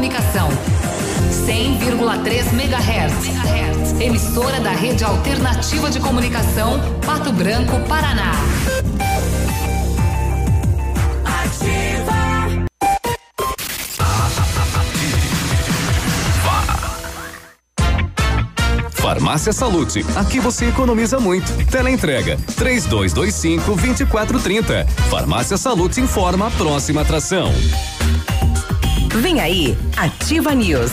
Comunicação. 100,3 MHz. Emissora da Rede Alternativa de Comunicação, Pato Branco, Paraná. Farmácia Salute, aqui você economiza muito. Teleentrega, três dois, dois cinco, vinte e quatro, trinta. Farmácia Salute informa a próxima atração. Vem aí, Ativa News.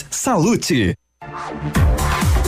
Salute.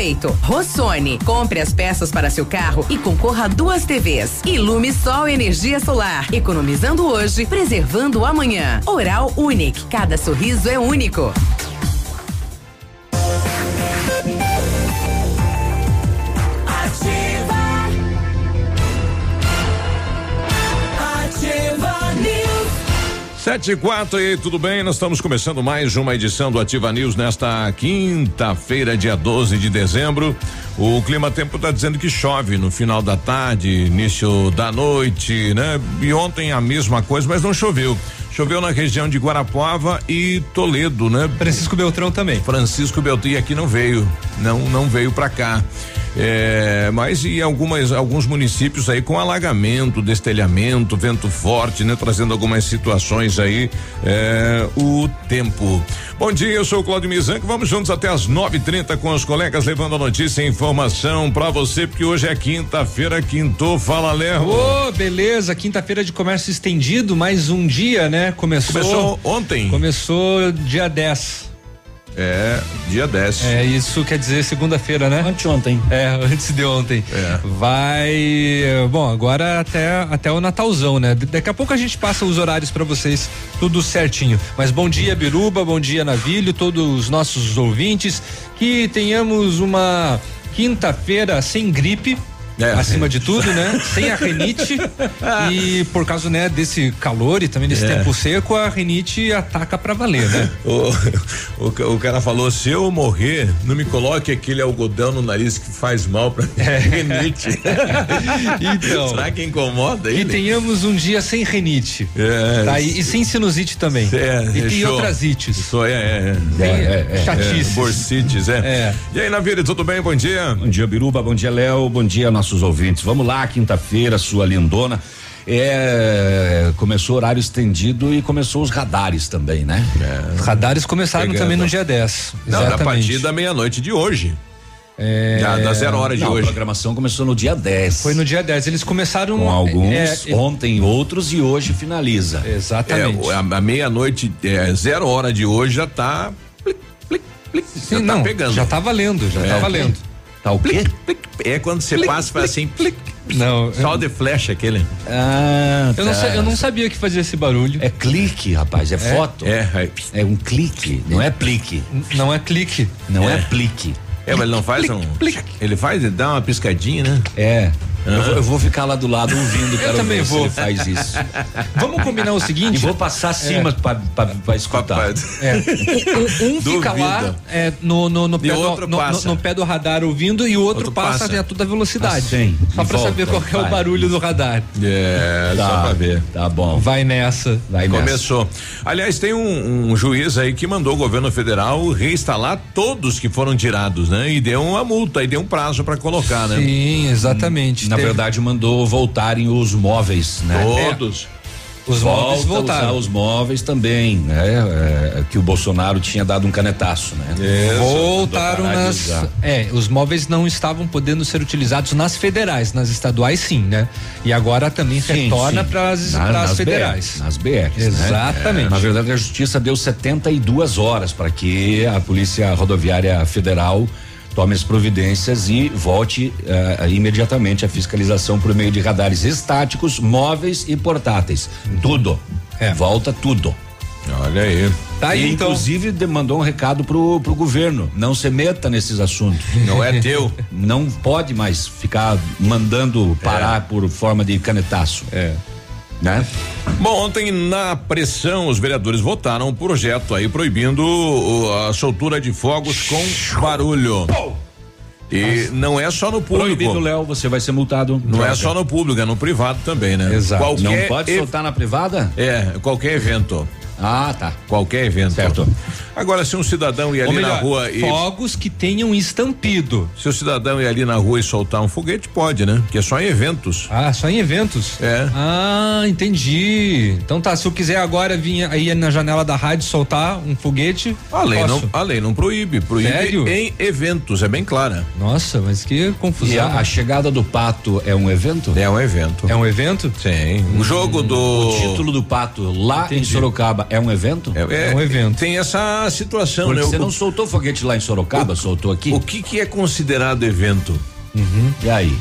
respeito. Rossoni, compre as peças para seu carro e concorra a duas TVs. Ilume Sol Energia Solar, economizando hoje, preservando amanhã. Oral Unique, cada sorriso é único. Sete e quatro, e tudo bem? Nós estamos começando mais uma edição do Ativa News nesta quinta-feira, dia 12 de dezembro. O clima tempo está dizendo que chove no final da tarde, início da noite, né? E ontem a mesma coisa, mas não choveu. Choveu na região de Guarapuava e Toledo, né? Francisco Beltrão também. Francisco Beltrão e aqui não veio, não não veio para cá. É, mas e algumas alguns municípios aí com alagamento, destelhamento, vento forte, né? Trazendo algumas situações aí é, o tempo. Bom dia, eu sou o Claudio Mizanco. Vamos juntos até as 9:30 com os colegas levando a notícia e informação para você, porque hoje é quinta-feira, quinto, fala Lerro. Ô, oh, beleza, quinta-feira de comércio estendido, mais um dia, né? Começou, Começou ontem. Começou dia 10. É, dia 10. É, isso quer dizer segunda-feira, né? Anteontem. É, antes de ontem. É. Vai. Bom, agora até, até o Natalzão, né? Daqui a pouco a gente passa os horários para vocês, tudo certinho. Mas bom dia, Biruba, bom dia, Navilho, todos os nossos ouvintes. Que tenhamos uma quinta-feira sem gripe, é, acima de tudo, né? Sem a renite e por causa, né, desse calor e também desse é. tempo seco, a renite ataca para valer, né? o, o, o, cara falou, se eu morrer, não me coloque aquele algodão no nariz que faz mal pra é. renite. então. Será que incomoda ele? Que tenhamos um dia sem renite. É. Tá? E, e sem sinusite também. É, e tem show. outras ites. Isso é, é, é, é, é chatices. É, borsites, é. é. E aí, Navire, tudo bem? Bom dia. Bom dia, Biruba, bom dia, Léo, bom dia, nossos ouvintes. Vamos lá, quinta-feira, sua lindona. É, começou horário estendido e começou os radares também, né? É. Radares começaram Pegando. também no dia 10. Não, a partir da meia-noite de hoje. É, da, da, zero hora de não, hoje. A programação começou no dia 10. Foi no dia 10. Eles começaram com alguns, é, ontem outros e hoje finaliza. Exatamente. É, a, a meia-noite, é, zero hora de hoje já tá. Plic, Sim, já tá não, pegando. Já tá valendo, já tá é. valendo. Tá o quê? É quando você passa e faz assim. Plic, não. Só de flecha aquele. Ah, eu, tá. não, eu não sabia que fazia esse barulho. É clique, rapaz, é, é foto. É, é, um clique, não é plique. Não é clique. Não é, é plique. É, mas ele não faz um. Ele faz, ele dá uma piscadinha, né? É. Eu, vou, eu, vou, ficar lá do lado ouvindo, eu também vou. ele faz isso. Vamos combinar o seguinte. E vou passar acima é. pra, pra, pra escutar. É. Um, um fica lá é, no, no, no, pé do, no, no, pé do, radar ouvindo e o outro, outro passa, passa a toda velocidade. Assim, só pra volta, saber qual é o barulho do radar. É, tá, só pra ver. Tá bom. Vai nessa. Vai Começou. Nessa. Aliás, tem um, um, juiz aí que mandou o governo federal reinstalar todos que foram tirados, né? E deu uma multa, e deu um prazo pra colocar, né? Sim, exatamente. Na Teve. verdade, mandou voltarem os móveis, né? Todos. Os Volta móveis voltaram. usar os móveis também, né? É, que o Bolsonaro tinha dado um canetaço, né? Voltaram Parar de nas. É, os móveis não estavam podendo ser utilizados nas federais, nas estaduais sim, né? E agora também Sim, retorna para as Na- nas federais. BR, nas BRs. né? Exatamente. É, na verdade, a justiça deu 72 horas para que a Polícia Rodoviária Federal tome as providências e volte eh, imediatamente a fiscalização por meio de radares estáticos, móveis e portáteis. Tudo. É. Volta tudo. Olha aí. Tá aí, então. inclusive, mandou um recado pro, pro governo. Não se meta nesses assuntos. Não é teu. Não pode mais ficar mandando parar por forma de canetaço. É. Né? Bom, ontem na pressão os vereadores votaram um projeto aí proibindo a soltura de fogos com barulho. E não é só no Proibido, público. Léo, você vai ser multado. Não é só no público, é no privado também, né? Exato. Qualquer Não pode ev- soltar na privada? É, qualquer evento. Ah, tá. Qualquer evento. Certo. Agora, se um cidadão ir Ou ali melhor, na rua e. fogos que tenham estampido. Se o cidadão ir ali na rua e soltar um foguete, pode, né? Porque é só em eventos. Ah, só em eventos? É. Ah, entendi. Então tá, se eu quiser agora vir aí na janela da rádio soltar um foguete, A lei, posso. não, a lei não proíbe. Proíbe Sério? em eventos, é bem clara. Nossa, mas que E confusão. a, a chegada do pato é um evento? É um evento. É um evento? Sim. O jogo do. O título do pato lá em Entendi. Sorocaba é um evento? É, É um evento. Tem essa situação, Porque né? você O- não soltou foguete lá em Sorocaba, soltou aqui? O que que é considerado evento? E aí?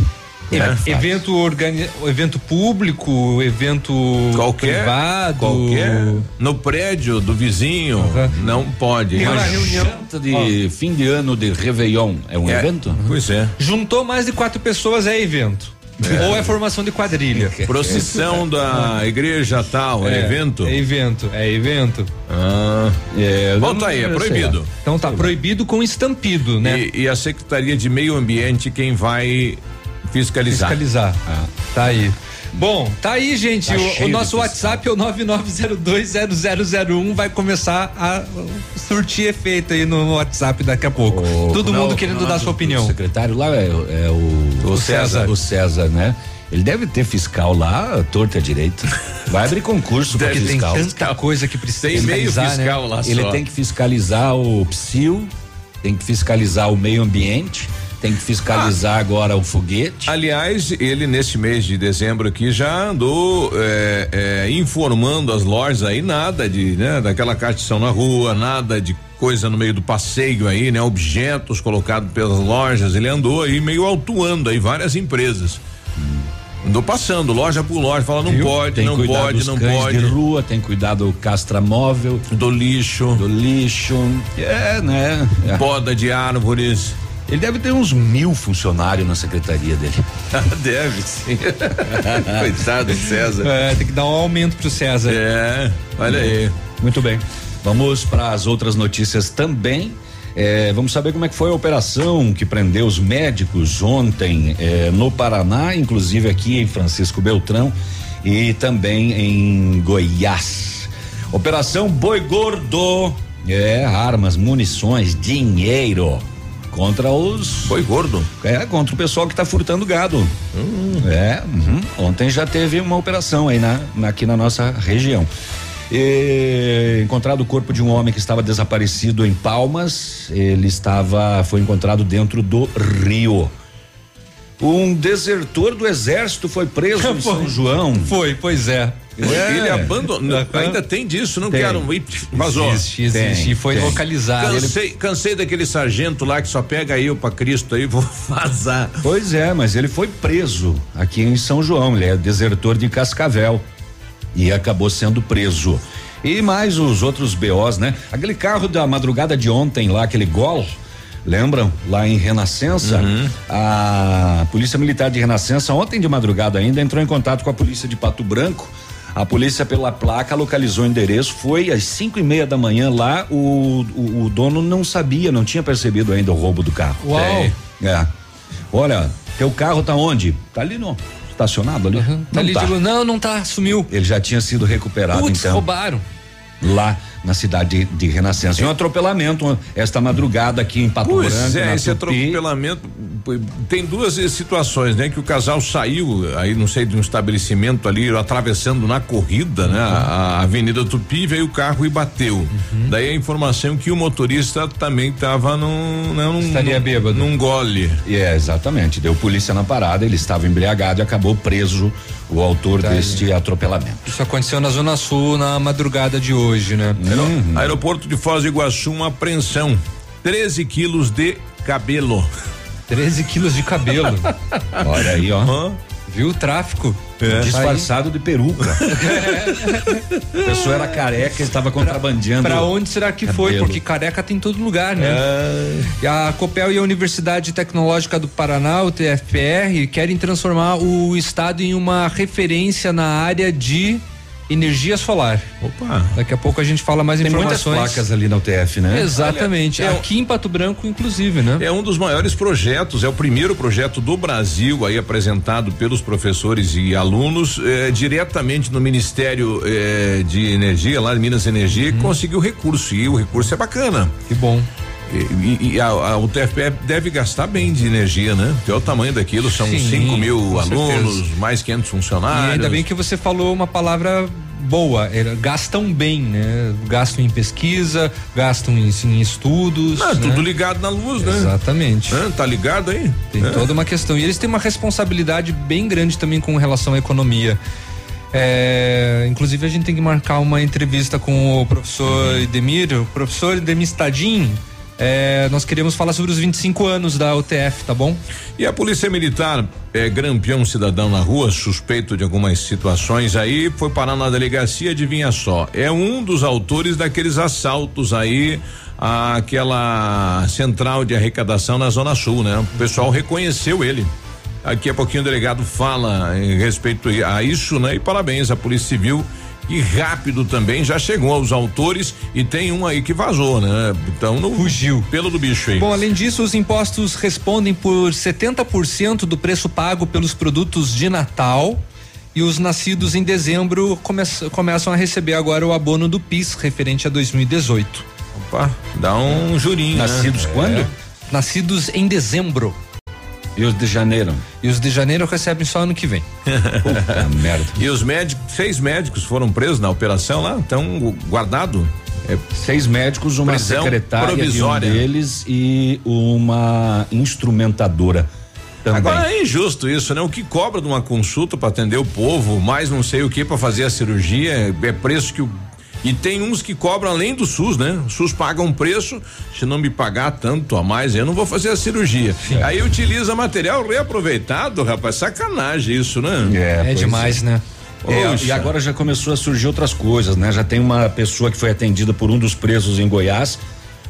É faz? Evento organi evento público, evento Qualquer, privado. qualquer no prédio do vizinho Uhum. não pode. Uma reunião. De fim de ano de Réveillon é um É, evento? Pois é. Juntou mais de quatro pessoas é evento. Ou é formação de quadrilha. Procissão da igreja tal, é, evento? É evento, é evento. Ah. É, tá aí, é proibido. Então tá proibido com estampido, né? E, e a Secretaria de Meio Ambiente quem vai fiscalizar. Fiscalizar. Tá aí. Bom, tá aí, gente. Tá o- o, nosso. WhatsApp é o 99020001. Vai começar a surtir efeito aí no WhatsApp daqui a pouco. O- Todo é mundo o- querendo é o dar nome sua opinião. O secretário lá é, o- é o, O César. O César, né? Ele deve ter fiscal lá, torta à direita. Vai abrir concurso para fiscal. Tanta coisa que precisa Tem meio fiscalizar, né? fiscal lá Ele só. tem que fiscalizar o psil, tem que fiscalizar o meio ambiente, tem que fiscalizar Ah. agora o foguete. Aliás, ele nesse mês de dezembro aqui já andou é, é, informando as lojas aí nada de, né, daquela cartição na rua, nada de coisa no meio do passeio aí, né, objetos colocados pelas lojas. Ele andou aí meio autuando aí várias empresas. Andou passando loja por loja, fala não Viu? pode, tem não pode, não pode. de rua, tem cuidar do castramóvel, Do lixo, do lixo. É, né? É. poda de árvores. Ele deve ter uns mil funcionários na secretaria dele. Deve sim. Coitado do César. É, tem que dar um aumento pro César. É, olha aí. Muito bem. Vamos para as outras notícias também. É, vamos saber como é que foi a operação que prendeu os médicos ontem é, no Paraná, inclusive aqui em Francisco Beltrão e também em Goiás. Operação Boi Gordo. É, armas, munições, dinheiro contra os Foi gordo. é, contra o pessoal que está furtando gado. É, uhum. ontem já teve uma operação aí na, na- aqui na nossa região. E, encontrado o corpo de um homem que estava desaparecido em Palmas. Ele estava, foi encontrado dentro do rio. Um desertor do exército foi preso em São João. Foi, pois é. É. Ele abandonou. Ainda tem disso, não Tem. quero. Ih, Vazou. Existe, existe. Tem, e foi tem. localizado. Cansei, cansei daquele sargento lá que só pega eu pra Cristo aí, vou vazar. Pois é, mas ele foi preso aqui em São João. Ele é desertor de Cascavel e acabou sendo preso. E mais os outros BOs, né? Aquele carro da madrugada de ontem lá, aquele Gol, lembram? Lá em Renascença, a Polícia Militar de Renascença, ontem de madrugada ainda, entrou em contato com a polícia de Pato Branco. A polícia, pela placa, localizou o endereço. Foi às cinco e meia da manhã lá. O, o, o dono não sabia, não tinha percebido ainda o roubo do carro. Uau. É. Olha, teu carro tá onde? Tá ali no estacionado ali. Tá Não ali, tá. digo, não, não tá, sumiu. Ele já tinha sido recuperado Putz, então roubaram. lá na cidade de, Renascença. E um atropelamento esta madrugada aqui em Pato pois Branco. É, esse Tupi. atropelamento tem duas situações, né? Que o casal saiu aí, não sei, de um estabelecimento ali, atravessando na corrida, né? uhum. né? A, a, Avenida Tupi, veio o carro e bateu. Uhum. Daí a informação que o motorista também estava num, né, num. Estaria bêbado. Num gole. É, exatamente. Deu polícia na parada, ele estava embriagado e acabou preso o autor tá deste aí. atropelamento. Isso aconteceu na Zona Sul na madrugada de hoje, né? Uhum. Aeroporto de Foz do Iguaçu, uma apreensão. 13 quilos de cabelo. 13 quilos de cabelo. Olha aí, ó. Viu o tráfico? É. Disfarçado de peruca. a pessoa era careca e estava contrabandeando. Para onde será que cabelo. foi? Porque careca tem em todo lugar, né? É. A Copel e a Universidade Tecnológica do Paraná, o TFPR, querem transformar o estado em uma referência na área de energia solar. Opa. Daqui a pouco a gente fala mais Tem informações. muitas placas ali na UTF, né? Exatamente. Olha, é Aqui em Pato Branco, inclusive, né? É um dos maiores projetos, é o primeiro projeto do Brasil aí apresentado pelos professores e alunos eh, diretamente no Ministério eh, de Energia, lá de Minas Energia, uhum. conseguiu recurso e o recurso é bacana. Que bom. E, e a, a, o TFPE deve gastar bem de energia, né? Que é o tamanho daquilo, são 5 mil alunos, certeza. mais 500 funcionários. E ainda bem que você falou uma palavra boa, gastam bem, né? Gastam em pesquisa, gastam em, em estudos. Não, né? Tudo ligado na luz, né? Exatamente. É, tá ligado aí? Tem é. toda uma questão. E eles têm uma responsabilidade bem grande também com relação à economia. É, inclusive a gente tem que marcar uma entrevista com o professor. Edemir, o professor Edemir Stadim, é, nós queríamos falar sobre os 25 anos da UTF, tá bom? E a Polícia Militar é, grampeou cidadão na rua, suspeito de algumas situações aí, foi parar na delegacia, adivinha só. É um dos autores daqueles assaltos aí àquela central de arrecadação na Zona Sul, né? O pessoal reconheceu ele. Aqui a pouquinho o delegado fala em respeito a isso, né? E parabéns à Polícia Civil e rápido também já chegou aos autores e tem um aí que vazou, né? Então não fugiu pelo do bicho aí. Bom, além disso, os impostos respondem por 70% do preço pago pelos produtos de Natal e os nascidos em dezembro come começam a receber agora o abono do PIS referente a 2018. Opa, dá um jurinho. Né? Nascidos né? quando? É. Nascidos em dezembro. E os de janeiro? E os de janeiro recebem só ano que vem. Puta merda. E os médicos, seis médicos foram presos na operação lá, estão guardado. É, seis médicos, uma Prisão secretária provisória. de um deles e uma instrumentadora. Também. Agora é injusto isso, né? O que cobra de uma consulta para atender o povo, mais não sei o que para fazer a cirurgia, é preço que o e tem uns que cobram além do SUS, né? O SUS paga um preço, se não me pagar tanto a mais, eu não vou fazer a cirurgia. Sim. Aí utiliza material reaproveitado, rapaz, sacanagem isso, né? É, é demais, é. né? É, e agora já começou a surgir outras coisas, né? Já tem uma pessoa que foi atendida por um dos presos em Goiás,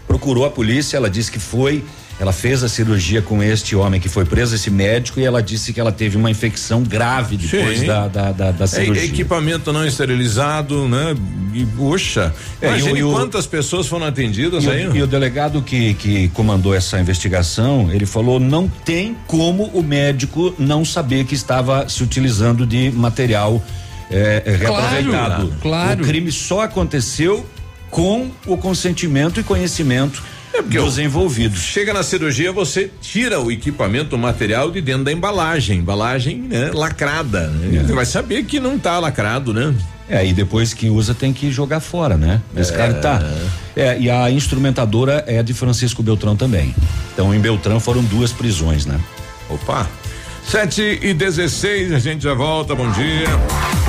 procurou a polícia, ela disse que foi ela fez a cirurgia com este homem que foi preso, esse médico, e ela disse que ela teve uma infecção grave depois da, da, da, da, cirurgia. É, equipamento não esterilizado, né? E, poxa, é, imagine e quantas pessoas foram atendidas e aí. O, e o delegado que, que comandou essa investigação, ele falou: não tem como o médico não saber que estava se utilizando de material é, reaproveitado. Claro, claro. O crime só aconteceu com o consentimento e conhecimento é porque dos envolvidos. Chega na cirurgia, você tira o equipamento, o material de dentro da embalagem, embalagem né, lacrada. Né? É. Você vai saber que não tá lacrado, né? É, e depois que usa tem que jogar fora, né? Esse é. cara tá. É, e a instrumentadora é de Francisco Beltrão também. Então em Beltrão foram duas prisões, né? Opa. 7 e 16, a gente já volta. Bom dia.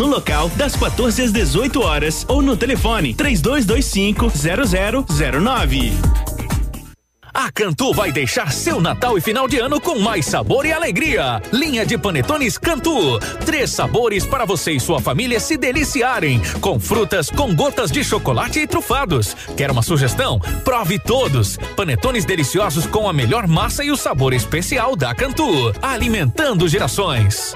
no local das 14 às 18 horas ou no telefone 3225 0009. A Cantu vai deixar seu Natal e final de ano com mais sabor e alegria. Linha de panetones Cantu. Três sabores para você e sua família se deliciarem. Com frutas, com gotas de chocolate e trufados. Quer uma sugestão? Prove todos. Panetones deliciosos com a melhor massa e o sabor especial da Cantu. Alimentando gerações.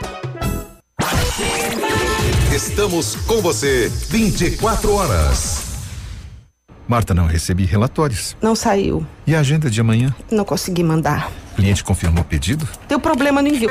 Estamos com você 24 horas. Marta, não recebi relatórios. Não saiu. E a agenda de amanhã? Não consegui mandar. O cliente confirmou o pedido? Deu problema no envio.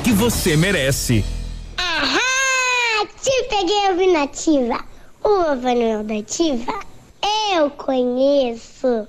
que você merece. Ahá! Te peguei ouvindo ativa. O Papai da Ativa eu conheço.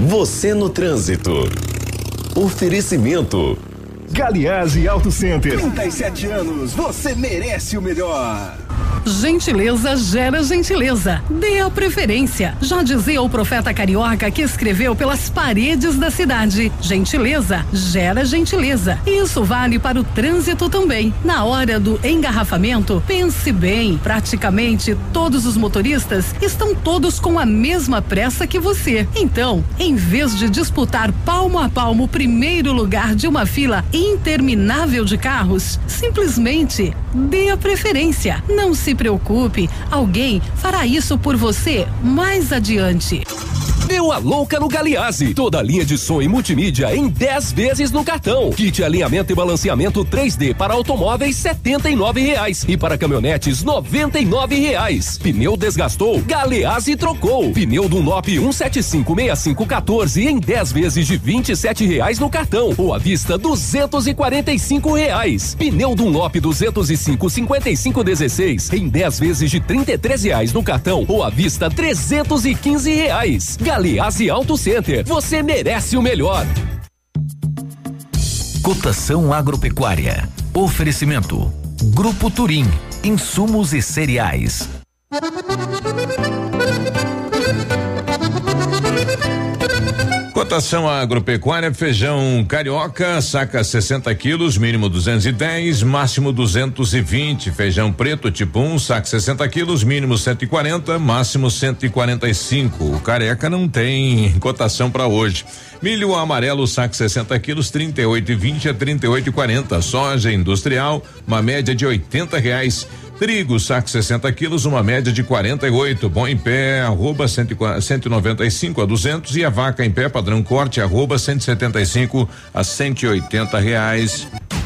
Você no trânsito. Oferecimento. Galiase Auto Center. 37 anos, você merece o melhor. Gentileza gera gentileza. Dê a preferência. Já dizia o profeta carioca que escreveu pelas paredes da cidade. Gentileza gera gentileza. Isso vale para o trânsito também. Na hora do engarrafamento, pense bem. Praticamente todos os motoristas estão todos com a mesma pressa que você. Então, em vez de disputar palmo a palmo o primeiro lugar de uma fila interminável de carros, simplesmente dê a preferência. Não se preocupe, alguém fará isso por você mais adiante. Deu a louca no Galiase. Toda a linha de som e multimídia em 10 vezes no cartão. Kit alinhamento e balanceamento 3D para automóveis R$ reais e para caminhonetes R$ reais. Pneu desgastou, Galeazzi trocou. Pneu Dunlop 1756514 em 10 vezes de R$ reais no cartão ou à vista R$ reais. Pneu Dunlop 205 5516 em 10 vezes de R$ reais no cartão ou à vista R$ reais. Galeazzi Auto Center. Você merece o melhor. Cotação agropecuária. Oferecimento. Grupo Turim. Insumos e cereais. Cotação agropecuária, feijão carioca, saca 60 quilos, mínimo 210, máximo 220. Feijão preto tipo 1, um, saca 60 quilos, mínimo 140, máximo 145. O careca não tem cotação para hoje. Milho amarelo, saco 60 quilos, 38,20 a 38,40. Soja industrial, uma média de 80 reais. Trigo, saco 60 quilos, uma média de 48. Bom em pé, arroba 195 a 200 e a vaca em pé padrão corte, arroba 175 a 180 reais.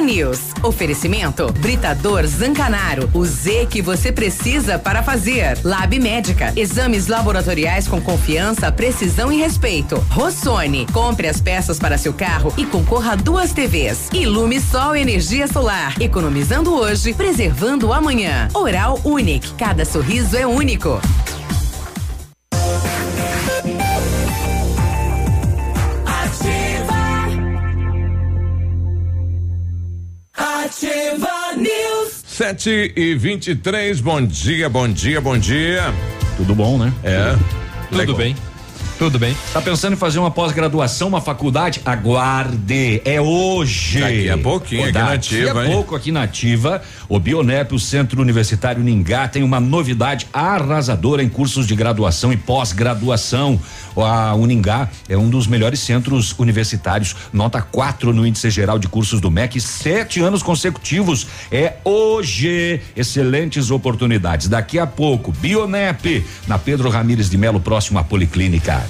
News. Oferecimento Britador Zancanaro. O Z que você precisa para fazer. Lab Médica. Exames laboratoriais com confiança, precisão e respeito. Rossoni. Compre as peças para seu carro e concorra a duas TVs. Ilume Sol Energia Solar. Economizando hoje, preservando amanhã. Oral Unique. Cada sorriso é único. 7 e 23 bom dia, bom dia, bom dia. Tudo bom, né? É. Tudo Legal. bem. Tudo bem. Tá pensando em fazer uma pós-graduação, uma faculdade? Aguarde. É hoje. Daqui a pouquinho, aqui na Daqui a hein? pouco aqui na Ativa, o Bionep, o Centro Universitário Ningá, tem uma novidade arrasadora em cursos de graduação e pós-graduação. A Uningá é um dos melhores centros universitários, nota 4 no índice geral de cursos do MEC, sete anos consecutivos. É hoje. Excelentes oportunidades. Daqui a pouco, Bionep, na Pedro Ramires de Melo, próximo à Policlínica.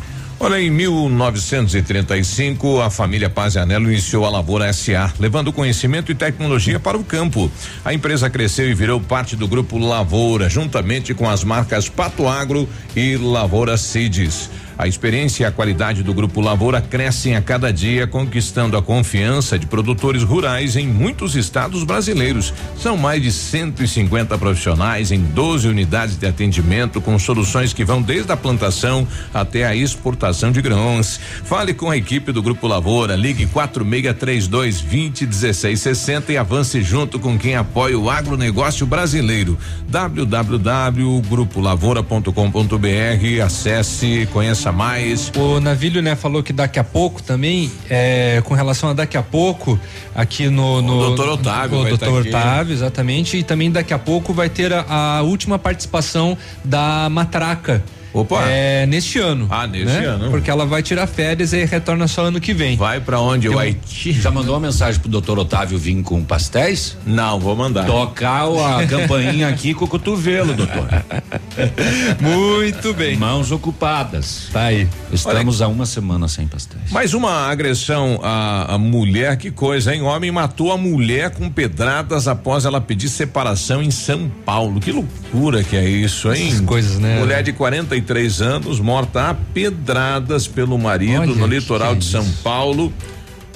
Olha, em 1935, a família Pazianello iniciou a Lavoura SA, levando conhecimento e tecnologia para o campo. A empresa cresceu e virou parte do grupo Lavoura, juntamente com as marcas Pato Agro e Lavoura Seeds. A experiência e a qualidade do Grupo Lavoura crescem a cada dia, conquistando a confiança de produtores rurais em muitos estados brasileiros. São mais de 150 profissionais em 12 unidades de atendimento, com soluções que vão desde a plantação até a exportação de grãos. Fale com a equipe do Grupo Lavoura, ligue 4632 201660 e avance junto com quem apoia o agronegócio brasileiro. www.grupolavoura.com.br, acesse, conheça mais. O Navilho, né, falou que daqui a pouco também, é, com relação a daqui a pouco, aqui no. no doutor Otávio O doutor tá aqui. Otávio, exatamente. E também daqui a pouco vai ter a, a última participação da Matraca. Opa! É, neste ano. Ah, neste né? ano. Porque ela vai tirar férias e retorna só ano que vem. Vai para onde? O Haiti? Já mandou uma mensagem pro doutor Otávio vir com pastéis? Não, vou mandar. Tocar a campainha aqui com o cotovelo, doutor. Muito bem. Mãos ocupadas. Tá aí. Estamos há uma semana sem pastéis. Mais uma agressão à, à mulher, que coisa, hein? Homem matou a mulher com pedradas após ela pedir separação em São Paulo. Que loucura que é isso, hein? Essas coisas, né? Mulher de 43 anos, morta a pedradas pelo marido Olha, no litoral de São? Paulo.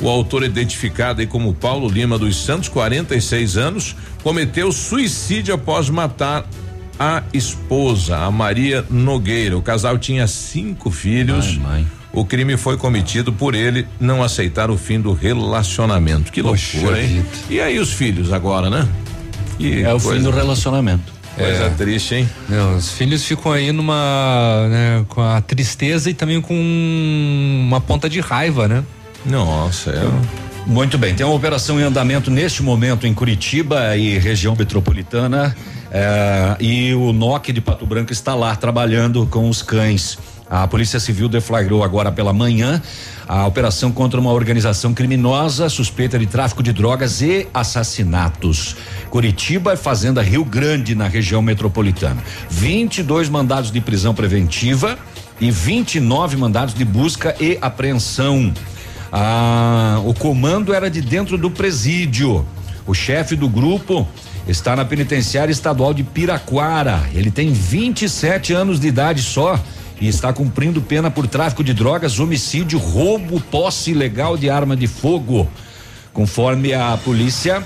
O autor, identificado aí como Paulo Lima dos Santos, 46 anos, cometeu suicídio após matar a esposa, a Maria Nogueira. O casal tinha cinco filhos. O crime foi cometido por ele não aceitar o fim do relacionamento. Que Poxa loucura, hein? vida. E aí os filhos agora, né? Que É o coisa- fim do relacionamento. Coisa triste, hein? Não, os filhos ficam aí numa, né, com a tristeza e também com uma ponta de raiva, né? Nossa, é. Muito bem, tem uma operação em andamento neste momento em Curitiba e região metropolitana. eh, e o NOC de Pato Branco está lá trabalhando com os cães. A Polícia Civil deflagrou agora pela manhã a operação contra uma organização criminosa suspeita de tráfico de drogas e assassinatos. Curitiba e Fazenda Rio Grande, na região metropolitana. 22 mandados de prisão preventiva e 29 mandados de busca e apreensão. Ah, o comando era de dentro do presídio. O chefe do grupo está na penitenciária estadual de Piraquara. Ele tem 27 anos de idade só e está cumprindo pena por tráfico de drogas, homicídio, roubo, posse ilegal de arma de fogo. Conforme a polícia,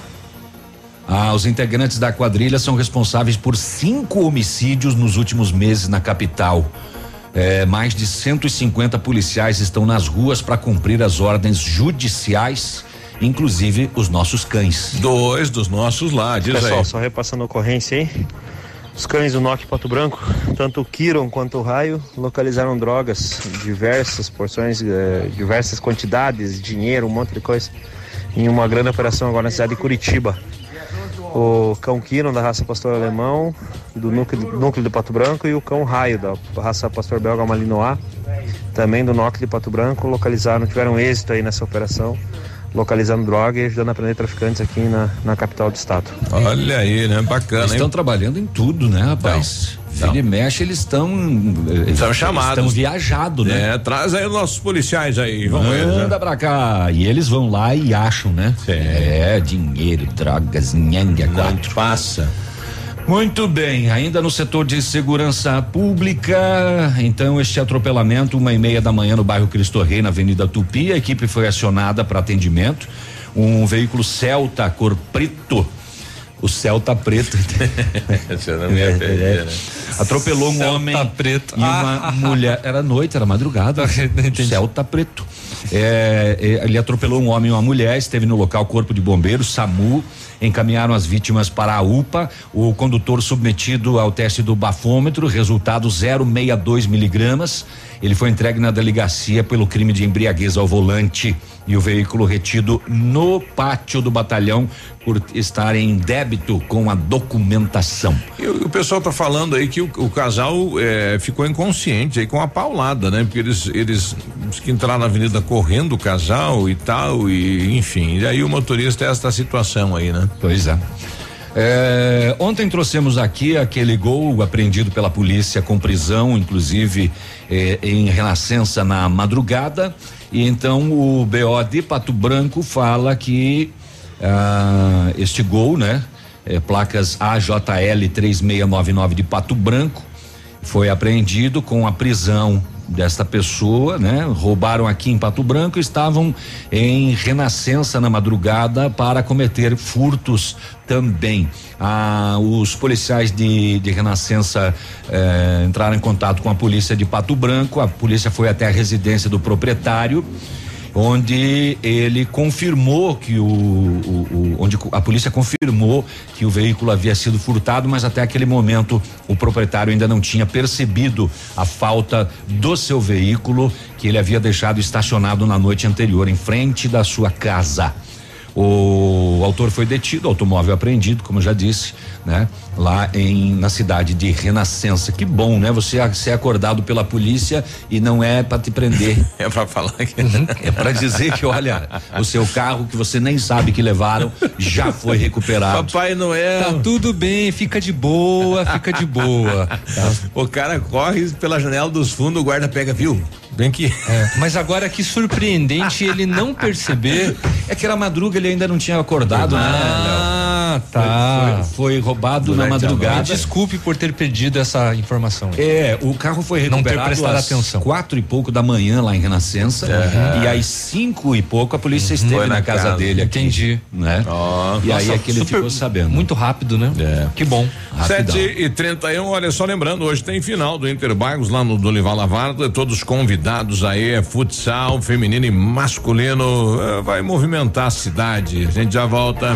ah, os integrantes da quadrilha são responsáveis por cinco homicídios nos últimos meses na capital. É, mais de 150 policiais estão nas ruas para cumprir as ordens judiciais, inclusive os nossos cães. Dois dos nossos lá, diz Pessoal, aí. só repassando a ocorrência aí. Os cães do NOC Pato Branco, tanto o Kiron quanto o Raio, localizaram drogas, diversas porções, eh, diversas quantidades, dinheiro, um monte de coisa, em uma grande operação agora na cidade de Curitiba. O cão Kiron da raça pastor alemão, do núcleo, núcleo de Pato Branco, e o cão Raio da raça pastor belga Malinois, também do NOC de Pato Branco, localizaram, tiveram êxito aí nessa operação, localizando droga e ajudando a prender traficantes aqui na, na capital do estado. Olha aí, né? Bacana, Eles estão trabalhando em tudo, né, rapaz? Vira e mexe, eles estão. São chamados. Estão viajados, né? É, traz aí os nossos policiais aí, vamos ver. Manda né? pra cá. E eles vão lá e acham, né? É, dinheiro, drogas, nhanga, quatro. Passa. Muito bem, ainda no setor de segurança pública, então este atropelamento, uma e meia da manhã no bairro Cristo Rei, na Avenida Tupi, a equipe foi acionada para atendimento. Um veículo Celta cor preto, o Celta preto, Você não me perder, né? atropelou um Celta homem preto. e uma mulher. Era noite, era madrugada. Celta preto. É, é, ele atropelou um homem e uma mulher, esteve no local Corpo de Bombeiros, SAMU, encaminharam as vítimas para a UPA. O condutor submetido ao teste do bafômetro, resultado 0,62 miligramas. Ele foi entregue na delegacia pelo crime de embriaguez ao volante e o veículo retido no pátio do batalhão por estar em débito com a documentação. E o, o pessoal tá falando aí que o, o casal eh, ficou inconsciente aí com a paulada, né? Porque eles, eles que entraram na avenida correndo o casal e tal, e enfim. E aí o motorista é esta situação aí, né? Pois é. É, ontem trouxemos aqui aquele gol apreendido pela polícia com prisão, inclusive eh, em Renascença na madrugada. E então o BO de Pato Branco fala que ah, este gol, né? eh, placas AJL 3699 de Pato Branco, foi apreendido com a prisão desta pessoa, né? Roubaram aqui em Pato Branco e estavam em Renascença na madrugada para cometer furtos também. Ah, os policiais de, de Renascença eh, entraram em contato com a polícia de Pato Branco, a polícia foi até a residência do proprietário onde ele confirmou que o, o, o, onde a polícia confirmou que o veículo havia sido furtado, mas até aquele momento o proprietário ainda não tinha percebido a falta do seu veículo que ele havia deixado estacionado na noite anterior em frente da sua casa. O autor foi detido, automóvel apreendido, como já disse, né? Lá em na cidade de Renascença. Que bom, né? Você ser acordado pela polícia e não é para te prender. É pra falar que. É para dizer que, olha, o seu carro que você nem sabe que levaram já foi recuperado. Papai Noel. Tá tudo bem, fica de boa, fica de boa. Tá? O cara corre pela janela dos fundos, o guarda pega, viu? Bem que. É, mas agora que surpreendente ele não perceber. É que era madruga, ele ainda não tinha acordado, né? Ah, tá. Foi, foi roubado na Me madrugada. desculpe por ter perdido essa informação. aí. É, o carro foi Não ter recuperado prestado às atenção. quatro e pouco da manhã lá em Renascença Uhum. e às cinco e pouco a polícia esteve Foi na, na casa, casa. dele aqui. Entendi. Né? e aí Nossa, é que ele ficou sabendo. Muito rápido, né? É. Que bom. Rapidão. 7 e 31 olha só lembrando, hoje tem final do Interbairros lá no Dolival Lavarda, todos convidados aí, é futsal, feminino e masculino, eh, vai movimentar a cidade. A gente já volta.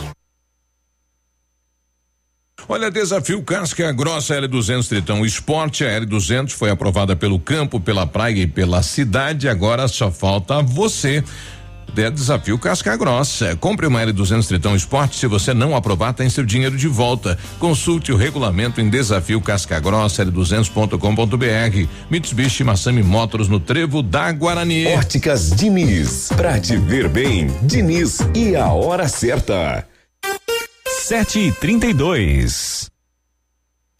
Olha, desafio Casca Grossa L200 Tritão Esporte. A L200 foi aprovada pelo campo, pela praia e pela cidade. Agora só falta você. É desafio Casca Grossa. Compre uma L200 Tritão Sport. Se você não aprovar, tem seu dinheiro de volta. Consulte o regulamento em desafio Casca Grossa L200.com.br. Mitsubishi Massami Motors no Trevo da Guarani. Óticas Diniz. Pra te ver bem, Diniz e a hora certa. Sete e trinta e dois.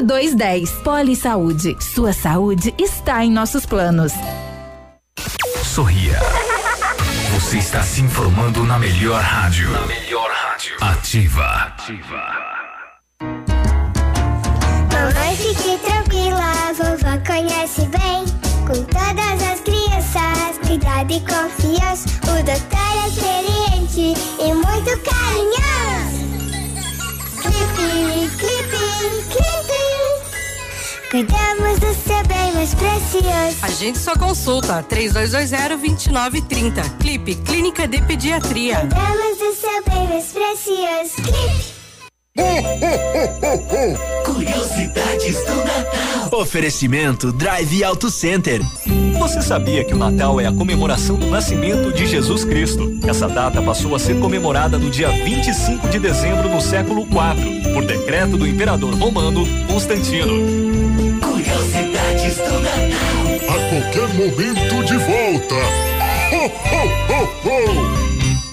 2210. Poli Saúde. Sua saúde está em nossos planos. Sorria. Você está se informando na melhor rádio. Na melhor rádio. Ativa. Ativa. Mamãe, fique tranquila, vovó conhece bem. Com todas as crianças, cuidado e confiança. O doutor é experiente Cuidamos do seu bem mais precioso. A gente só consulta 3220-2930. Clipe Clínica de Pediatria. Cuidamos do seu bem mais precioso. Clipe. Curiosidades do Natal. Oferecimento Drive Auto Center. Você sabia que o Natal é a comemoração do nascimento de Jesus Cristo? Essa data passou a ser comemorada no dia 25 de dezembro no século IV, por decreto do imperador romano Constantino. Qualquer momento de volta. Ho, ho, ho, ho.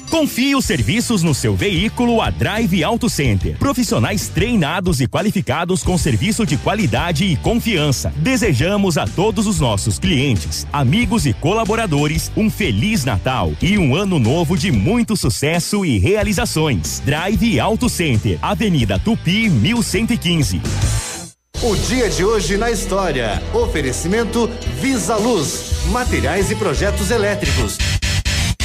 Confie os serviços no seu veículo a Drive Auto Center. Profissionais treinados e qualificados com serviço de qualidade e confiança. Desejamos a todos os nossos clientes, amigos e colaboradores um feliz Natal e um ano novo de muito sucesso e realizações. Drive Auto Center, Avenida Tupi, 1115. O dia de hoje na história. Oferecimento Visa Luz, materiais e projetos elétricos.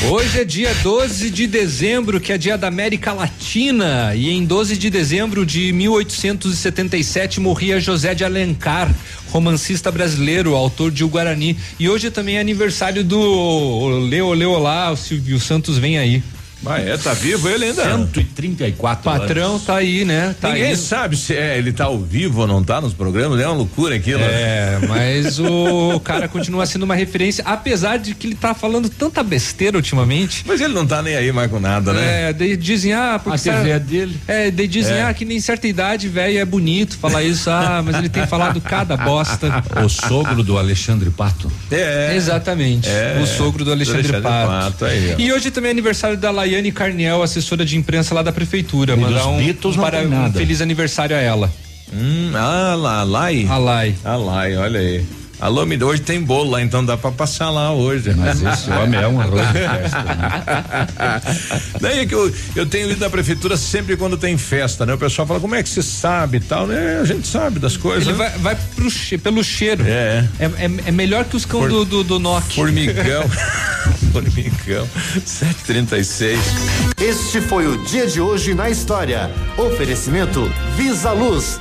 Hoje é dia 12 de dezembro, que é dia da América Latina, e em 12 de dezembro de 1877 morria José de Alencar, romancista brasileiro, autor de O Guarani. E hoje também é aniversário do Leo Leo lá, o Silvio Santos vem aí. Ah, é, tá vivo ele ainda? 134 Patrão anos. tá aí, né? Tá Ninguém aí. sabe se é, ele tá ao vivo ou não tá nos programas, é uma loucura aquilo. É, mas o cara continua sendo uma referência, apesar de que ele tá falando tanta besteira ultimamente. Mas ele não tá nem aí mais com nada, né? É, daí dizem, ah, porque A TV sabe- é dele. É, daí dizem, É. ah, que nem certa idade, velho, é bonito falar isso, ah, mas ele tem falado cada bosta. O sogro do Alexandre Pato. É. Exatamente. É. O sogro do Alexandre, Do Alexandre Pato. Pato, aí, ó. e hoje também é aniversário da Laiane Carniel, assessora de imprensa lá da prefeitura. E Mandar um, Beatles um, para, um feliz aniversário a ela. Hum, lá, Lai. A Lai. A Lai, olha aí. Alô, me hoje tem bolo lá, então dá pra passar lá hoje. Mas esse homem é um arroz de festa, Daí é que eu, eu tenho ido na prefeitura sempre quando tem festa, né? O pessoal fala, como é que você sabe e tal, né? A gente sabe das coisas. Ele né? vai, vai pro che- pelo cheiro. É. É, é, é melhor que os cão For- do, do, do Nokia. Formigão. Formigão. 736. Este foi o dia de hoje na história. Oferecimento Visa Luz.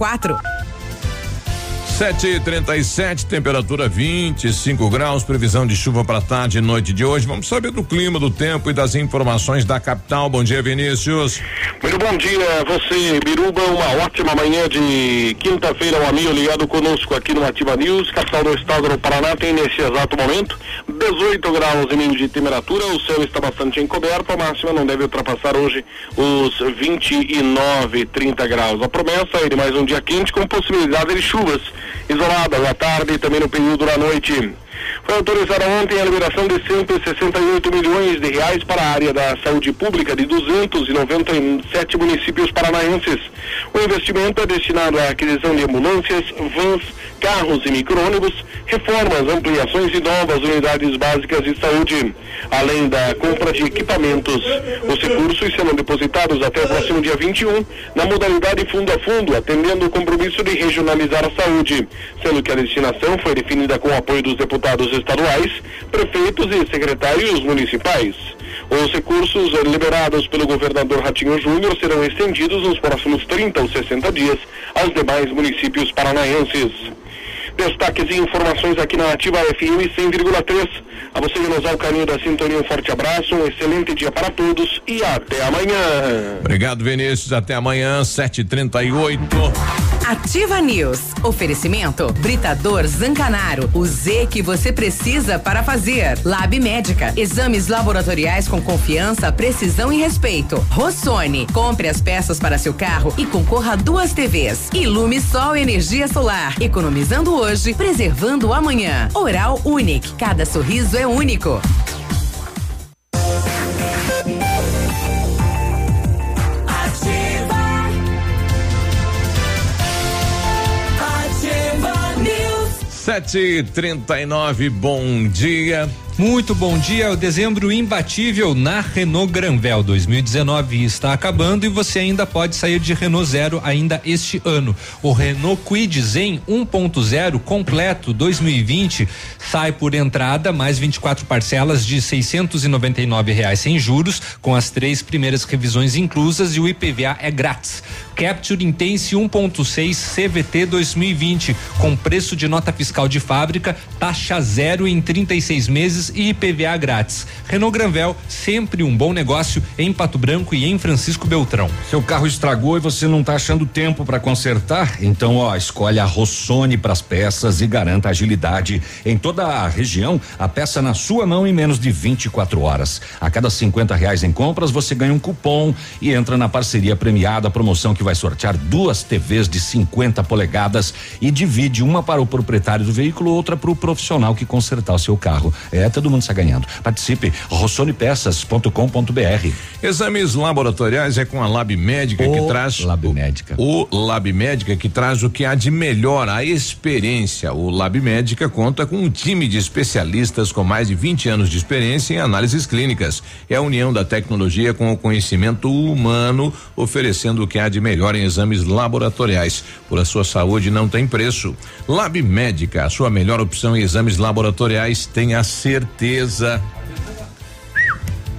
quatro. 7h37, temperatura 25 graus, previsão de chuva para tarde e noite de hoje. Vamos saber do clima, do tempo e das informações da capital. Bom dia, Vinícius. Muito bom dia, você, Biruba. Uma ótima manhã de quinta-feira, um amigo ligado conosco aqui no Ativa News, capital do estado do Paraná, tem nesse exato momento 18 graus e meio de temperatura. O céu está bastante encoberto, a máxima não deve ultrapassar hoje os 29, 30 graus. A promessa é de mais um dia quente com possibilidade de chuvas isoladas à tarde e também no período da noite. Foi autorizada ontem a liberação de 168 milhões de reais para a área da saúde pública de 297 municípios paranaenses. O investimento é destinado à aquisição de ambulâncias, vans, carros e micro-ônibus, reformas, ampliações e novas unidades básicas de saúde, além da compra de equipamentos. Os recursos serão depositados até o próximo dia 21 na modalidade fundo a fundo, atendendo o compromisso de regionalizar a saúde, sendo que a destinação foi definida com o apoio dos deputados estaduais, prefeitos e secretários municipais. Os recursos liberados pelo governador Ratinho Júnior serão estendidos nos próximos 30 ou 60 dias aos demais municípios paranaenses. Destaques e informações aqui na Ativa FM 100,3. A você que nos dá o caminho da sintonia, um forte abraço, um excelente dia para todos e até amanhã. Obrigado, Vinícius. Até amanhã, 7h38. Ativa News. Oferecimento Britador Zancanaro. O Z que você precisa para fazer. Lab Médica. Exames laboratoriais com confiança, precisão e respeito. Rossoni. Compre as peças para seu carro e concorra a duas TVs. Ilume Sol Energia Solar. Economizando hoje, preservando amanhã. Oral Unique. Cada sorriso é único. Sete e trinta e nove, bom dia. Muito bom dia. O dezembro imbatível na Renault Granvel 2019 está acabando e você ainda pode sair de Renault Zero ainda este ano. O Renault Kwid Zen 1.0 completo 2020 sai por entrada mais 24 parcelas de 699 reais sem juros, com as três primeiras revisões inclusas e o IPVA é grátis. Capture Intense 1.6 CVT 2020 com preço de nota fiscal de fábrica, taxa zero em 36 meses e IPVA grátis. Renault Granvel, sempre um bom negócio em Pato Branco e em Francisco Beltrão. Seu carro estragou e você não está achando tempo para consertar? Então, ó, escolhe a Rossoni para as peças e garanta agilidade. Em toda a região, a peça na sua mão em menos de 24 horas. A cada 50 reais em compras, você ganha um cupom e entra na parceria premiada, promoção que vai sortear duas TVs de 50 polegadas e divide uma para o proprietário do veículo, outra para o profissional que consertar o seu carro. É, todo mundo está ganhando. Participe, rossonepeças.com.br. Exames laboratoriais é com a Lab Médica que O traz. Lab Médica. O Lab Médica que traz o que há de melhor, a experiência. O Lab Médica conta com um time de especialistas com mais de 20 anos de experiência em análises clínicas. É a união da tecnologia com o conhecimento humano, oferecendo o que há de melhor em exames laboratoriais. Por a sua saúde não tem preço. Lab Médica, a sua melhor opção em exames laboratoriais, tenha certeza certeza.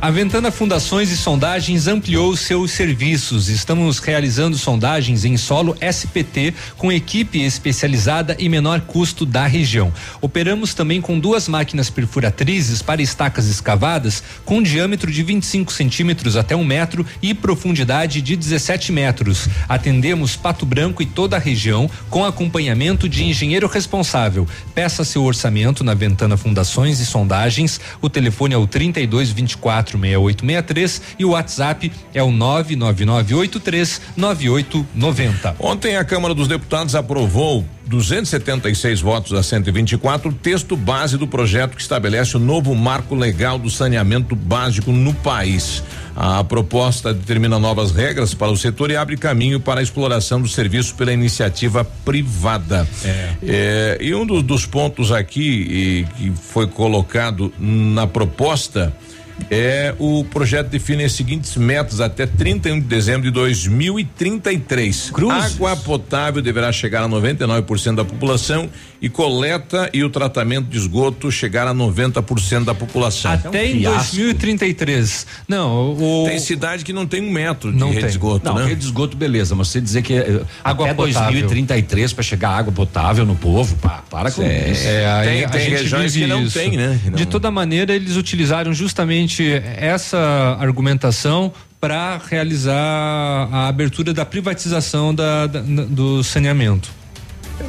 A Ventana Fundações e Sondagens ampliou seus serviços. Estamos realizando sondagens em solo SPT com equipe especializada e menor custo da região. Operamos também com duas máquinas perfuratrizes para estacas escavadas com diâmetro de 25 centímetros até um metro e profundidade de 17 metros. Atendemos Pato Branco e toda a região com acompanhamento de engenheiro responsável. Peça seu orçamento na Ventana Fundações e Sondagens. O telefone é o 32 24 6863 e o WhatsApp é o 99983 9890. Ontem a Câmara dos Deputados aprovou 276 votos a 124, o texto base do projeto que estabelece o novo marco legal do saneamento básico no país. A proposta determina novas regras para o setor e abre caminho para a exploração do serviço pela iniciativa privada. É. e um do, dos pontos aqui e, que foi colocado na proposta é o projeto define as seguintes metas até 31 de dezembro de 2033. Cruz. Água potável deverá chegar a 99% da população e coleta e o tratamento de esgoto chegar a 90% da população. Até em 2033. Não, o tem cidade que não tem um metro de Não rede tem. de esgoto, não, né? rede de esgoto, beleza, mas você dizer que eh, Água até potável. 2033 para chegar água potável no povo, pá, para com isso. É, aí Tem- a tem gente regiões que não isso. tem, né? Que De não- toda maneira, eles utilizaram justamente essa argumentação para realizar a abertura da privatização da- da- do saneamento.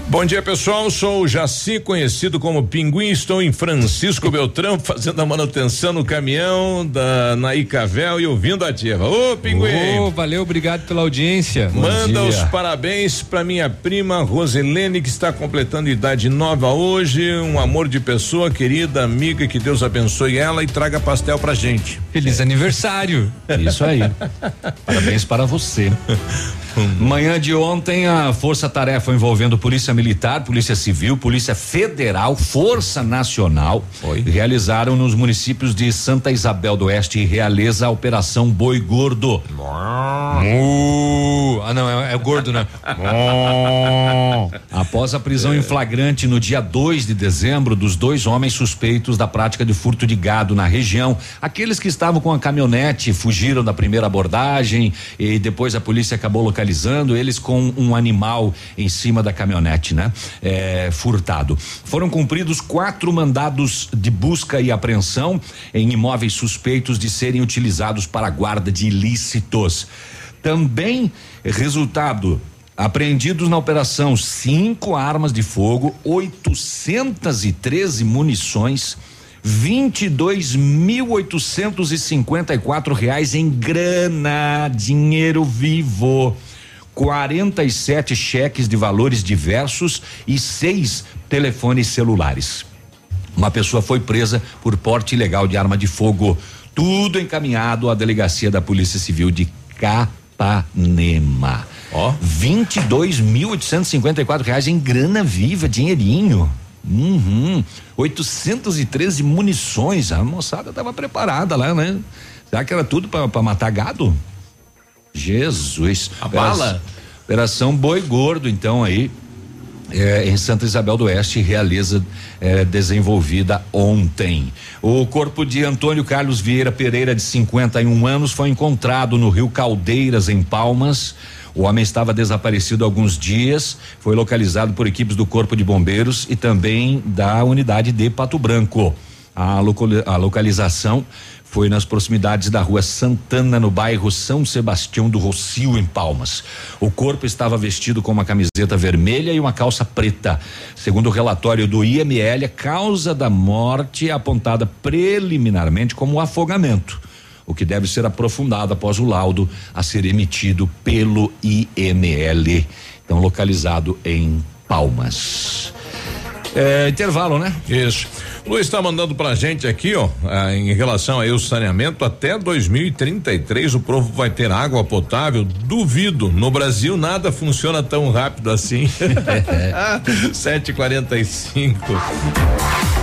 Bom dia, pessoal. Sou o Jaci, conhecido como Pinguim. Estou em Francisco Beltrão, fazendo a manutenção no caminhão da na Icavel e ouvindo a ativa. Ô, Pinguim! Ô, valeu, obrigado pela audiência. Manda os parabéns para minha prima Roselene, que está completando idade nova hoje. Um amor de pessoa, querida amiga, que Deus abençoe ela e traga pastel pra gente. Feliz aniversário. Isso aí. Parabéns para você. Manhã de ontem, a Força Tarefa envolvendo Polícia Militar, Polícia Civil, Polícia Federal, Força Nacional, realizaram nos municípios de Santa Isabel do Oeste e Realeza a Operação Boi Gordo. Uh, ah, não, é, é gordo, né? Após a prisão em flagrante no dia 2 de dezembro dos dois homens suspeitos da prática de furto de gado na região, aqueles que estavam com a caminhonete fugiram da primeira abordagem e depois a polícia acabou localizando eles com um animal em cima da caminhonete, né? É, furtado. Foram cumpridos quatro mandados de busca e apreensão em imóveis suspeitos de serem utilizados para guarda de ilícitos. Também resultado Apreendidos na operação cinco armas de fogo, 813 munições, 22.854 reais em grana, dinheiro vivo. 47 cheques de valores diversos e seis telefones celulares. Uma pessoa foi presa por porte ilegal de arma de fogo. Tudo encaminhado à delegacia da Polícia Civil de Capanema. Ó, 22.854 reais em grana viva, dinheirinho. Uhum. 813 munições. A moçada estava preparada lá, né? Será que era tudo para matar gado? Jesus. A bala? Operação Boi Gordo, então aí. é, em Santa Isabel do Oeste, Realeza é, desenvolvida ontem. O corpo de Antônio Carlos Vieira Pereira, de 51 anos, foi encontrado no Rio Caldeiras, em Palmas. O homem estava desaparecido há alguns dias, foi localizado por equipes do Corpo de Bombeiros e também da unidade de Pato Branco. A localização foi nas proximidades da rua Santana, no bairro São Sebastião do Rocio, em Palmas. O corpo estava vestido com uma camiseta vermelha e uma calça preta. Segundo o relatório do IML, a causa da morte é apontada preliminarmente como afogamento, o que deve ser aprofundado após o laudo a ser emitido pelo IML. Então, localizado em Palmas. É, intervalo, né? Isso. Luiz está mandando pra gente aqui, ó, ah, em relação aí ao saneamento, até 2033 o povo vai ter água potável. Duvido. No Brasil nada funciona tão rápido assim. 7h45.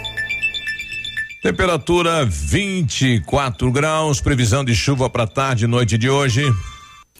Temperatura 24 graus, previsão de chuva para tarde e noite de hoje.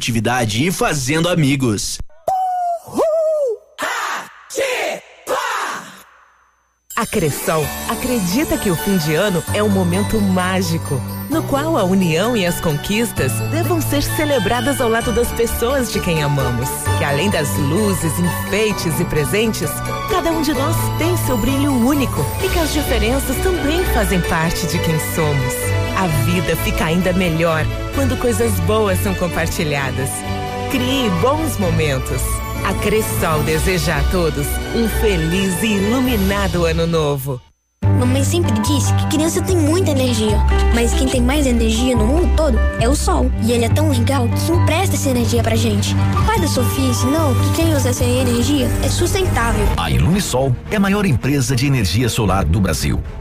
produtividade e fazendo amigos. A Cressol acredita que o fim de ano é um momento mágico, no qual a união e as conquistas devam ser celebradas ao lado das pessoas de quem amamos. Que além das luzes, enfeites e presentes, cada um de nós tem seu brilho único e que as diferenças também fazem parte de quem somos. A vida fica ainda melhor quando coisas boas são compartilhadas. Crie bons momentos. A Cressol deseja a todos um feliz e iluminado ano novo. Mamãe sempre disse que criança tem muita energia, mas quem tem mais energia no mundo todo é o sol. E ele é tão legal que empresta essa energia pra gente. O pai da Sofia ensinou que quem usa essa energia é sustentável. A Ilumisol é a maior empresa de energia solar do Brasil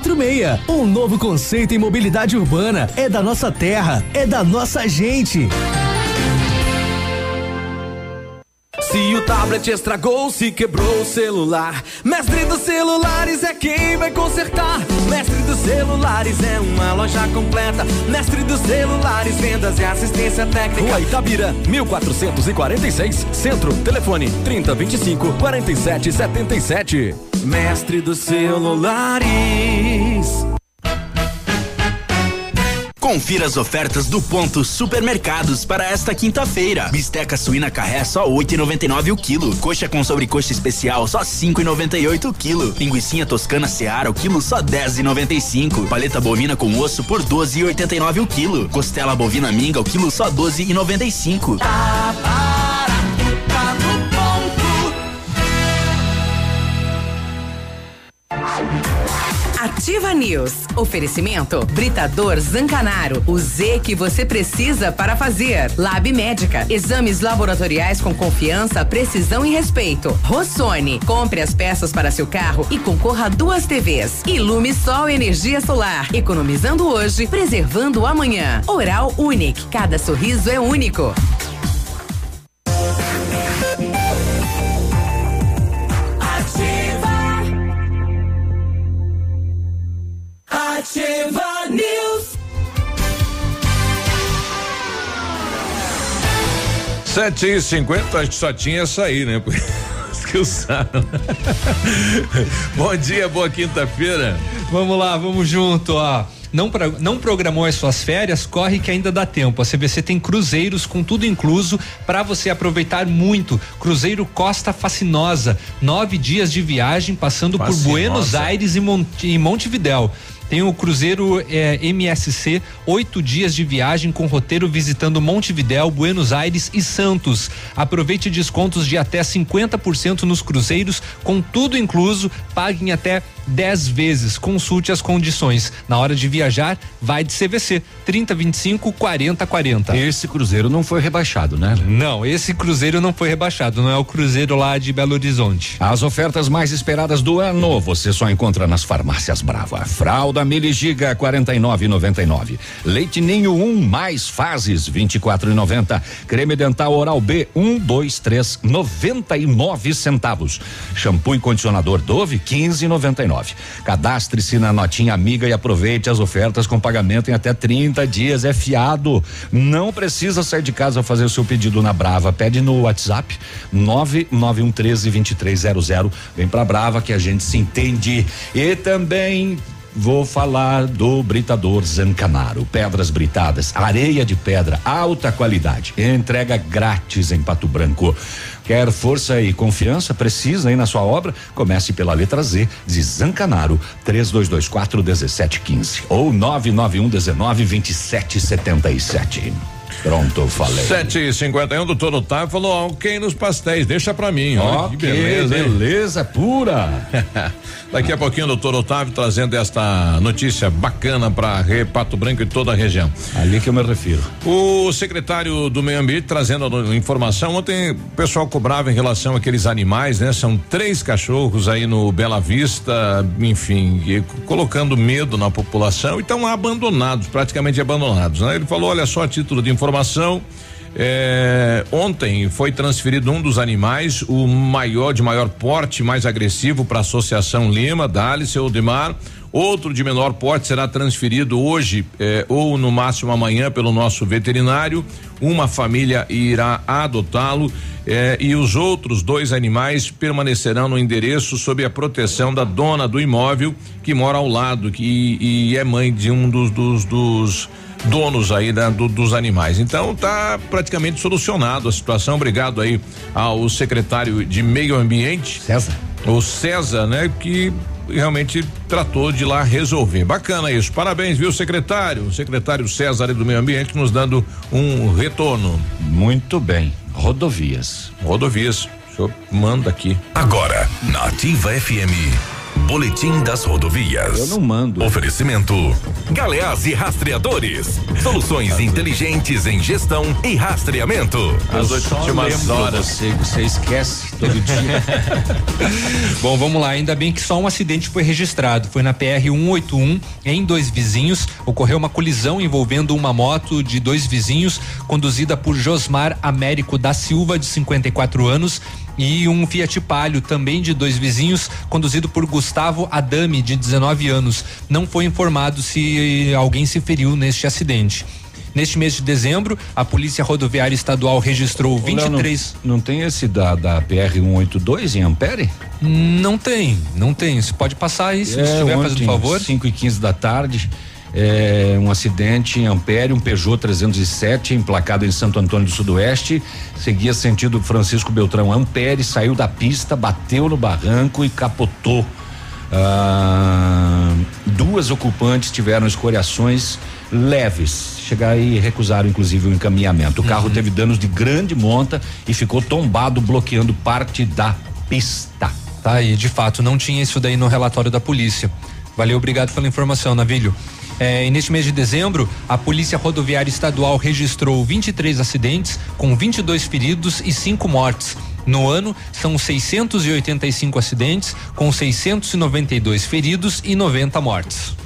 46. Um novo conceito em mobilidade urbana. É da nossa terra, é da nossa gente. Se o tablet estragou, se quebrou o celular, Mestre dos Celulares é quem vai consertar. Mestre dos Celulares é uma loja completa. Mestre dos Celulares, vendas e assistência técnica. Rua Itabira, 1446, Centro, telefone 3025 4777. Mestre dos Celulares. Confira as ofertas do Ponto Supermercados para esta quinta-feira. Bisteca suína carré só 8,99 o quilo. Coxa com sobrecoxa especial só 5,98 o quilo. Linguiça toscana Seara o quilo só 10,95. Paleta bovina com osso por 12,89 o quilo. Costela bovina minga o quilo só 12,95. Tá barato, Ativa News. Oferecimento Britador Zancanaro. O Z que você precisa para fazer. Lab Médica. Exames laboratoriais com confiança, precisão e respeito. Rossoni. Compre as peças para seu carro e concorra a duas TVs. Ilume Sol Energia Solar. Economizando hoje, preservando amanhã. Oral Unique. Cada sorriso é único. Sete e cinquenta, acho que só tinha essa aí, né? que usaram. Bom dia, boa quinta-feira. Vamos lá, vamos junto, ó. Não, pra, não programou as suas férias? Corre que ainda dá tempo. A CVC tem cruzeiros com tudo incluso para você aproveitar muito. Cruzeiro Costa Fascinosa, nove dias de viagem passando Fascinosa. por Buenos Aires e, Monte, e Montevidéu. Tem o Cruzeiro é, MSC, oito dias de viagem com roteiro visitando Montevidéu, Buenos Aires e Santos. Aproveite descontos de até 50% nos cruzeiros, com tudo incluso. Pague em até 10 vezes. Consulte as condições. Na hora de viajar, vai de CVC 3025 4040. Esse cruzeiro não foi rebaixado, né? Não, esse cruzeiro não foi rebaixado. Não é o cruzeiro lá de Belo Horizonte. As ofertas mais esperadas do ano você só encontra nas farmácias Brava. Fralda Fralda Mili Giga 49,99. Leite Ninho 1 um, mais fases 24,90. Creme dental Oral B 1, 2, 3, 99 centavos. Shampoo e condicionador Dove 15,99. Cadastre-se na notinha amiga e aproveite as ofertas com pagamento em até 30 dias. É fiado. Não precisa sair de casa fazer o seu pedido na Brava. Pede no WhatsApp 99113 2300. Vem pra Brava que a gente se entende. E também Vou falar do Britador Zancanaro. Pedras britadas, areia de pedra, alta qualidade. Entrega grátis em Pato Branco. Quer força e confiança? Precisa aí na sua obra? Comece pela letra Z de Zancanaro, 3224 1715 ou 991 19 2777. Pronto, falei. 7h51, um, doutor Otávio falou ok nos pastéis, deixa pra mim. Ó, que beleza. Beleza pura. Daqui a pouquinho, doutor Otávio trazendo esta notícia bacana para Pato Branco e toda a região. Ali que eu me refiro. O secretário do Meio Ambiente trazendo informação. Ontem o pessoal cobrava em relação àqueles animais, né? São três cachorros aí no Bela Vista, enfim, colocando medo na população e estão abandonados, praticamente abandonados. Né? Ele falou: olha só, a título de informação. É, ontem foi transferido um dos animais, o maior, de maior porte, mais agressivo, para a Associação Lima, Dali, seu Odemar. Outro de menor porte será transferido hoje é, ou no máximo amanhã pelo nosso veterinário. Uma família irá adotá-lo é, e os outros dois animais permanecerão no endereço sob a proteção da dona do imóvel que mora ao lado que, e é mãe de um dos, dos, dos donos aí né, do, dos animais. Então tá praticamente solucionado a situação. Obrigado aí ao secretário de Meio Ambiente, César. O César, né, que realmente tratou de lá resolver. Bacana isso. Parabéns, viu, secretário? O secretário César do Meio Ambiente nos dando um retorno. Muito bem. Rodovias. Rodovias. O senhor manda aqui. Agora, na Ativa FM. Boletim das rodovias. Eu não mando. Oferecimento: Galeás e Rastreadores. Soluções inteligentes em gestão e rastreamento. As últimas horas. Você, você esquece todo dia. Bom, vamos lá. Ainda bem que só um acidente foi registrado. Foi na PR 181 em dois vizinhos. Ocorreu uma colisão envolvendo uma moto de dois vizinhos conduzida por Josmar Américo da Silva, de 54 anos e um Fiat Palio também de dois vizinhos, conduzido por Gustavo Adame, de 19 anos. Não foi informado se alguém se feriu neste acidente. Neste mês de dezembro, a Polícia Rodoviária Estadual registrou 23. Não, não tem esse da, da PR 182 em Ampere? Não tem, não tem. Você pode passar aí se é, estiver fazendo favor. 5 e 15 da tarde é, um acidente em Ampere, um Peugeot 307, emplacado em Santo Antônio do Sudoeste, seguia sentido Francisco Beltrão Ampere, saiu da pista, bateu no barranco e capotou. Ah, duas ocupantes tiveram escoriações leves. Chegaram e recusaram, inclusive, o encaminhamento. O uhum. carro teve danos de grande monta e ficou tombado, bloqueando parte da pista. Tá aí, de fato, não tinha isso daí no relatório da polícia. Valeu, obrigado pela informação, Navilho. É, e neste mês de dezembro, a Polícia Rodoviária Estadual registrou 23 acidentes, com 22 feridos e 5 mortes. No ano, são 685 acidentes, com 692 feridos e 90 mortes.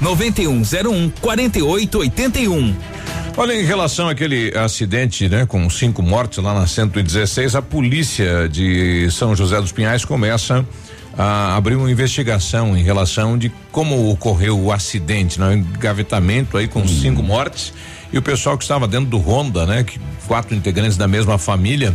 9101 4881. Olha, em relação àquele acidente, né, com cinco mortes lá na 116, a polícia de São José dos Pinhais começa a abrir uma investigação em relação de como ocorreu o acidente, né, um engavetamento aí com hum. cinco mortes e o pessoal que estava dentro do Honda, né? Que quatro integrantes da mesma família,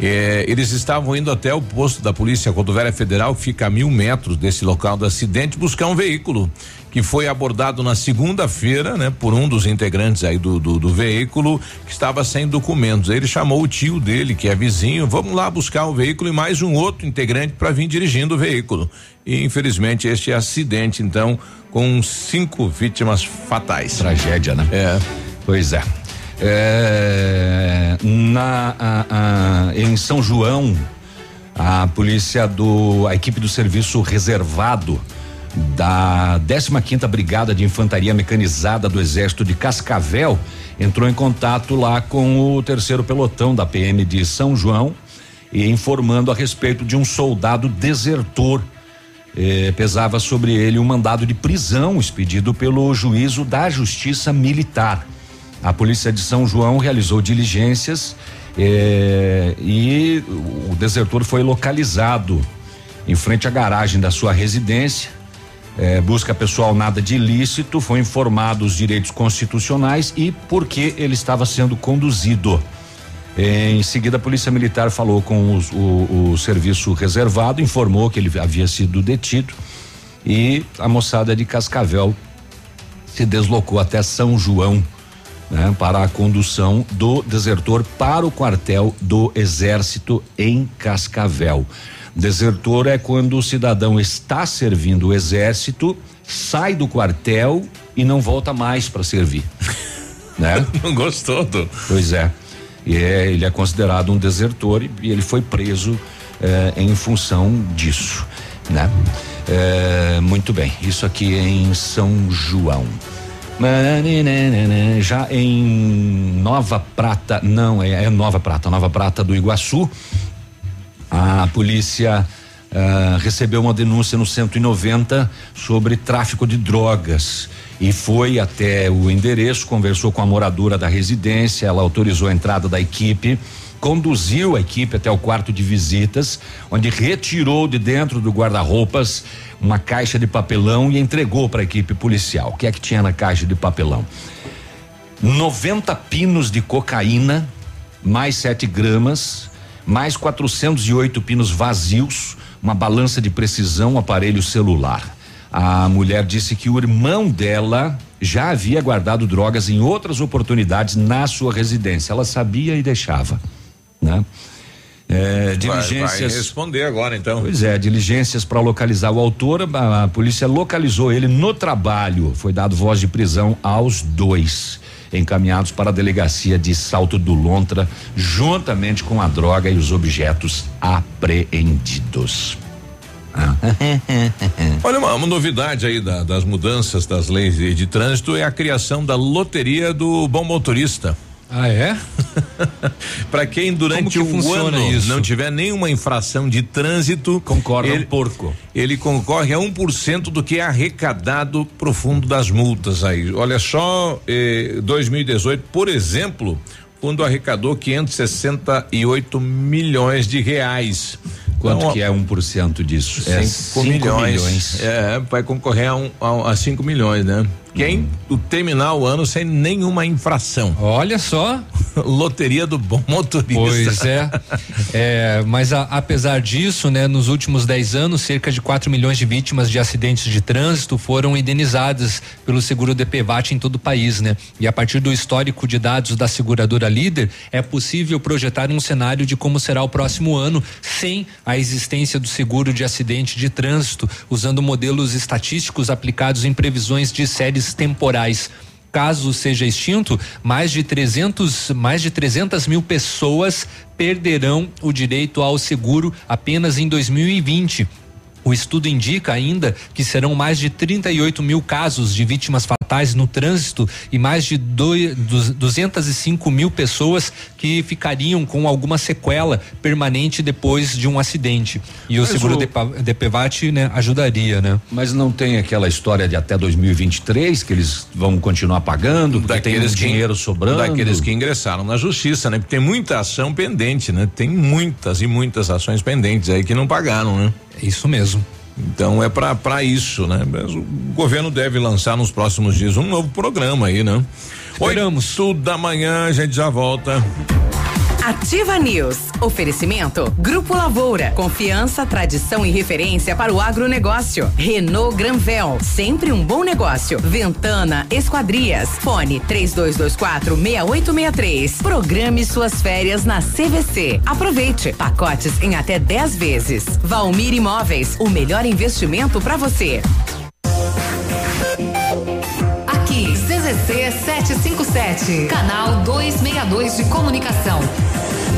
eh, eles estavam indo até o posto da Polícia Rodoviária Federal, que fica a mil metros desse local do acidente, buscar um veículo que foi abordado na segunda-feira, né, por um dos integrantes aí do, do, do veículo que estava sem documentos. Ele chamou o tio dele, que é vizinho, vamos lá buscar o veículo e mais um outro integrante para vir dirigindo o veículo. E infelizmente este acidente, então, com cinco vítimas fatais. Tragédia, né? É. Pois é. É, na, a, a, em São João, a polícia do, a equipe do serviço reservado da 15ª Brigada de Infantaria Mecanizada do Exército de Cascavel entrou em contato lá com o terceiro pelotão da PM de São João e informando a respeito de um soldado desertor. Eh, pesava sobre ele um mandado de prisão expedido pelo juízo da Justiça Militar. A polícia de São João realizou diligências eh, e o desertor foi localizado em frente à garagem da sua residência. Eh, busca pessoal nada de ilícito, foi informado os direitos constitucionais e por que ele estava sendo conduzido. Em seguida, a Polícia Militar falou com os, o, o serviço reservado, informou que ele havia sido detido e a moçada de Cascavel se deslocou até São João né, para a condução do desertor para o quartel do Exército em Cascavel. Desertor é quando o cidadão está servindo o Exército, sai do quartel e não volta mais para servir. né? Não gostou do. Pois é. E é, ele é considerado um desertor e, e ele foi preso eh, em função disso, né? Eh, muito bem, isso aqui em São João. Já em Nova Prata, não, é, é Nova Prata, Nova Prata do Iguaçu, a polícia uh, recebeu uma denúncia no 190 sobre tráfico de drogas e foi até o endereço, conversou com a moradora da residência, ela autorizou a entrada da equipe, conduziu a equipe até o quarto de visitas, onde retirou de dentro do guarda-roupas uma caixa de papelão e entregou para a equipe policial. O que é que tinha na caixa de papelão? 90 pinos de cocaína, mais 7 gramas, mais 408 pinos vazios, uma balança de precisão, um aparelho celular. A mulher disse que o irmão dela já havia guardado drogas em outras oportunidades na sua residência. Ela sabia e deixava, né? É, diligências. Vai, vai responder agora, então. Pois é, diligências para localizar o autor. A, a, polícia localizou ele no trabalho. Foi dado voz de prisão aos dois, encaminhados para a delegacia de Salto do Lontra, juntamente com a droga e os objetos apreendidos. Ah. Olha, uma, uma, novidade aí da, das mudanças das leis de, de trânsito é a criação da loteria do bom motorista. Ah, é? para quem durante um ano isso? não tiver nenhuma infração de trânsito, concorre ele, um porco. Ele concorre a 1% do que é arrecadado pro fundo das multas aí. Olha só, eh, 2018, por exemplo, fundo arrecadou 568 milhões de reais. Quanto então, que é 1% disso? É 5 milhões. milhões. É, vai concorrer a 5 milhões, né? Quem hum. terminar o ano sem nenhuma infração. Olha só. Loteria do bom motorista. Pois é. é mas a, apesar disso, né, nos últimos 10 anos, cerca de 4 milhões de vítimas de acidentes de trânsito foram indenizadas pelo seguro DPVAT em todo o país, né? E a partir do histórico de dados da seguradora líder, é possível projetar um cenário de como será o próximo ano sem a existência do seguro de acidente de trânsito, usando modelos estatísticos aplicados em previsões de séries temporais caso seja extinto, mais de 300, mais de 300 mil pessoas perderão o direito ao seguro apenas em 2020. O estudo indica ainda que serão mais de 38 mil casos de vítimas fatais no trânsito e mais de dois, 205 mil pessoas que ficariam com alguma sequela permanente depois de um acidente. E Mas o seguro o... DPVAT né, ajudaria, né? Mas não tem aquela história de até 2023 que eles vão continuar pagando, porque daqueles tem um dinheiro sobrando. Daqueles que ingressaram na justiça, né? Porque tem muita ação pendente, né? Tem muitas e muitas ações pendentes aí que não pagaram, né? Isso mesmo. Então é para isso, né? Mas o governo deve lançar nos próximos dias um novo programa aí, né? Esperamos. Oito da manhã, a gente já volta. Ativa News. Oferecimento Grupo Lavoura. Confiança, tradição e referência para o agronegócio. Renault Granvel. Sempre um bom negócio. Ventana Esquadrias. Fone 3224 6863. Programe suas férias na CVC. Aproveite. Pacotes em até 10 vezes. Valmir Imóveis. O melhor investimento para você. Aqui, CZC 757. Canal 262 de comunicação.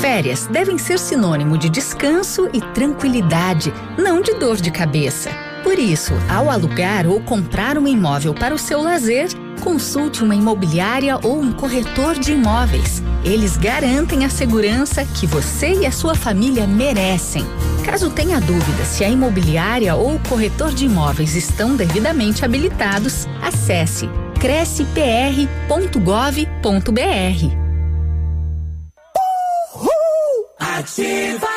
Férias devem ser sinônimo de descanso e tranquilidade, não de dor de cabeça. Por isso, ao alugar ou comprar um imóvel para o seu lazer, consulte uma imobiliária ou um corretor de imóveis. Eles garantem a segurança que você e a sua família merecem. Caso tenha dúvida se a imobiliária ou o corretor de imóveis estão devidamente habilitados, acesse crescepr.gov.br. Ativa.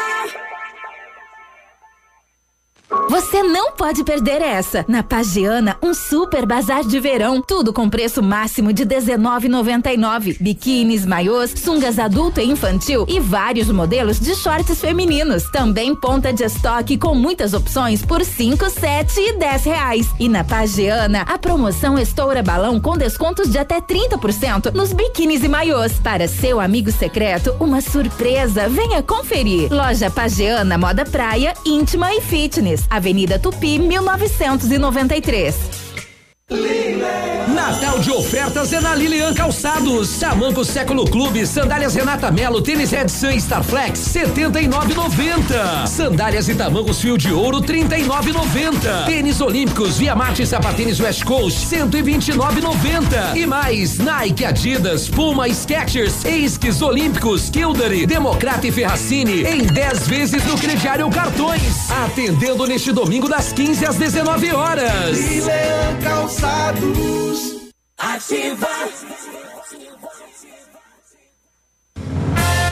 Você não pode perder essa. Na Pagiana, um super bazar de verão, tudo com preço máximo de 19,99. Biquínis, maiôs, sungas adulto e infantil e vários modelos de shorts femininos. Também ponta de estoque com muitas opções por 5, 7 e 10 reais. E na Pagiana, a promoção estoura balão com descontos de até 30% nos biquínis e maiôs. Para seu amigo secreto, uma surpresa. Venha conferir. Loja Pagiana Moda Praia, íntima e fitness. Avenida Tupi, 1993. Natal de ofertas é na Lilian Calçados. Tamanco Século Clube, sandálias Renata Melo, tênis Edson Starflex, 79,90. Sandálias e tamancos fio de ouro, 39,90. Tênis Olímpicos, Via Marte Sapatênis West Coast, 129,90. E mais, Nike, Adidas, Puma, Skechers, Esquis Olímpicos, Kildare, Democrata e Ferracini, em 10 vezes no crediário cartões. Atendendo neste domingo das 15 às 19 horas. Lilian Calçados. Ativa.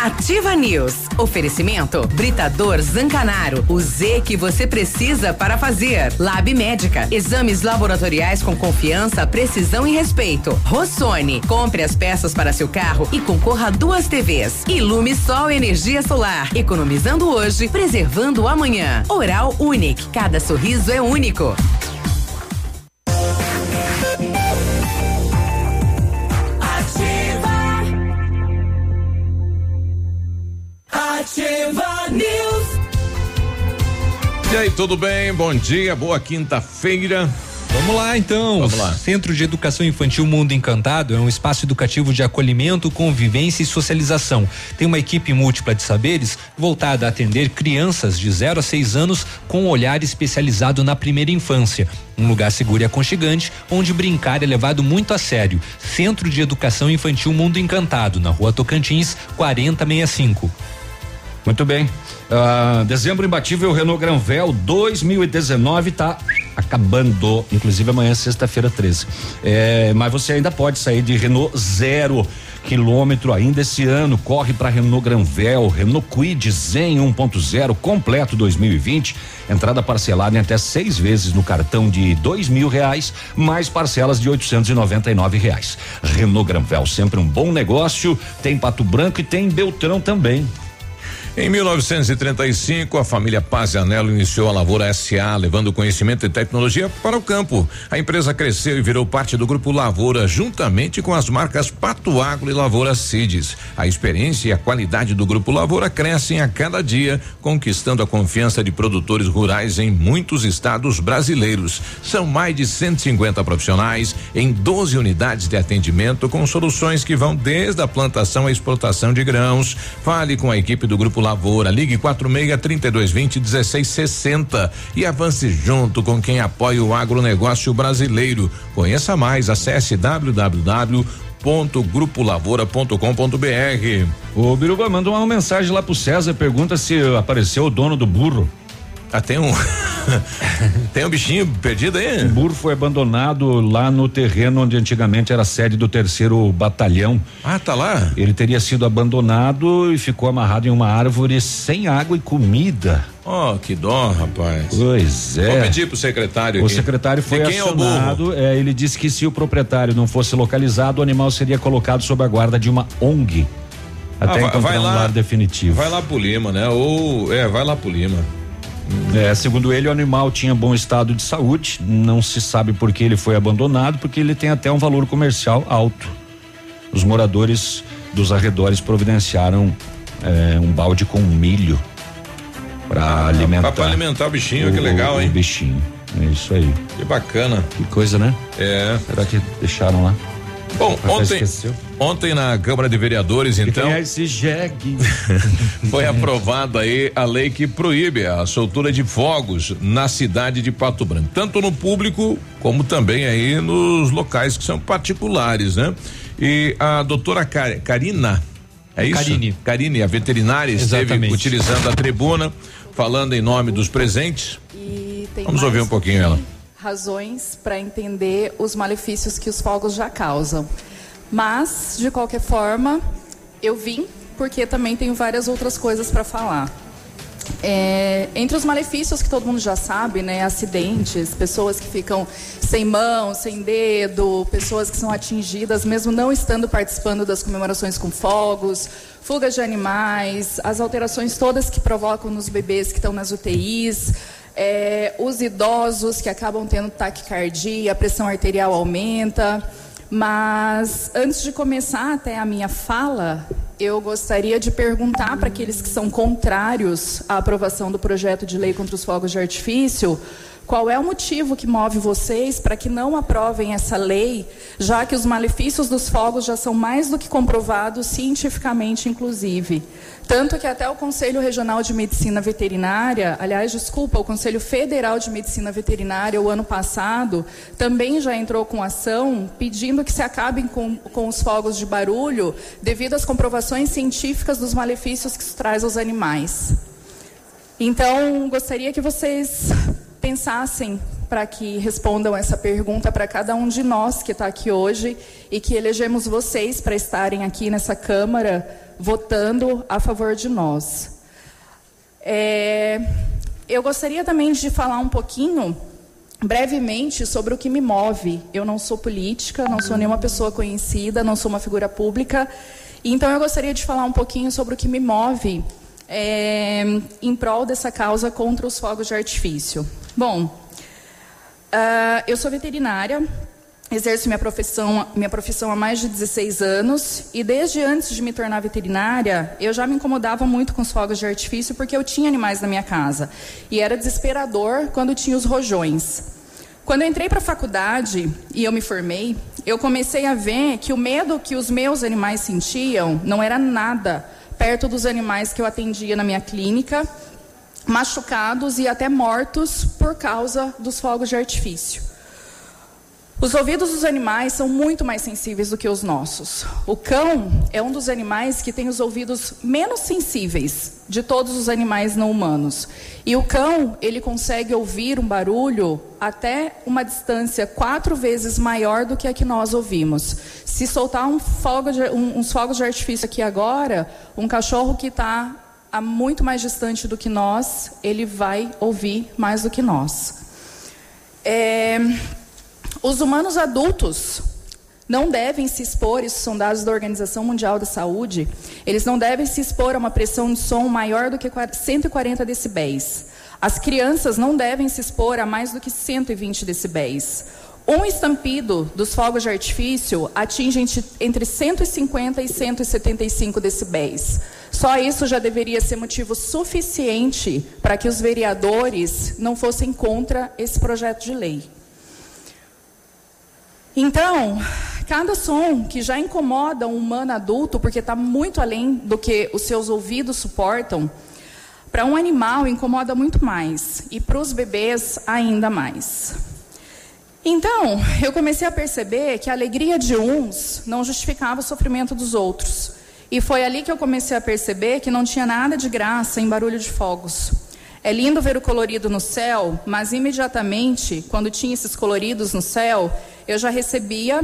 Ativa News. Oferecimento Britador Zancanaro. O Z que você precisa para fazer. Lab Médica. Exames laboratoriais com confiança, precisão e respeito. Rossoni. Compre as peças para seu carro e concorra a duas TVs. Ilume Sol Energia Solar. Economizando hoje, preservando amanhã. Oral Unique. Cada sorriso é único. Ativa News. E aí, tudo bem? Bom dia, boa quinta-feira. Vamos lá então. Vamos lá. Centro de Educação Infantil Mundo Encantado é um espaço educativo de acolhimento, convivência e socialização. Tem uma equipe múltipla de saberes voltada a atender crianças de 0 a 6 anos com um olhar especializado na primeira infância. Um lugar seguro e aconchegante, onde brincar é levado muito a sério. Centro de Educação Infantil Mundo Encantado, na rua Tocantins, 4065. Muito bem. Ah, dezembro imbatível Renault Granvel 2019 tá acabando. Inclusive amanhã, sexta-feira 13. É, mas você ainda pode sair de Renault zero quilômetro ainda esse ano. Corre para Renault Granvel, Renault Quid Zen 1.0 completo 2020. Entrada parcelada em até seis vezes no cartão de dois mil reais, mais parcelas de 899 reais. Renault Granvel, sempre um bom negócio. Tem Pato Branco e tem Beltrão também. Em 1935, a família Paz e Anelo iniciou a Lavoura SA, levando conhecimento e tecnologia para o campo. A empresa cresceu e virou parte do grupo Lavoura, juntamente com as marcas Pato Agro e Lavoura Cides. A experiência e a qualidade do grupo Lavoura crescem a cada dia, conquistando a confiança de produtores rurais em muitos estados brasileiros. São mais de 150 profissionais em 12 unidades de atendimento com soluções que vão desde a plantação à exportação de grãos. Fale com a equipe do grupo Lavoura. Ligue 46 3220 1660 e avance junto com quem apoia o agronegócio brasileiro. Conheça mais, acesse www www.grupolavoura.com.br. O Biruba mandou uma mensagem lá pro César, pergunta se apareceu o dono do burro. Ah, tem um. tem um bichinho perdido aí? O burro foi abandonado lá no terreno onde antigamente era a sede do terceiro batalhão. Ah, tá lá? Ele teria sido abandonado e ficou amarrado em uma árvore sem água e comida. Oh, que dó, rapaz. Pois é. Vou pedir pro secretário. O aqui. secretário foi quem acionado. É, ele disse que se o proprietário não fosse localizado, o animal seria colocado sob a guarda de uma ONG. Até Ah, vai- encontrar vai um lá. lar definitivo. Vai lá pro Lima, né? Ou, é, vai lá pro Lima. É, segundo ele, o animal tinha bom estado de saúde. Não se sabe por que ele foi abandonado, porque ele tem até um valor comercial alto. Os moradores dos arredores providenciaram é, um balde com milho para alimentar. Pra alimentar o bichinho, que legal, o hein? bichinho. É isso aí. Que bacana. Que coisa, né? É. Será que deixaram lá? Bom, ontem, ontem na Câmara de Vereadores, então. É esse jegue? Foi aprovada aí a lei que proíbe a soltura de fogos na cidade de Pato Branco, tanto no público como também aí nos locais que são particulares, né? E a doutora Car- Karina, é isso? Karine. Karine, a veterinária, esteve Exatamente. utilizando a tribuna, falando em nome dos presentes. E tem Vamos ouvir um pouquinho ela. Razões para entender os malefícios que os fogos já causam. Mas, de qualquer forma, eu vim porque também tenho várias outras coisas para falar. É, entre os malefícios que todo mundo já sabe, né, acidentes, pessoas que ficam sem mão, sem dedo, pessoas que são atingidas mesmo não estando participando das comemorações com fogos, fugas de animais, as alterações todas que provocam nos bebês que estão nas UTIs, é, os idosos que acabam tendo taquicardia, a pressão arterial aumenta. Mas antes de começar até a minha fala, eu gostaria de perguntar para aqueles que são contrários à aprovação do projeto de lei contra os fogos de artifício, qual é o motivo que move vocês para que não aprovem essa lei, já que os malefícios dos fogos já são mais do que comprovados cientificamente, inclusive. Tanto que até o Conselho Regional de Medicina Veterinária, aliás, desculpa, o Conselho Federal de Medicina Veterinária, o ano passado, também já entrou com ação pedindo que se acabem com, com os fogos de barulho devido às comprovações científicas dos malefícios que isso traz aos animais. Então, gostaria que vocês pensassem para que respondam essa pergunta para cada um de nós que está aqui hoje e que elegemos vocês para estarem aqui nessa Câmara votando a favor de nós. É, eu gostaria também de falar um pouquinho, brevemente, sobre o que me move. Eu não sou política, não sou nenhuma pessoa conhecida, não sou uma figura pública. Então, eu gostaria de falar um pouquinho sobre o que me move é, em prol dessa causa contra os fogos de artifício. Bom, uh, eu sou veterinária, exerço minha profissão, minha profissão há mais de 16 anos e desde antes de me tornar veterinária, eu já me incomodava muito com os fogos de artifício porque eu tinha animais na minha casa e era desesperador quando tinha os rojões. Quando eu entrei para a faculdade e eu me formei, eu comecei a ver que o medo que os meus animais sentiam não era nada perto dos animais que eu atendia na minha clínica, machucados e até mortos por causa dos fogos de artifício. Os ouvidos dos animais são muito mais sensíveis do que os nossos. O cão é um dos animais que tem os ouvidos menos sensíveis de todos os animais não humanos. E o cão, ele consegue ouvir um barulho até uma distância quatro vezes maior do que a que nós ouvimos. Se soltar um fogo de, um, uns fogos de artifício aqui agora, um cachorro que está muito mais distante do que nós, ele vai ouvir mais do que nós. É, os humanos adultos não devem se expor, isso são dados da Organização Mundial da Saúde, eles não devem se expor a uma pressão de som maior do que 140 decibéis. As crianças não devem se expor a mais do que 120 decibéis. Um estampido dos fogos de artifício atinge entre 150 e 175 decibéis. Só isso já deveria ser motivo suficiente para que os vereadores não fossem contra esse projeto de lei. Então, cada som que já incomoda um humano adulto, porque está muito além do que os seus ouvidos suportam, para um animal incomoda muito mais e para os bebês ainda mais. Então, eu comecei a perceber que a alegria de uns não justificava o sofrimento dos outros. E foi ali que eu comecei a perceber que não tinha nada de graça em barulho de fogos. É lindo ver o colorido no céu, mas imediatamente, quando tinha esses coloridos no céu, eu já recebia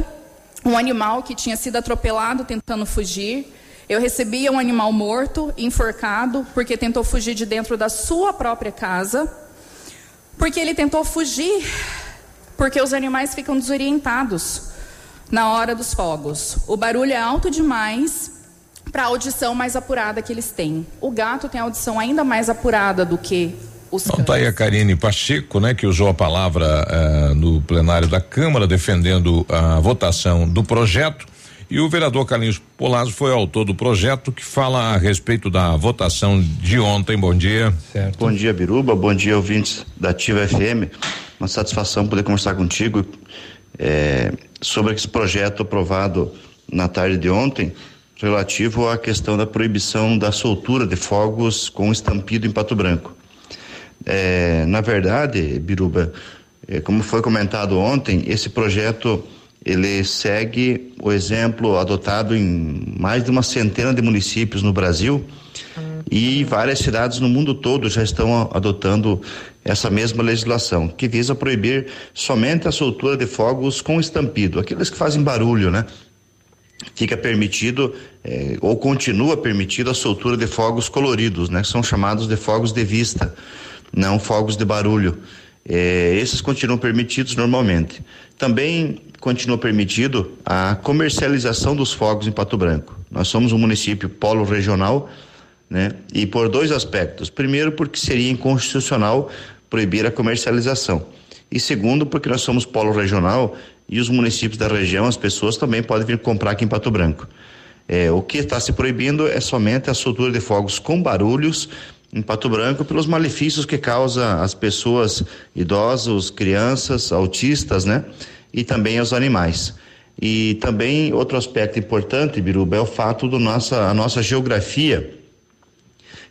um animal que tinha sido atropelado tentando fugir. Eu recebia um animal morto, enforcado, porque tentou fugir de dentro da sua própria casa. Porque ele tentou fugir, porque os animais ficam desorientados na hora dos fogos. O barulho é alto demais para a audição mais apurada que eles têm. O gato tem audição ainda mais apurada do que os Então tá aí a Karine Pacheco, né, que usou a palavra uh, no plenário da Câmara defendendo a votação do projeto. E o vereador Carlinhos Polazzo foi autor do projeto que fala a respeito da votação de ontem. Bom dia. Certo. Bom dia, Biruba. Bom dia, ouvintes da Ativa FM. Uma satisfação poder conversar contigo é, sobre esse projeto aprovado na tarde de ontem relativo à questão da proibição da soltura de fogos com estampido em Pato Branco. É, na verdade, Biruba, é, como foi comentado ontem, esse projeto ele segue o exemplo adotado em mais de uma centena de municípios no Brasil e várias cidades no mundo todo já estão adotando essa mesma legislação, que visa proibir somente a soltura de fogos com estampido, aqueles que fazem barulho, né? Fica permitido eh, ou continua permitido a soltura de fogos coloridos, né? São chamados de fogos de vista, não fogos de barulho. Eh, esses continuam permitidos normalmente. Também continua permitido a comercialização dos fogos em Pato Branco. Nós somos um município polo regional, né? E por dois aspectos. Primeiro, porque seria inconstitucional proibir a comercialização. E segundo, porque nós somos polo regional e os municípios da região, as pessoas também podem vir comprar aqui em Pato Branco. É, o que está se proibindo é somente a soltura de fogos com barulhos em Pato Branco pelos malefícios que causa às pessoas idosas, crianças, autistas, né? E também aos animais. E também outro aspecto importante, Biruba, é o fato do nossa a nossa geografia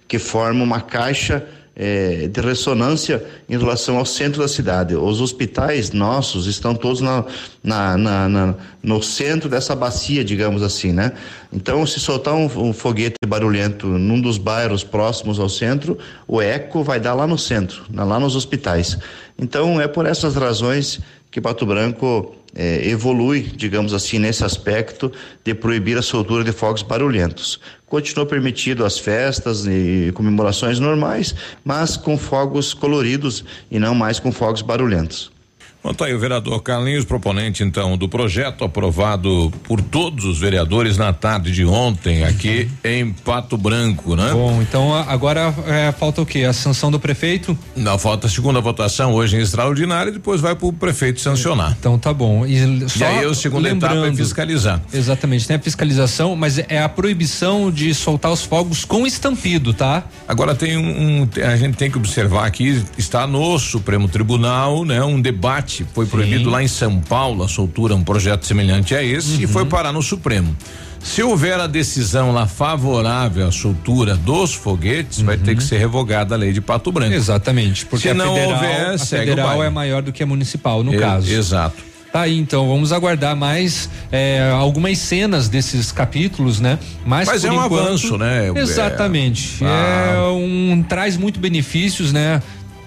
que forma uma caixa é, de ressonância em relação ao centro da cidade. Os hospitais nossos estão todos na, na, na, na no centro dessa bacia, digamos assim, né? Então, se soltar um, um, foguete barulhento num dos bairros próximos ao centro, o eco vai dar lá no centro, lá nos hospitais. Então, é por essas razões que Pato Branco eh, evolui, digamos assim, nesse aspecto de proibir a soltura de fogos barulhentos. Continua permitido as festas e comemorações normais, mas com fogos coloridos e não mais com fogos barulhentos. Bom, tá aí o vereador Carlinhos, proponente então do projeto aprovado por todos os vereadores na tarde de ontem aqui em Pato Branco, né? Bom, então agora é, falta o quê? A sanção do prefeito? Não, falta a segunda votação hoje em extraordinário e depois vai para o prefeito sancionar. Então tá bom. E, só e aí a segunda etapa é fiscalizar. Exatamente, tem a fiscalização, mas é a proibição de soltar os fogos com estampido, tá? Agora tem um, um a gente tem que observar aqui, está no Supremo Tribunal, né? Um debate foi Sim. proibido lá em São Paulo a soltura, um projeto semelhante a esse, uhum. e foi parar no Supremo. Se houver a decisão lá favorável à soltura dos foguetes, uhum. vai ter que uhum. ser revogada a lei de Pato Branco. Exatamente, porque Se não federal, houver, a federal é maior do que a municipal, no caso. Exato. Tá aí, então, vamos aguardar mais é, algumas cenas desses capítulos, né? Mas, Mas é um enquanto, avanço, né? Exatamente. É, ah. é um traz muito benefícios, né?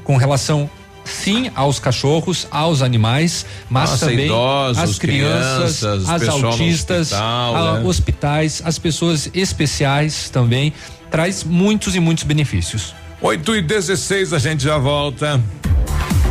Com relação sim aos cachorros, aos animais, mas Nossa, também idosos, às crianças, crianças às autistas, hospital, a né? hospitais, as pessoas especiais também. Traz muitos e muitos benefícios. 8 e 16 a gente já volta.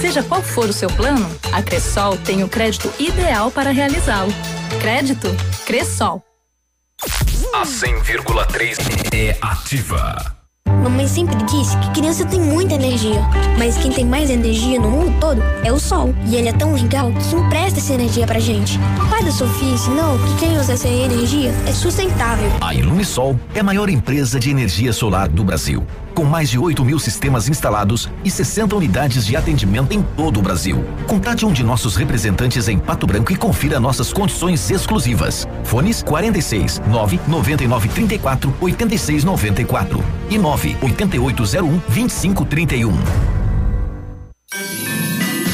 Seja qual for o seu plano, a Cressol tem o crédito ideal para realizá-lo. Crédito Cressol. A 100,3 é ativa. Mamãe sempre disse que criança tem muita energia, mas quem tem mais energia no mundo todo é o Sol. E ele é tão legal que empresta essa energia pra gente. O pai da Sofia ensinou que quem usa essa energia é sustentável. A Ilumisol é a maior empresa de energia solar do Brasil com mais de 8 mil sistemas instalados e 60 unidades de atendimento em todo o Brasil. Contate um de nossos representantes em Pato Branco e confira nossas condições exclusivas. Fones 46 9 99 34 86 94 e 9 8801 2531.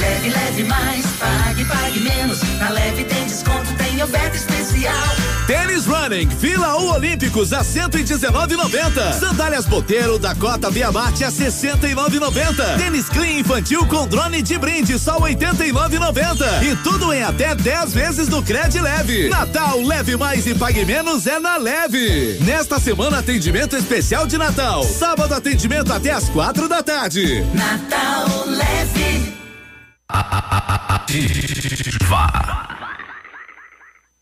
Leve, leve mais, pague, pague menos. Na leve tem desconto, tem oferta especial. Tênis Running, Vila U Olímpicos a 119,90. Sandálias Boteiro da Cota Via Marte a 69,90. Tênis Clean Infantil com drone de brinde só 89,90. E tudo em até 10 vezes no Cred Leve. Natal leve mais e pague menos é na Leve. Nesta semana atendimento especial de Natal. Sábado atendimento até as quatro da tarde. Natal leve. Ativa.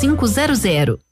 22 5500.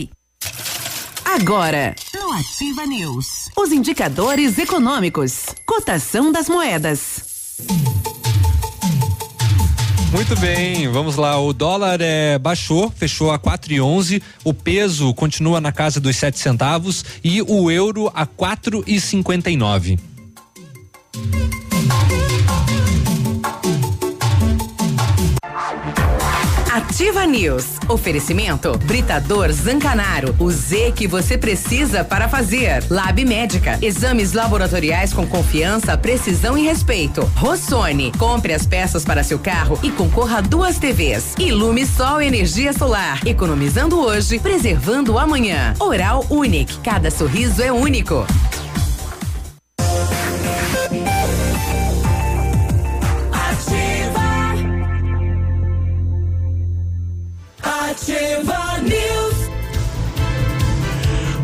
Agora, no Ativa News, os indicadores econômicos, cotação das moedas. Muito bem, vamos lá. O dólar é, baixou, fechou a 4,11. O peso continua na casa dos 7 centavos e o euro a 4,59. Ativa News. Oferecimento Britador Zancanaro. O Z que você precisa para fazer. Lab Médica. Exames laboratoriais com confiança, precisão e respeito. Rossoni. Compre as peças para seu carro e concorra a duas TVs. Ilume Sol Energia Solar. Economizando hoje, preservando amanhã. Oral Unique. Cada sorriso é único.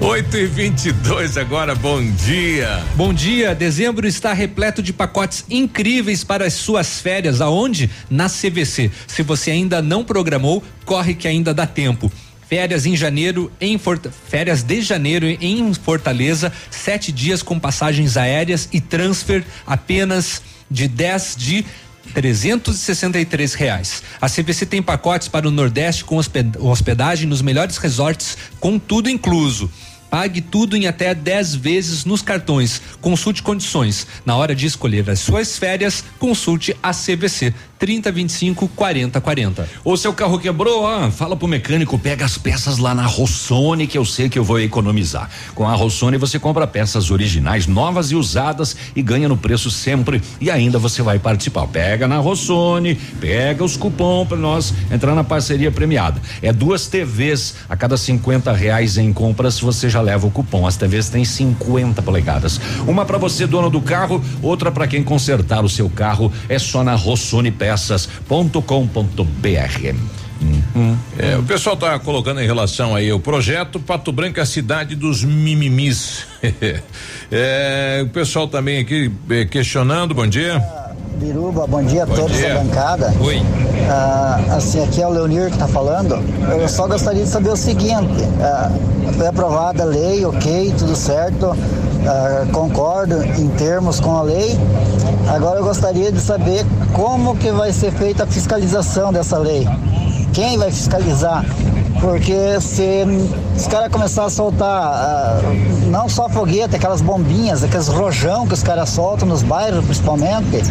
8 e 22 agora, bom dia. Bom dia. Dezembro está repleto de pacotes incríveis para as suas férias. Aonde? Na CVC. Se você ainda não programou, corre que ainda dá tempo. Férias em janeiro em Forta, férias de janeiro em Fortaleza, sete dias com passagens aéreas e transfer apenas de 10 de 363 reais. A CVC tem pacotes para o Nordeste com hosped- hospedagem nos melhores resorts com tudo incluso. Pague tudo em até 10 vezes nos cartões. Consulte condições. Na hora de escolher as suas férias, consulte a CVC 30 25 40 40. O seu carro quebrou, ah, fala pro mecânico, pega as peças lá na Rossoni que eu sei que eu vou economizar. Com a Rossoni você compra peças originais, novas e usadas e ganha no preço sempre e ainda você vai participar. Pega na Rossoni, pega os cupom para nós entrar na parceria premiada. É duas TVs a cada 50 reais em compras você já leva o cupom. As TVs têm 50 polegadas. Uma para você dono do carro, outra para quem consertar o seu carro. É só na rossonepeças.com.br. É, o pessoal tá colocando em relação aí o projeto Pato Branco, é a cidade dos mimimis. é, o pessoal também aqui eh, questionando, bom dia. Biruba, bom dia a Bom todos dia. da bancada. Oi. Ah, assim, aqui é o Leonir que está falando. Eu só gostaria de saber o seguinte: ah, foi aprovada a lei, ok, tudo certo. ah, concordo em termos com a lei. Agora eu gostaria de saber como que vai ser feita a fiscalização dessa lei. Quem vai fiscalizar? Porque se os caras começarem a soltar ah, não só foguete, aquelas bombinhas, aqueles rojão que os caras soltam nos bairros principalmente,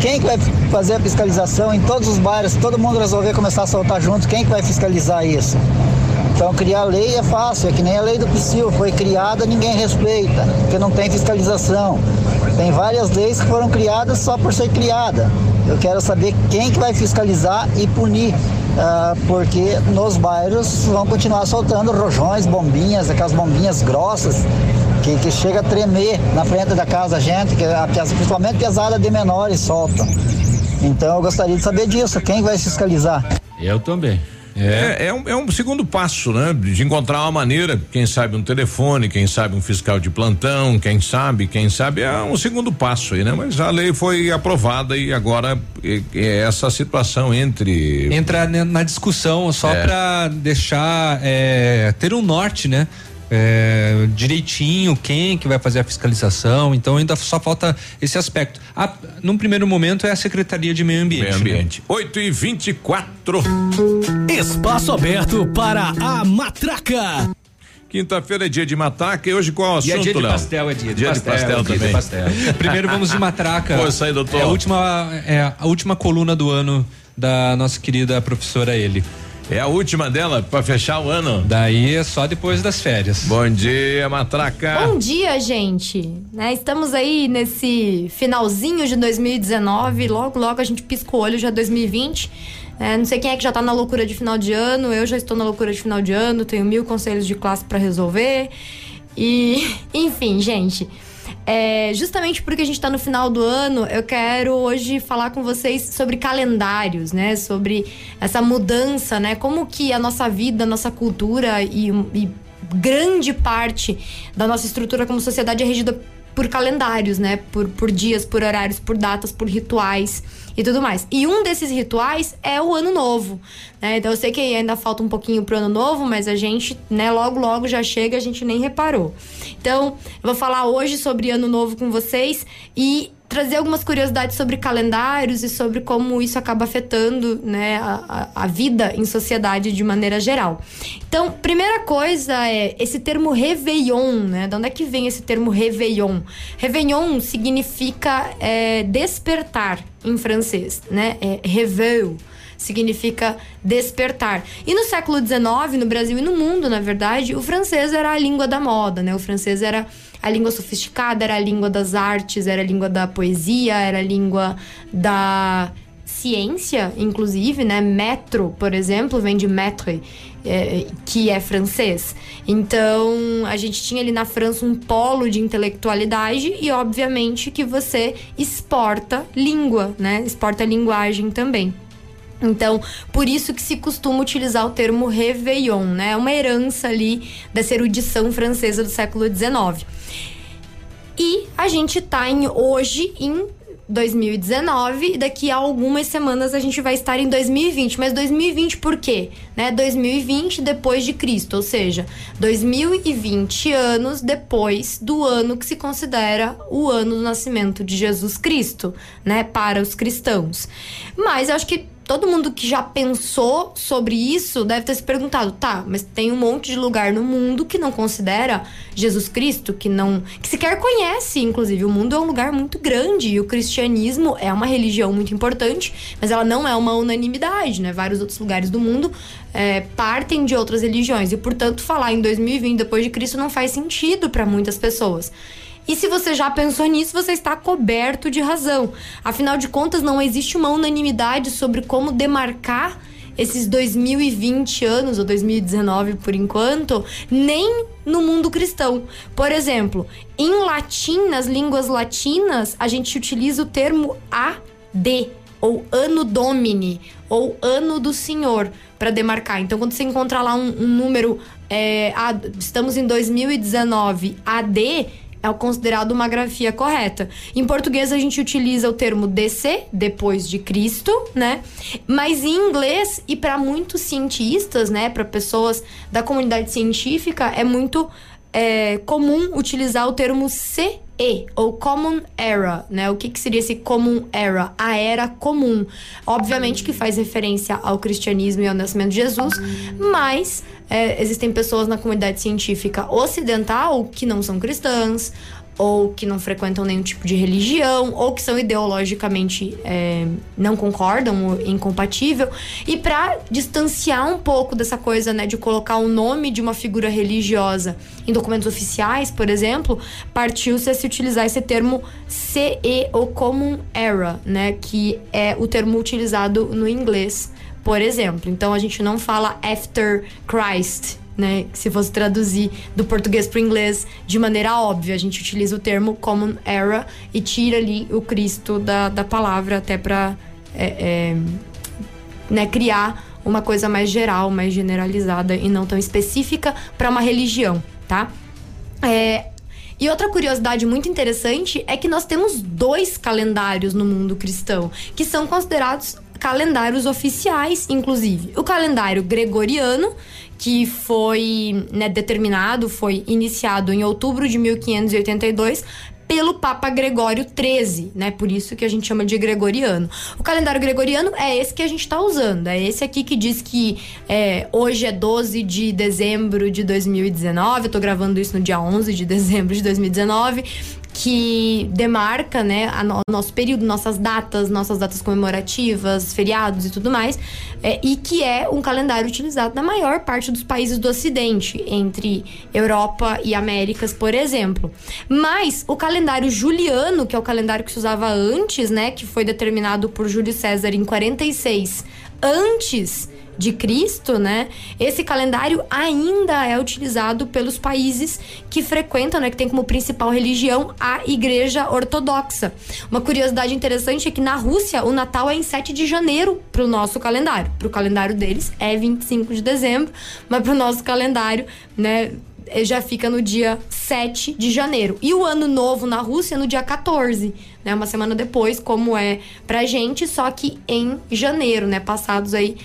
quem que vai fazer a fiscalização em todos os bairros? Todo mundo resolver começar a soltar junto, quem que vai fiscalizar isso? Então criar lei é fácil, é que nem a lei do PSIL, foi criada, ninguém respeita, porque não tem fiscalização. Tem várias leis que foram criadas só por ser criada. Eu quero saber quem que vai fiscalizar e punir, ah, porque nos bairros vão continuar soltando rojões, bombinhas, aquelas bombinhas grossas que, que chega a tremer na frente da casa da gente, que principalmente pesada de menores soltam. Então eu gostaria de saber disso, quem vai fiscalizar? Eu também. É, é, um, é um segundo passo, né? De encontrar uma maneira, quem sabe um telefone, quem sabe um fiscal de plantão, quem sabe, quem sabe, é um segundo passo aí, né? Mas a lei foi aprovada e agora é, é essa situação entre. Entra na discussão só É. pra deixar é, ter um norte, né? É, direitinho quem que vai fazer a fiscalização, então ainda só falta esse aspecto. A, num primeiro momento é a Secretaria de Meio Ambiente. Meio Ambiente. 8 e 24 Espaço aberto para a matraca. Quinta-feira é dia de matraca e hoje qual é o E é assunto, dia de Léo? pastel, é dia de dia pastel, de pastel dia de também. pastel. Primeiro vamos de matraca. Pô, isso aí, doutor. É a última, é a última coluna do ano da nossa querida professora ele. É a última dela para fechar o ano. Daí é só depois das férias. Bom dia, matraca. Bom dia, gente. Né, estamos aí nesse finalzinho de 2019. Logo, logo a gente pisca o olho já 2020. É, não sei quem é que já tá na loucura de final de ano. Eu já estou na loucura de final de ano. Tenho mil conselhos de classe para resolver. E, enfim, gente. É, justamente porque a gente está no final do ano, eu quero hoje falar com vocês sobre calendários, né? Sobre essa mudança, né? Como que a nossa vida, a nossa cultura e, e grande parte da nossa estrutura como sociedade é regida por calendários, né? Por, por dias, por horários, por datas, por rituais e tudo mais. E um desses rituais é o ano novo, né? Então eu sei que ainda falta um pouquinho pro ano novo, mas a gente, né, logo logo já chega, a gente nem reparou. Então, eu vou falar hoje sobre ano novo com vocês e trazer algumas curiosidades sobre calendários e sobre como isso acaba afetando né, a, a, vida em sociedade de maneira geral. Então, primeira coisa é esse termo Réveillon, né? De onde é que vem esse termo Réveillon? Réveillon significa é, despertar em francês, né? É réveil significa despertar. E no século XIX, no Brasil e no mundo, na verdade, o francês era a língua da moda, né? O francês era a língua sofisticada, era a língua das artes, era a língua da poesia, era a língua da ciência, inclusive, né? Metro, por exemplo, vem de maître, é, que é francês. Então, a gente tinha ali na França um polo de intelectualidade e, obviamente, que você exporta língua, né? Exporta linguagem também. Então, por isso que se costuma utilizar o termo réveillon, né? É uma herança ali dessa erudição francesa do século XIX. E a gente tá em, hoje em 2019 e daqui a algumas semanas a gente vai estar em 2020. Mas 2020 por quê? Né? 2020 depois de Cristo, ou seja, 2020 anos depois do ano que se considera o ano do nascimento de Jesus Cristo, né, para os cristãos. Mas eu acho que todo mundo que já pensou sobre isso deve ter se perguntado, tá, mas tem um monte de lugar no mundo que não considera Jesus Cristo, que não. que sequer conhece, inclusive. O mundo é um lugar muito grande e o cristianismo é uma religião muito importante, mas ela não é uma unanimidade, né? Vários outros lugares do mundo é, partem de outras religiões e, portanto, falar em 2020 depois de Cristo não faz sentido para muitas pessoas. E se você já pensou nisso, você está coberto de razão. Afinal de contas, não existe uma unanimidade sobre como demarcar esses 2020 anos, ou 2019 por enquanto, nem no mundo cristão. Por exemplo, em latim, nas línguas latinas, a gente utiliza o termo AD, ou Ano Domini, ou Ano do Senhor, para demarcar. Então, quando você encontrar lá um, um número, é, ah, estamos em 2019, AD é considerado uma grafia correta. Em português a gente utiliza o termo DC, depois de Cristo, né? Mas em inglês e para muitos cientistas, né, para pessoas da comunidade científica, é muito é, comum utilizar o termo CE ou Common Era, né? O que, que seria esse Common Era? A era comum. Obviamente que faz referência ao cristianismo e ao nascimento de Jesus, mas é, existem pessoas na comunidade científica ocidental que não são cristãs, ou que não frequentam nenhum tipo de religião, ou que são ideologicamente é, não concordam, incompatível. E para distanciar um pouco dessa coisa, né, de colocar o nome de uma figura religiosa em documentos oficiais, por exemplo, partiu-se a se utilizar esse termo CE ou Common Era, né, que é o termo utilizado no inglês, por exemplo. Então a gente não fala after Christ, né? Se fosse traduzir do português para o inglês de maneira óbvia, a gente utiliza o termo Common Era e tira ali o Cristo da, da palavra até para é, é, né, criar uma coisa mais geral, mais generalizada e não tão específica para uma religião, tá? É, e outra curiosidade muito interessante é que nós temos dois calendários no mundo cristão, que são considerados calendários oficiais, inclusive. O calendário gregoriano, que foi né, determinado, foi iniciado em outubro de 1582 pelo Papa Gregório XIII, né? Por isso que a gente chama de gregoriano. O calendário gregoriano é esse que a gente está usando, é esse aqui que diz que é, hoje é 12 de dezembro de 2019, eu tô gravando isso no dia 11 de dezembro de 2019 que demarca, né, a no, nosso período, nossas datas, nossas datas comemorativas, feriados e tudo mais, é, e que é um calendário utilizado na maior parte dos países do Ocidente, entre Europa e Américas, por exemplo. Mas o calendário juliano, que é o calendário que se usava antes, né, que foi determinado por Júlio César em 46, antes de Cristo, né? Esse calendário ainda é utilizado pelos países que frequentam, né, que tem como principal religião a Igreja Ortodoxa. Uma curiosidade interessante é que na Rússia o Natal é em 7 de janeiro para o nosso calendário. Para o calendário deles é 25 de dezembro, mas para o nosso calendário, né, já fica no dia 7 de janeiro. E o ano novo na Rússia no dia 14, né? Uma semana depois, como é pra gente, só que em janeiro, né? Passados aí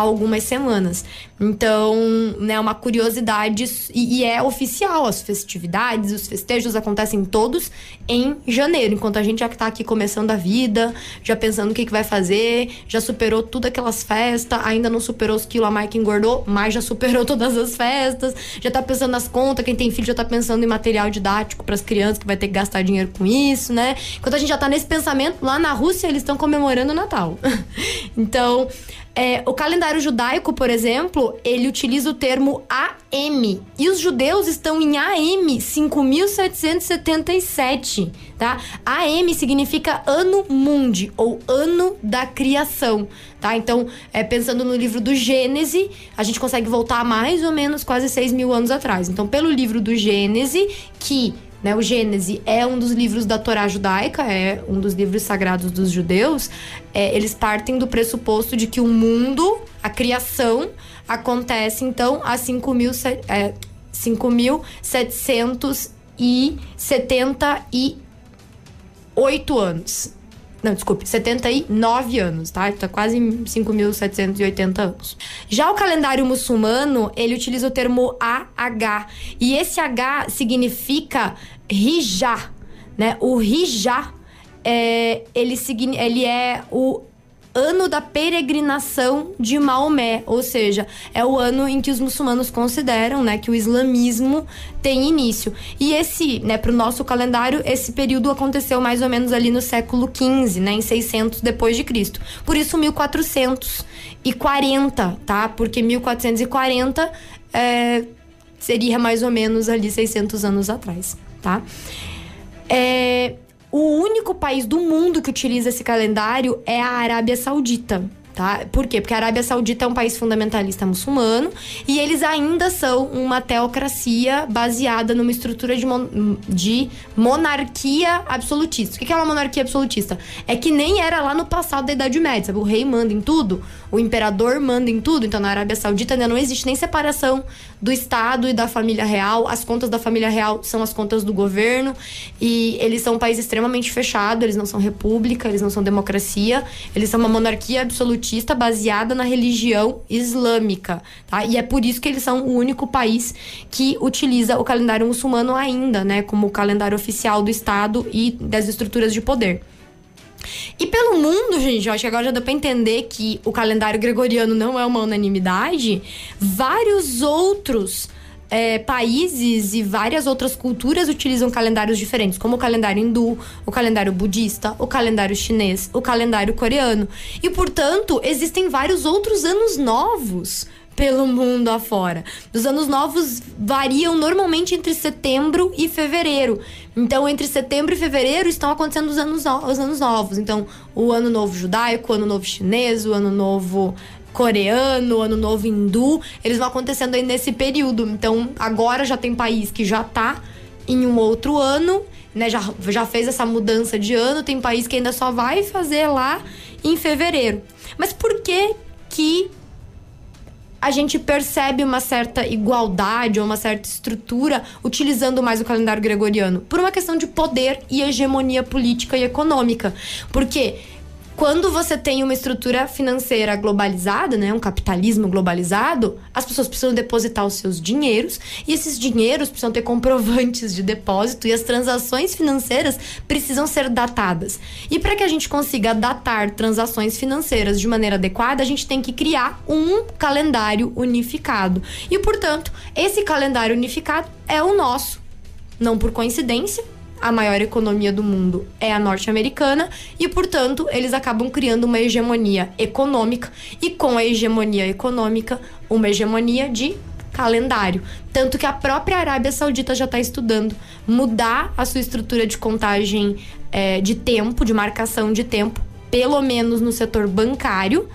algumas semanas. Então, né, uma curiosidade e, e, é oficial as festividades, os festejos acontecem todos em janeiro, enquanto a gente já tá aqui começando a vida, já pensando o que, que vai fazer, já superou tudo aquelas festas, ainda não superou os quilos a mais que engordou, mas já superou todas as festas, já tá pensando nas contas, quem tem filho já tá pensando em material didático para as crianças que vai ter que gastar dinheiro com isso, né? Enquanto a gente já tá nesse pensamento, lá na Rússia eles estão comemorando o Natal. então, é, o calendário judaico, por exemplo, ele utiliza o termo AM. E os judeus estão em AM 5777, tá? AM significa ano mundi, ou ano da criação, tá? Então, é, pensando no livro do Gênese, a gente consegue voltar mais ou menos quase 6 mil anos atrás. Então, pelo livro do Gênese, que né, o Gênese é um dos livros da Torá judaica, é um dos livros sagrados dos judeus. É, eles partem do pressuposto de que o mundo, a criação, acontece então há 5.778 é, anos. Não, desculpe, 79 anos, tá? Tá quase 5.780 anos. Já o calendário muçulmano, ele utiliza o termo AH. E esse H significa Rijá, né? O Rijá, é, ele, ele é o ano da peregrinação de Maomé, ou seja, é o ano em que os muçulmanos consideram, né, que o islamismo tem início. E esse, né, para o nosso calendário, esse período aconteceu mais ou menos ali no século XV, né, em 600 depois de Cristo. Por isso 1440, tá? Porque 1440 é, seria mais ou menos ali 600 anos atrás, tá? É, o único país do mundo que utiliza esse calendário é a Arábia Saudita. Tá? Por quê? Porque a Arábia Saudita é um país fundamentalista muçulmano e eles ainda são uma teocracia baseada numa estrutura de, mon de monarquia absolutista. O que é uma monarquia absolutista? É que nem era lá no passado da Idade Média, sabe? O rei manda em tudo, o imperador manda em tudo. Então na Arábia Saudita ainda não existe nem separação do Estado e da família real. As contas da família real são as contas do governo. E eles são um país extremamente fechado, eles não são república, eles não são democracia. Eles são uma monarquia absolutista baseada na religião islâmica. Tá? E é por isso que eles são o único país que utiliza o calendário muçulmano ainda, né? Como calendário oficial do Estado e das estruturas de poder. E pelo mundo, gente, eu acho que agora já deu pra entender que o calendário gregoriano não é uma unanimidade. Vários outros é, países e várias outras culturas utilizam calendários diferentes, como o calendário hindu, o calendário budista, o calendário chinês, o calendário coreano. E, portanto, existem vários outros anos novos pelo mundo afora. Os anos novos variam normalmente entre setembro e fevereiro. Então, entre setembro e fevereiro estão acontecendo os anos, os anos novos. Então, o ano novo judaico, o ano novo chinês, o ano novo coreano, ano novo hindu, eles vão acontecendo aí nesse período. Então, agora já tem país que já tá em um outro ano, né? Já, já fez essa mudança de ano, tem país que ainda só vai fazer lá em fevereiro. Mas por que que a gente percebe uma certa igualdade ou uma certa estrutura utilizando mais o calendário gregoriano por uma questão de poder e hegemonia política e econômica. Porque quando você tem uma estrutura financeira globalizada, né, um capitalismo globalizado, as pessoas precisam depositar os seus dinheiros e esses dinheiros precisam ter comprovantes de depósito e as transações financeiras precisam ser datadas. E para que a gente consiga datar transações financeiras de maneira adequada, a gente tem que criar um calendário unificado. E, portanto, esse calendário unificado é o nosso. Não por coincidência, a maior economia do mundo é a norte-americana e, portanto, eles acabam criando uma hegemonia econômica e, com a hegemonia econômica, uma hegemonia de calendário. Tanto que a própria Arábia Saudita já está estudando mudar a sua estrutura de contagem é, de tempo, de marcação de tempo, pelo menos no setor bancário,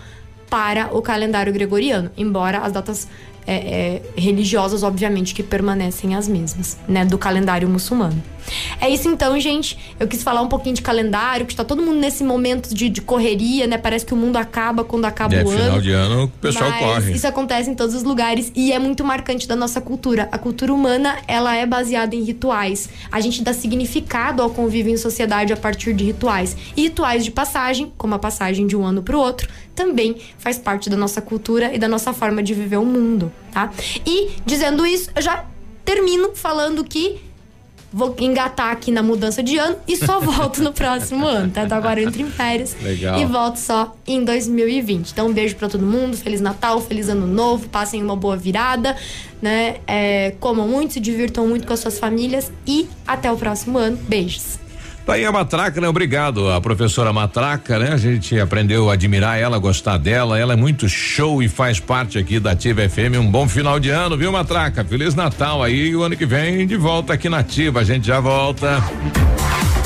para o calendário gregoriano, embora as datas é, é, religiosas, obviamente, que permanecem as mesmas, né, do calendário muçulmano. É isso então, gente. Eu quis falar um pouquinho de calendário, que está todo mundo nesse momento de, de, correria, né? Parece que o mundo acaba quando acaba é, o ano. final de ano o pessoal corre. Isso acontece em todos os lugares e é muito marcante da nossa cultura. A cultura humana, ela é baseada em rituais. A gente dá significado ao convívio em sociedade a partir de rituais. E rituais de passagem, como a passagem de um ano para o outro, também faz parte da nossa cultura e da nossa forma de viver o mundo, tá? E dizendo isso, eu já termino falando que vou engatar aqui na mudança de ano e só volto no próximo ano, tá? Então agora eu entro em férias Legal. e volto só em 2020. Então um beijo para todo mundo, feliz Natal, feliz ano novo, passem uma boa virada, né? É, comam muito, se divirtam muito com as suas famílias e até o próximo ano. Beijos. Tá aí a Matraca, né? Obrigado, a professora Matraca, né? A gente aprendeu a admirar ela, gostar dela. Ela é muito show e faz parte aqui da Ativa FM. Um bom final de ano, viu, Matraca? Feliz Natal aí. O ano que vem de volta aqui na Ativa. A gente já volta.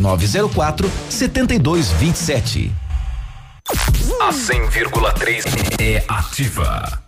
9904 7227. A 100,3 é ativa.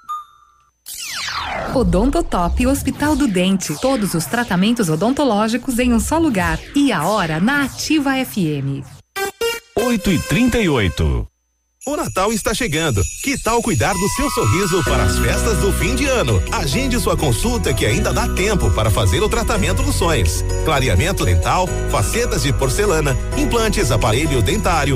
Odontotop Hospital do Dente. Todos os tratamentos odontológicos em um só lugar. E a hora na Ativa FM. 8 e 38 O Natal está chegando. Que tal cuidar do seu sorriso para as festas do fim de ano? Agende sua consulta que ainda dá tempo para fazer o tratamento dos sonhos. Clareamento dental, facetas de porcelana, implantes, aparelho dentário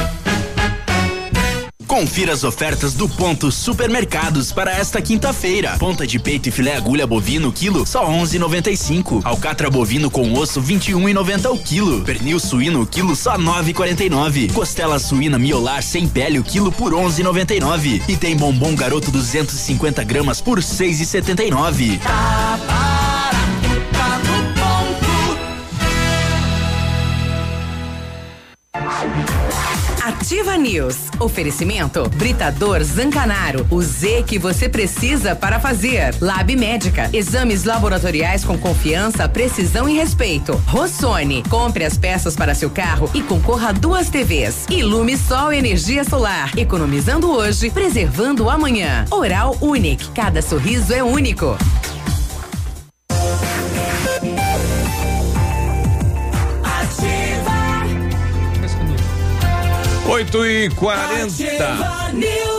Confira as ofertas do Ponto Supermercados para esta quinta-feira. Ponta de peito e filé agulha bovino quilo só 11,95. Alcatra bovino com osso 21,90 o quilo. Pernil suíno quilo só 9,49. Costela suína miolar sem pele o quilo por 11,99. E tem bombom garoto 250 gramas por 6,79. Tá barato, Ativa News. Oferecimento Britador Zancanaro. O Z que você precisa para fazer. Lab Médica. Exames laboratoriais com confiança, precisão e respeito. Rossoni. Compre as peças para seu carro e concorra a duas TVs. Ilume Sol Energia Solar. Economizando hoje, preservando amanhã. Oral Unique. Cada sorriso é único. 8 e 40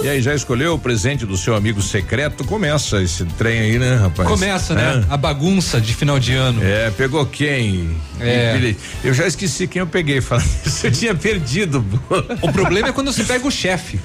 E aí, já escolheu o presente do seu amigo secreto? Começa esse trem aí, né, rapaz? Começa, né? A bagunça de final de ano. É, pegou quem? É. Eu já esqueci quem eu peguei. Falando isso, eu tinha perdido. O problema é quando você pega o chefe.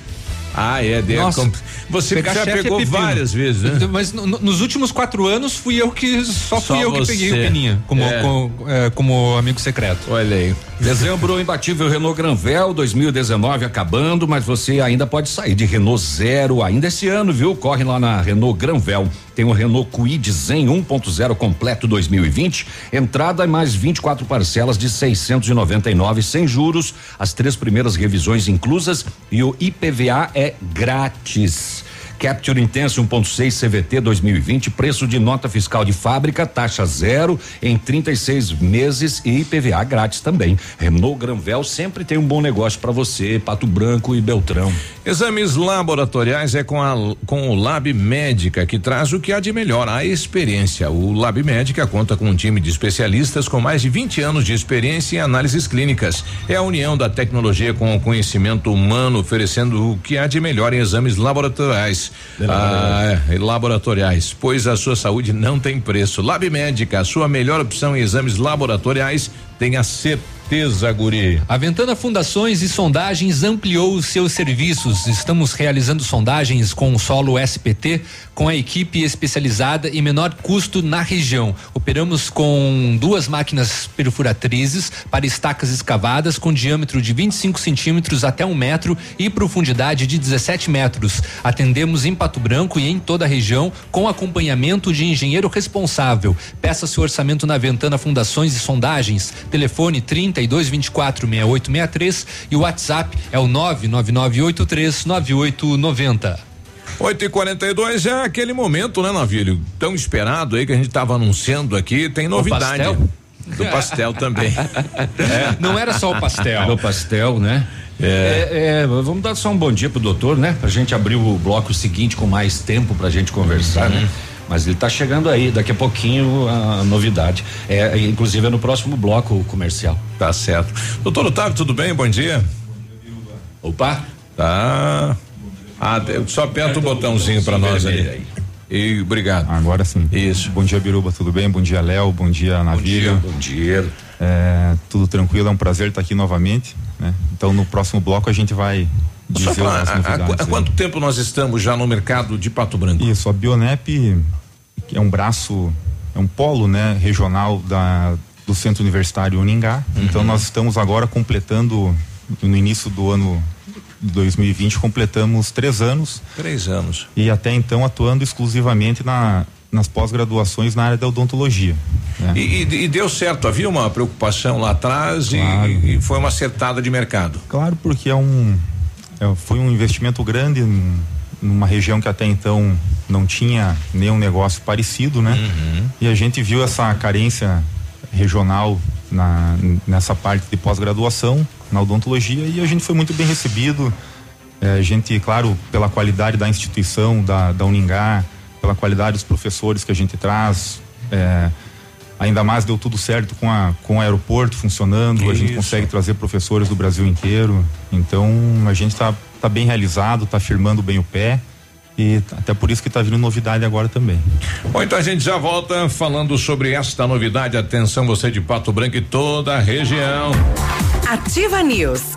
Ah, é, de, Nossa, você já é pegou pepino. várias vezes, né? Então, Mas no- no- nos últimos quatro anos fui eu que só fui Só eu que você. peguei o Peninha como, É. com- é, como amigo secreto. Olha aí. Dezembro, imbatível Renault Granvel 2019 acabando, mas você ainda pode sair de Renault Zero ainda esse ano, viu? Corre lá na Renault Granvel. Tem o Renault Kwid Zen 1.0 completo 2020, entrada e mais 24 parcelas de 699 sem juros, as três primeiras revisões inclusas e o IPVA é grátis. Capture Intense 1.6 CVT 2020, preço de nota fiscal de fábrica, taxa zero em 36 meses e IPVA grátis também. Renault Granvel sempre tem um bom negócio para você, Pato Branco e Beltrão. Exames laboratoriais é com, a, com o Lab Médica, que traz o que há de melhor, a experiência. O Lab Médica conta com um time de especialistas com mais de 20 anos de experiência em análises clínicas. É a união da tecnologia com o conhecimento humano, oferecendo o que há de melhor em exames laboratoriais. Ah, é, laboratoriais, pois a sua saúde não tem preço. Lab Médica, a sua melhor opção em exames laboratoriais, tenha certeza, guri. A Ventana Fundações e Sondagens ampliou os seus serviços. Estamos realizando sondagens com o solo SPT com a equipe especializada e menor custo na região. Operamos com duas máquinas perfuratrizes para estacas escavadas com diâmetro de 25 centímetros até um metro e profundidade de 17 metros. Atendemos em Pato Branco e em toda a região com acompanhamento de engenheiro responsável. Peça seu orçamento na Ventana Fundações e Sondagens. Telefone 32 24 6863 e o WhatsApp é o 99983 9890. 8 e 42 é aquele momento, né, Navilho? Tão esperado aí que a gente tava anunciando aqui, tem novidade. pastel? Do pastel também. Não era só o pastel. Do pastel, né? É. É, é, vamos dar só um bom dia pro doutor, né? Pra gente abrir o bloco seguinte com mais tempo pra gente conversar, né? Mas ele tá chegando aí, daqui a pouquinho a novidade. É, inclusive é no próximo bloco comercial. Tá certo. Doutor Otávio, tudo bem? Bom dia. Opa. Tá. Ah, só aperta o botãozinho pra nós aí. E obrigado. Agora sim. Isso. Bom dia, Biruba, tudo bem? Bom dia, Léo. Bom dia, Navilha. Bom dia. É, tudo tranquilo, é um prazer estar aqui novamente. Né? Então, no próximo bloco, a gente vai dizer falar, as novidades. há quanto tempo nós estamos já no mercado de Pato Branco? Isso, a Bionep é um braço, é um polo né, regional da, do Centro Universitário Uningá. Uhum. Então nós estamos agora completando, no início do ano 2020, completamos três anos Três anos. e até então atuando exclusivamente na, nas pós-graduações na área da odontologia. né? E, e- e deu certo, havia uma preocupação lá atrás e- Claro. e, foi uma acertada de mercado. Claro, porque é um é, foi um investimento grande num- numa região que até então não tinha nenhum negócio parecido, né? E a gente viu essa carência regional na, nessa parte de pós-graduação na odontologia e a gente foi muito bem recebido. É, a gente, claro, pela qualidade da instituição, da, da Uningá, pela qualidade dos professores que a gente traz, é, ainda mais deu tudo certo com, a, com o aeroporto funcionando, Isso. a gente consegue trazer professores do Brasil inteiro. Então a gente está tá bem realizado, está firmando bem o pé. E até por isso que está vindo novidade agora também. Bom, então a gente já volta falando sobre esta novidade. Atenção, você de Pato Branco e toda a região. Ativa News.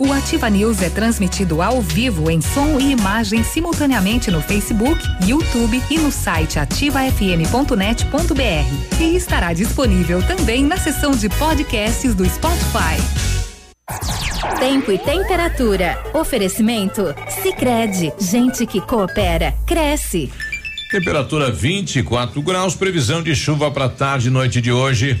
O Ativa News é transmitido ao vivo em som e imagem simultaneamente no Facebook, YouTube e no site ativafm.net.br. E estará disponível também na seção de podcasts do Spotify. Tempo e temperatura. Oferecimento? Sicredi Gente que coopera, cresce. Temperatura 24 graus, previsão de chuva para tarde e noite de hoje.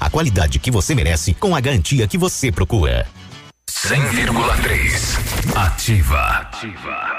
a qualidade que você merece com a garantia que você procura. 100,3 Ativa. Ativa.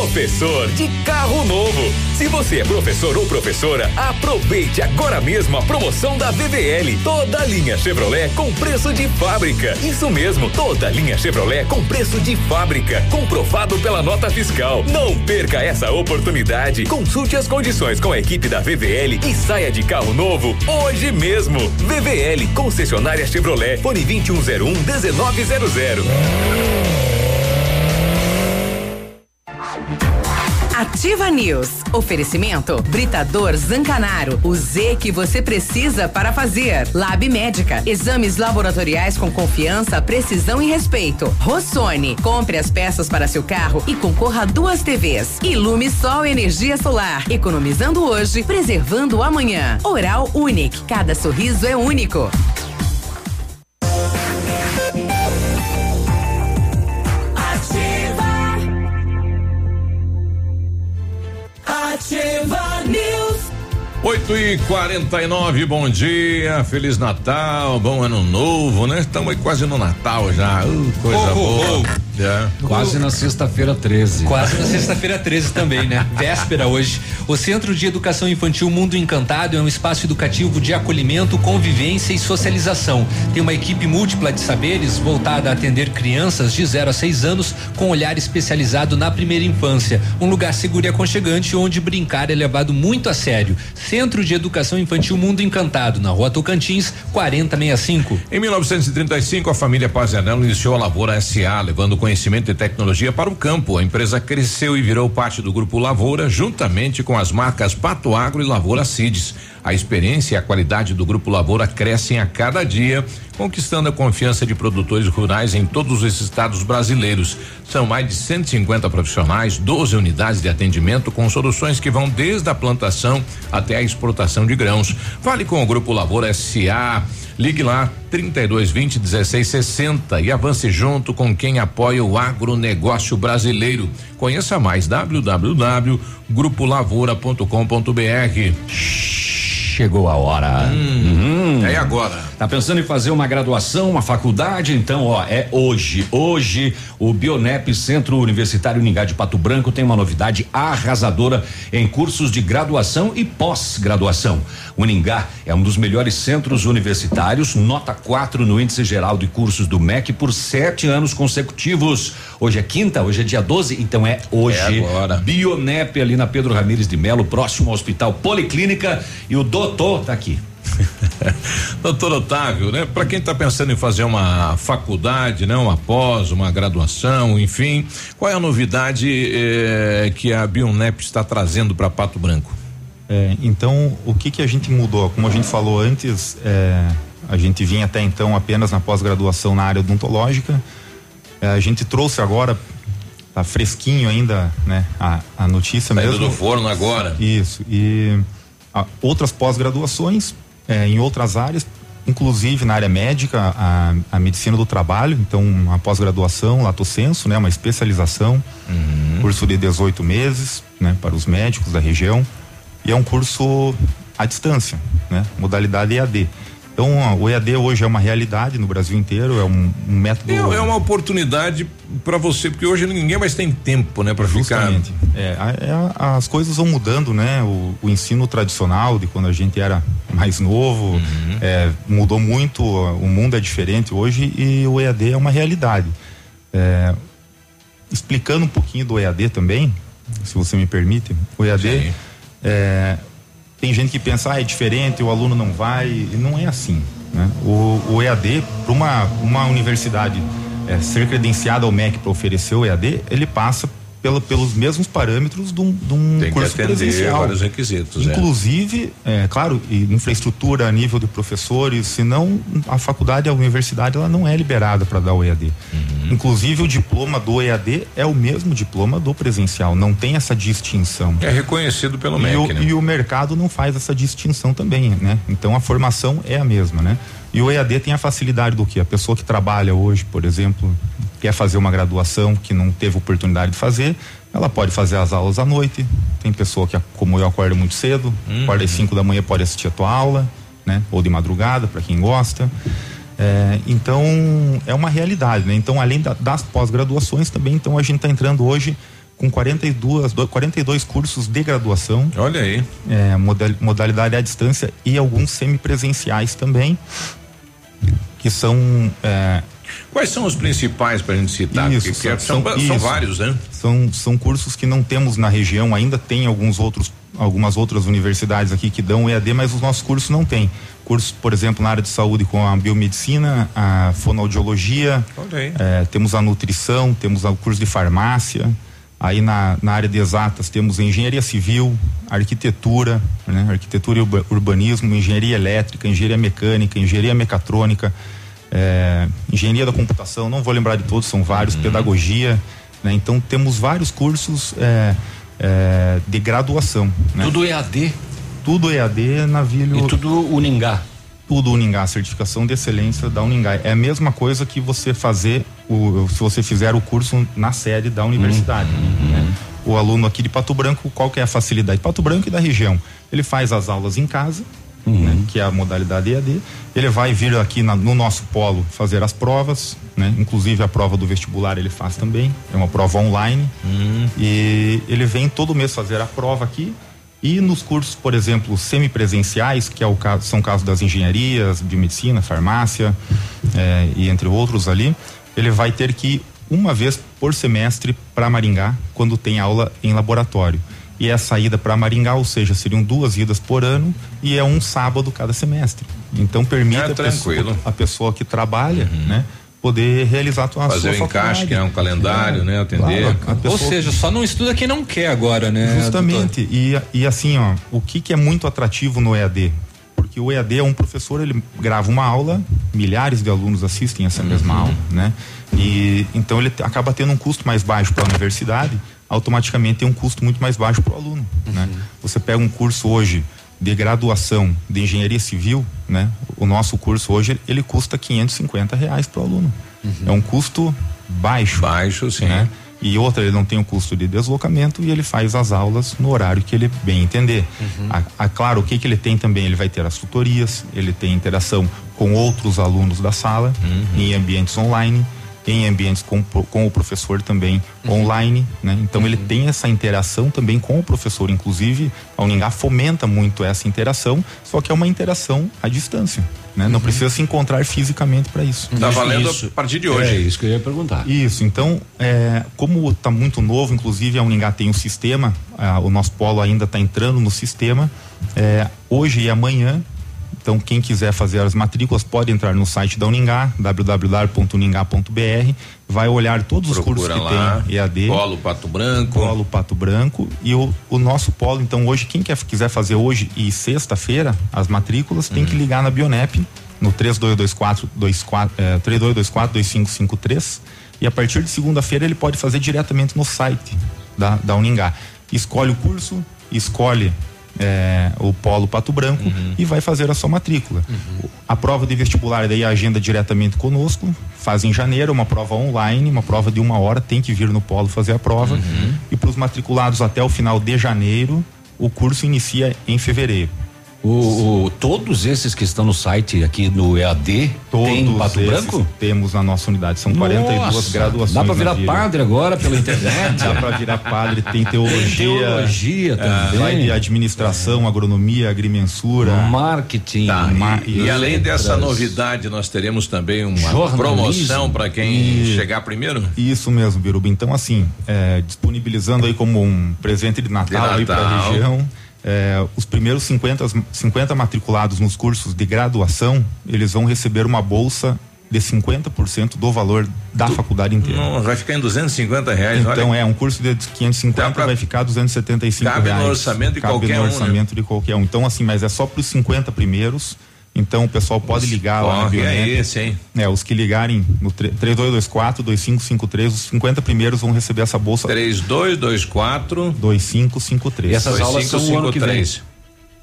Professor de carro novo. Se você é professor ou professora, aproveite agora mesmo a promoção da VVL. Toda linha Chevrolet com preço de fábrica. Isso mesmo, toda linha Chevrolet com preço de fábrica, comprovado pela nota fiscal. Não perca essa oportunidade. Consulte as condições com a equipe da VVL e saia de carro novo hoje mesmo. VVL, concessionária Chevrolet, fone 2101 1900. Ativa News. Oferecimento Britador Zancanaro. O Z que você precisa para fazer. Lab Médica. Exames laboratoriais com confiança, precisão e respeito. Rossoni. Compre as peças para seu carro e concorra a duas TVs. Ilume Sol Energia Solar. Economizando hoje, preservando amanhã. Oral Unique. Cada sorriso é único. 8 e 49 bom dia, Feliz Natal, bom ano novo, né? Estamos quase no Natal já. Uh, coisa Oh, boa. oh. É. Quase na sexta-feira 13. Quase na sexta-feira 13 também, né? Véspera hoje. O Centro de Educação Infantil Mundo Encantado é um espaço educativo de acolhimento, convivência e socialização. Tem uma equipe múltipla de saberes voltada a atender crianças de 0 a 6 anos com olhar especializado na primeira infância. Um lugar seguro e aconchegante onde brincar é levado muito a sério. Centro de Educação Infantil Mundo Encantado, na Rua Tocantins, 4065. Em 1935, a família Pazianello iniciou a Lavoura SA, levando conhecimento e tecnologia para o campo. A empresa cresceu e virou parte do grupo Lavoura, juntamente com as marcas Pato Agro e Lavoura Cides. A experiência e a qualidade do grupo Lavoura crescem a cada dia, conquistando a confiança de produtores rurais em todos os estados brasileiros. São mais de 150 profissionais, 12 unidades de atendimento com soluções que vão desde a plantação até a exportação de grãos. Fale com o grupo Lavoura SA. Ligue lá 3220 1660 e avance junto com quem apoia o agronegócio brasileiro. Conheça mais www.grupolavoura.com.br. Chegou a hora. Hum, É agora. Tá pensando em fazer uma graduação, uma faculdade? Então, ó, é hoje. Hoje, o Bionep Centro Universitário Uningá de Pato Branco tem uma novidade arrasadora em cursos de graduação e pós-graduação. O Uningá é um dos melhores centros universitários, nota 4 no índice geral de cursos do MEC por sete anos consecutivos. Hoje é quinta, hoje é dia 12, então é hoje. É agora. Bionep ali na Pedro Ramires de Melo, próximo ao Hospital Policlínica. E o doutor tá aqui. Doutor Otávio, né? Para quem está pensando em fazer uma faculdade, né? Uma pós, uma graduação, enfim, qual é a novidade eh, que a Bionep está trazendo para Pato Branco? É, então, o que que a gente mudou? Como a gente falou antes, é, a gente vinha até então apenas na pós-graduação na área odontológica. É, a gente trouxe agora, tá fresquinho ainda, né? A, a notícia Saindo mesmo. do forno agora. Isso. E outras pós-graduações é, em outras áreas, inclusive na área médica, a, a medicina do trabalho, então uma pós-graduação, lato senso, né? Uma especialização, curso de 18 meses, né? Para os médicos da região e é um curso à distância, né? Modalidade EAD. Então, o EAD hoje é uma realidade no Brasil inteiro, é um, um método. É, é uma oportunidade para você, porque hoje ninguém mais tem tempo, né, para ficar. Justamente. É, a- é, as coisas vão mudando, né? O, o ensino tradicional de quando a gente era mais novo é, mudou muito, o mundo é diferente hoje e o EAD é uma realidade. É, explicando um pouquinho do EAD também, se você me permite, o EAD é, tem gente que pensa, ah, é diferente, o aluno não vai, e não é assim. Né? O, o EAD, para uma, uma universidade é, ser credenciada ao MEC para oferecer o EAD, ele passa pelo, pelos mesmos parâmetros de um, de um Tem que curso atender presencial. vários requisitos, é. Inclusive, é, claro, e infraestrutura a nível de professores, senão a faculdade, a universidade, ela não é liberada para dar o EAD. Uhum. Inclusive, o diploma do EAD é o mesmo diploma do presencial, não tem essa distinção. É reconhecido pelo E MEC, o, né? e o mercado não faz essa distinção também, né? Então a formação é a mesma, né? E o EAD tem a facilidade do que? A pessoa que trabalha hoje, por exemplo, quer fazer uma graduação que não teve oportunidade de fazer, ela pode fazer as aulas à noite. Tem pessoa que, como eu, acorda muito cedo, Uhum. acorda às 5 da manhã, pode assistir a tua aula, né? Ou de madrugada, para quem gosta. É, então é uma realidade, né? Então além da- das pós-graduações também, então a gente está entrando hoje com 42, do- 42 cursos de graduação. Olha aí. É, modal- modalidade à distância e alguns semipresenciais também, que são é, Quais são os principais para a gente citar? isso, Porque que são, são isso. vários, né? São, são cursos que não temos na região, ainda tem alguns outros, algumas outras universidades aqui que dão EAD, mas os nossos cursos não têm. Cursos, por exemplo, na área de saúde com a biomedicina, a fonoaudiologia, aí. é, temos a nutrição, temos o curso de farmácia. Aí na, na área de exatas temos engenharia civil, arquitetura, né? arquitetura e urba- urbanismo, engenharia elétrica, engenharia mecânica, engenharia mecatrônica, é, engenharia da computação, não vou lembrar de todos, são vários, pedagogia, né? Então temos vários cursos é, é, de graduação. Né? Tudo EAD? Tudo EAD, navilho. E tudo Uningá? Tudo Uningá, certificação de excelência da Uningá. É a mesma coisa que você fazer, o, se você fizer o curso na sede da universidade. né? o aluno aqui de Pato Branco, qual que é a facilidade? Pato Branco e da região. Ele faz as aulas em casa, né, que é a modalidade EAD. Ele vai vir aqui na- no nosso polo fazer as provas, né? Inclusive a prova do vestibular ele faz também. É uma prova online. E ele vem todo mês fazer a prova aqui. E nos cursos, por exemplo, semipresenciais, que é o caso, são casos das engenharias, de medicina, farmácia eh, e entre outros ali, ele vai ter que ir uma vez por semestre para Maringá, quando tem aula em laboratório. E é a saída para Maringá, ou seja, seriam duas idas por ano e é um sábado cada semestre. Então permite É, a, pessoa, a pessoa que trabalha, né, poder realizar a tua Fazer sua o encaixe, criar um calendário, né? Atender. Claro, Ou seja, só não estuda quem não quer agora, né? Justamente. E, e assim, ó, o que, que é muito atrativo no EAD? Porque o EAD é um professor, ele grava uma aula, milhares de alunos assistem essa mesma aula, né? E então ele acaba tendo um custo mais baixo para a universidade, automaticamente tem um custo muito mais baixo para o aluno, né? Você pega um curso hoje de graduação de engenharia civil, né? O nosso curso hoje ele custa 550 reais para o aluno. É um custo baixo. Baixo, sim. Né? E outra, ele não tem o custo de deslocamento e ele faz as aulas no horário que ele bem entender. A, a- claro, o que, que ele tem também? Ele vai ter as tutorias, ele tem interação com outros alunos da sala, em ambientes online, em ambientes com, com o professor também online, né? Então ele tem essa interação também com o professor. Inclusive, a Uningá fomenta muito essa interação, só que é uma interação à distância. Né? Não precisa se encontrar fisicamente para isso. Tá valendo a partir de hoje. É isso que eu ia perguntar. Isso, então, é, como está muito novo, inclusive a Uningá tem o sistema, ah, o nosso polo ainda está entrando no sistema. é, hoje e amanhã, então quem quiser fazer as matrículas pode entrar no site da Uningá, www.uningá.br, vai olhar todos os cursos Procura que lá. tem EAD. Polo Pato Branco. Polo Pato Branco e o, o nosso polo, então hoje, quem quer, quiser fazer hoje e sexta-feira as matrículas, tem Hum. que ligar na Bionep no 3224 24, eh, 3224 2553 e a partir de segunda-feira ele pode fazer diretamente no site da, da Uningá. Escolhe o curso, escolhe eh, o polo Pato Branco Uhum. e vai fazer a sua matrícula. A prova de vestibular daí agenda diretamente conosco, faz em janeiro, uma prova online, uma prova de uma hora, tem que vir no polo fazer a prova. Uhum. E para os matriculados até o final de janeiro, o curso inicia em fevereiro. O, o- todos esses que estão no site aqui no EAD tem Todos Pato esses Branco? Temos na nossa unidade, são 42 Nossa, graduações. Dá pra na virar padre agora pela internet? Dá pra virar padre, tem teologia. teologia é, também. Vai de administração, agronomia, agrimensura. Marketing. Tá, Ma- e, e além dessa novidade, nós teremos também uma Jornalismo. promoção para quem E- chegar primeiro? Isso mesmo, Biruba. Então, assim, é, disponibilizando aí como um presente de Natal, De aí para Natal. a região. É, os primeiros 50, 50 matriculados nos cursos de graduação, eles vão receber uma bolsa de 50% do valor da faculdade inteira. Não, vai ficar em 250 reais. Então olha. é um curso de 550 vai ficar 275 Cabe no reais. orçamento de Cabe qualquer no um, né? orçamento de qualquer um. Então assim, mas é só para os 50 primeiros. Então o pessoal pode ligar lá na corre é esse, hein? É, os que ligarem no tre- 3224 2553, os 50 primeiros vão receber essa bolsa 3224 2553. E essas aulas são o ano que vem.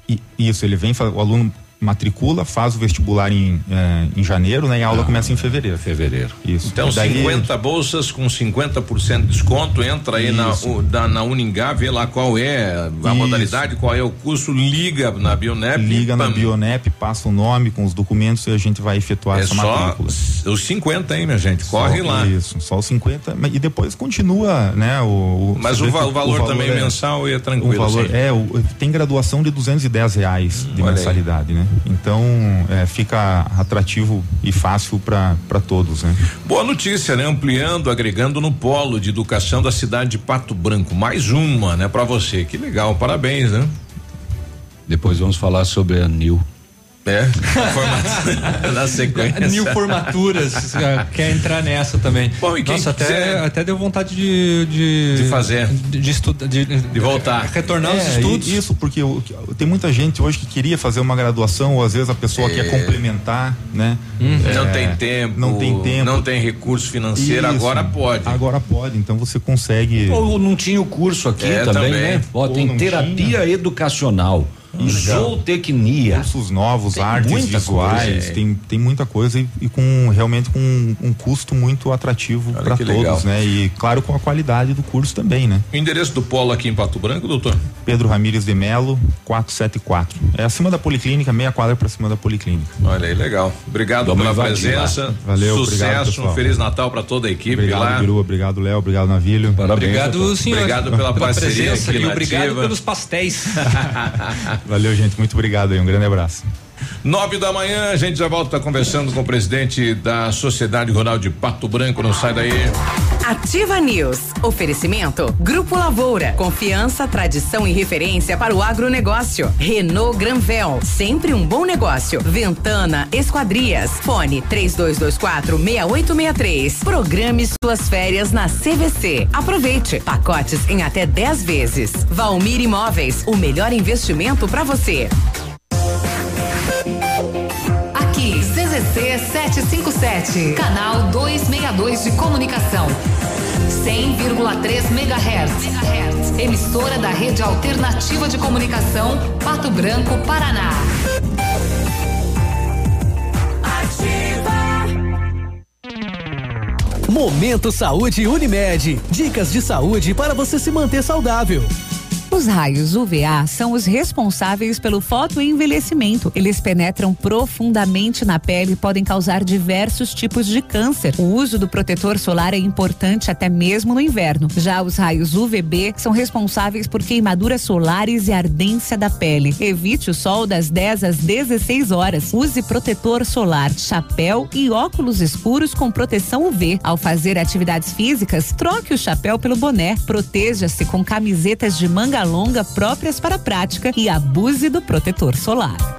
E- isso, ele vem, o aluno matricula, faz o vestibular em, eh, em janeiro, né? E a aula começa em fevereiro. Fevereiro. Isso. Então, daí- 50 bolsas com 50% de desconto. Entra aí na, o- da- na Uningá, vê lá qual é a Isso. modalidade, qual é o curso, liga na Bionep. Liga na. Bionep, passa o nome com os documentos e a gente vai efetuar É essa só matrícula. os 50, hein, minha gente? Corre Só- lá. Isso, só os 50. mas- E depois continua, né? O, Mas o, va- que o valor também é- mensal e é O tranquilo. valor assim. é, o- tem graduação de 210 reais de olha aí. mensalidade, né? Então é, fica atrativo e fácil para todos, né? Boa notícia, né? Ampliando, agregando no polo de educação da cidade de Pato Branco. Mais uma, né, para você. Que legal, parabéns, né? Depois vamos falar sobre a Nil. É, na sequência. Mil formaturas, quer entrar nessa também. Bom, e quem Nossa, até, quiser- até deu vontade de. De, De fazer. De, de estudar. De, de voltar. Retornar os É, estudos. e- Isso, porque tem muita gente hoje que queria fazer uma graduação, ou às vezes a pessoa É. quer complementar, né? É, Não tem tempo. Não tem tempo. Não tem recurso financeiro, Isso. agora pode. Agora pode, então você consegue. Ou não tinha o curso aqui É, também, também. né? Ó, Ou tem terapia educacional. Zootecnia. Cursos novos, Tem artes visuais, coisa, é. tem, tem muita coisa e, e com realmente com um, um custo muito atrativo para todos, legal. né? E claro com a qualidade do curso também, né? O endereço do polo aqui em Pato Branco, doutor? Pedro Ramires de Melo, 474. É acima da Policlínica, meia quadra para cima da Policlínica. Olha aí, legal. Obrigado Vamos pela invadir presença. lá. Valeu, Sucesso, obrigado, pessoal. um Feliz Natal para toda a equipe Obrigado, lá. Biru, obrigado, Léo, obrigado, Navilho. Obrigado, senhor. Obrigado pela, parceria presença aqui e obrigado pelos pastéis. Valeu, gente, muito obrigado aí, um grande abraço. Nove da manhã, a gente já volta conversando com o presidente da Sociedade Rural de Pato Branco. Não sai daí. Ativa News. Oferecimento. Grupo Lavoura. Confiança, tradição e referência para o agronegócio. Renault Granvel. Sempre um bom negócio. Ventana Esquadrias. Fone 3224 6863. Programe suas férias na CVC. Aproveite. Pacotes em até 10 vezes. Valmir Imóveis. O melhor investimento para você. CZC 757, canal 262 de comunicação. 100,3 MHz. Emissora da Rede Alternativa de Comunicação, Pato Branco, Paraná. Momento Saúde Unimed. Dicas de saúde para você se manter saudável. Os raios UVA são os responsáveis pelo fotoenvelhecimento. Eles penetram profundamente na pele e podem causar diversos tipos de câncer. O uso do protetor solar é importante até mesmo no inverno. Já os raios UVB são responsáveis por queimaduras solares e ardência da pele. Evite o sol das 10 às 16 horas. Use protetor solar, chapéu e óculos escuros com proteção UV. Ao fazer atividades físicas, troque o chapéu pelo boné. Proteja-se com camisetas de manga longa próprias para a prática e abuse do protetor solar.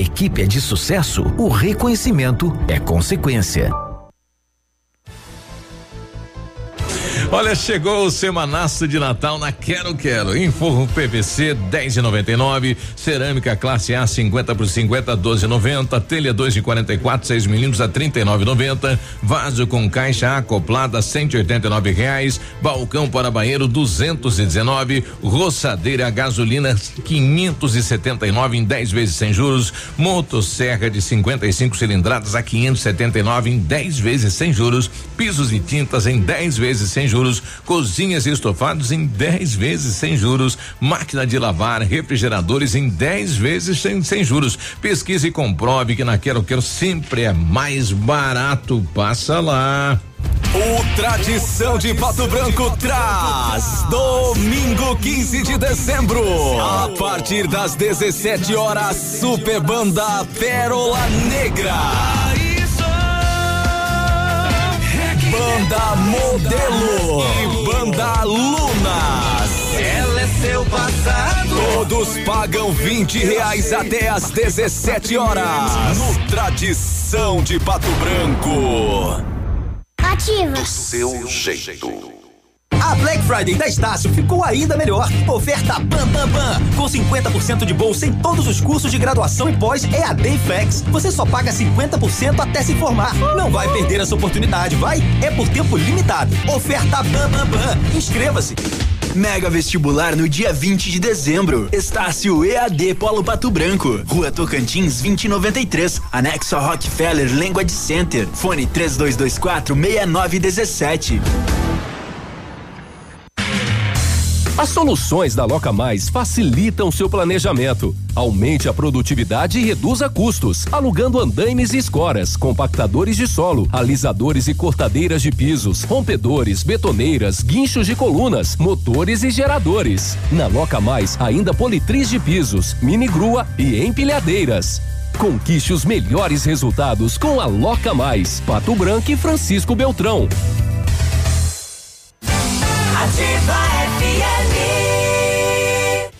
equipe é de sucesso, o reconhecimento é consequência. Olha, chegou o semanaço de Natal na Quero Quero. Inforro PVC 10,99, cerâmica classe A 50 por 50 12,90, telha 2 de 44 6 milímetros a 39,90, vaso com caixa acoplada 189 reais, balcão para banheiro 219, roçadeira a gasolina 579 em 10 vezes sem juros, motosserra de 55 cilindradas a 579 em 10 vezes sem juros, pisos e tintas em 10 vezes sem juros, cozinhas e estofados em 10 vezes sem juros, máquina de lavar, refrigeradores em 10 vezes sem, sem juros. Pesquise e comprove que na Quero Quero sempre é mais barato. Passa lá. O Tradição de Pato Branco traz domingo 15 de dezembro, a partir das 17 horas, Super Banda Pérola Negra. Banda Modelo e Banda Lunas. Ela é seu passado. Todos pagam 20 reais até às 17 horas. No Tradição de Pato Branco. Ativa. Seu jeito. A Black Friday da Estácio ficou ainda melhor. Oferta Bam Bam Bam. Com 50% de bolsa em todos os cursos de graduação e pós EAD Flex. Você só paga 50% até se formar. Não vai perder essa oportunidade, vai? É por tempo limitado. Oferta Bam Bam Bam. Inscreva-se. Mega vestibular no dia 20 de dezembro. Estácio EAD Polo Pato Branco. Rua Tocantins 2093. Anexo a Rockefeller Language Center. Fone 3224 6917. As soluções da Loca Mais facilitam seu planejamento. Aumente a produtividade e reduza custos, alugando andaimes e escoras, compactadores de solo, alisadores e cortadeiras de pisos, rompedores, betoneiras, guinchos de colunas, motores e geradores. Na Loca Mais, ainda politriz de pisos, mini grua e empilhadeiras. Conquiste os melhores resultados com a Loca Mais, Pato Branco e Francisco Beltrão. Ativa.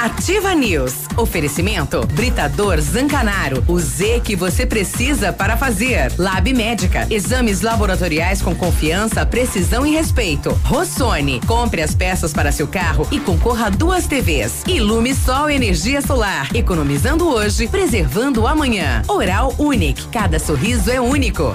Ativa News. Oferecimento Britador Zancanaro. O Z que você precisa para fazer. Lab Médica. Exames laboratoriais com confiança, precisão e respeito. Rossoni. Compre as peças para seu carro e concorra a duas TVs. Ilume Sol Energia Solar. Economizando hoje, preservando amanhã. Oral Unique. Cada sorriso é único.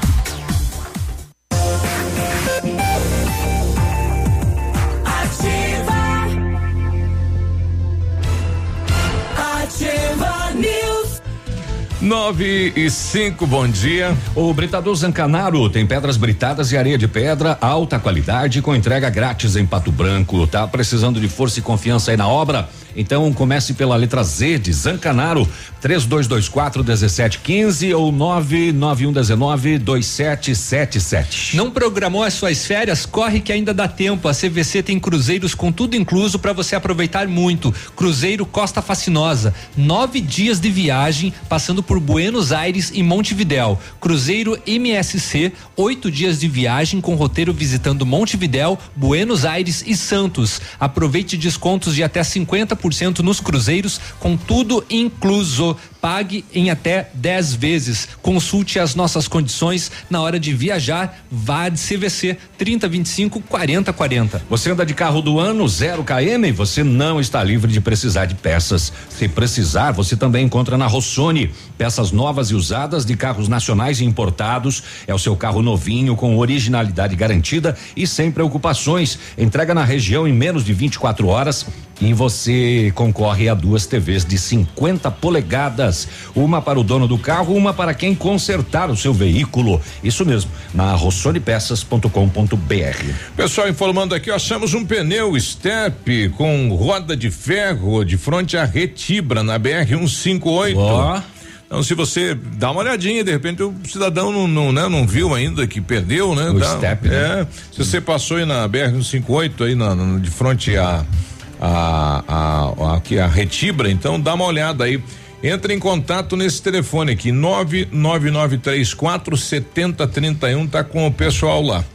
9 e 5, bom dia. O Britador Zancanaro tem pedras britadas e areia de pedra, alta qualidade, com entrega grátis em Pato Branco. Tá precisando de força e confiança aí na obra? Então comece pela letra Z de Zancanaro, 3224 1715 ou 99119 2777. Não programou as suas férias? Corre que ainda dá tempo. A CVC tem cruzeiros com tudo incluso para você aproveitar muito. Cruzeiro Costa Fascinosa, nove dias de viagem, passando por Buenos Aires e Montevidéu. Cruzeiro MSC, oito dias de viagem com roteiro visitando Montevidéu, Buenos Aires e Santos. Aproveite descontos de até 50% nos cruzeiros, com tudo incluso. Pague em até 10 vezes. Consulte as nossas condições na hora de viajar. Vá de CVC 30 25 40 40. Você anda de carro do ano zero km? Você não está livre de precisar de peças. Se precisar, você também encontra na Rossoni peças novas e usadas de carros nacionais e importados. É o seu carro novinho com originalidade garantida e sem preocupações. Entrega na região em menos de 24 horas e você concorre a duas TVs de 50 polegadas, uma para o dono do carro, uma para quem consertar o seu veículo. Isso mesmo, na rossonepeças.com.br. Pessoal informando aqui, achamos um pneu step com roda de ferro de frente à retibra na BR 158. Ó. Então, se você dá uma olhadinha, de repente o cidadão não, não, né, não viu ainda que perdeu, né? O Dá- step, né? É, se você passou aí na BR 158 aí na, na- de frente à a, a, a, aqui a retibra, então dá uma olhada aí. Entre em contato nesse telefone aqui, 99934 7031, tá com o pessoal lá.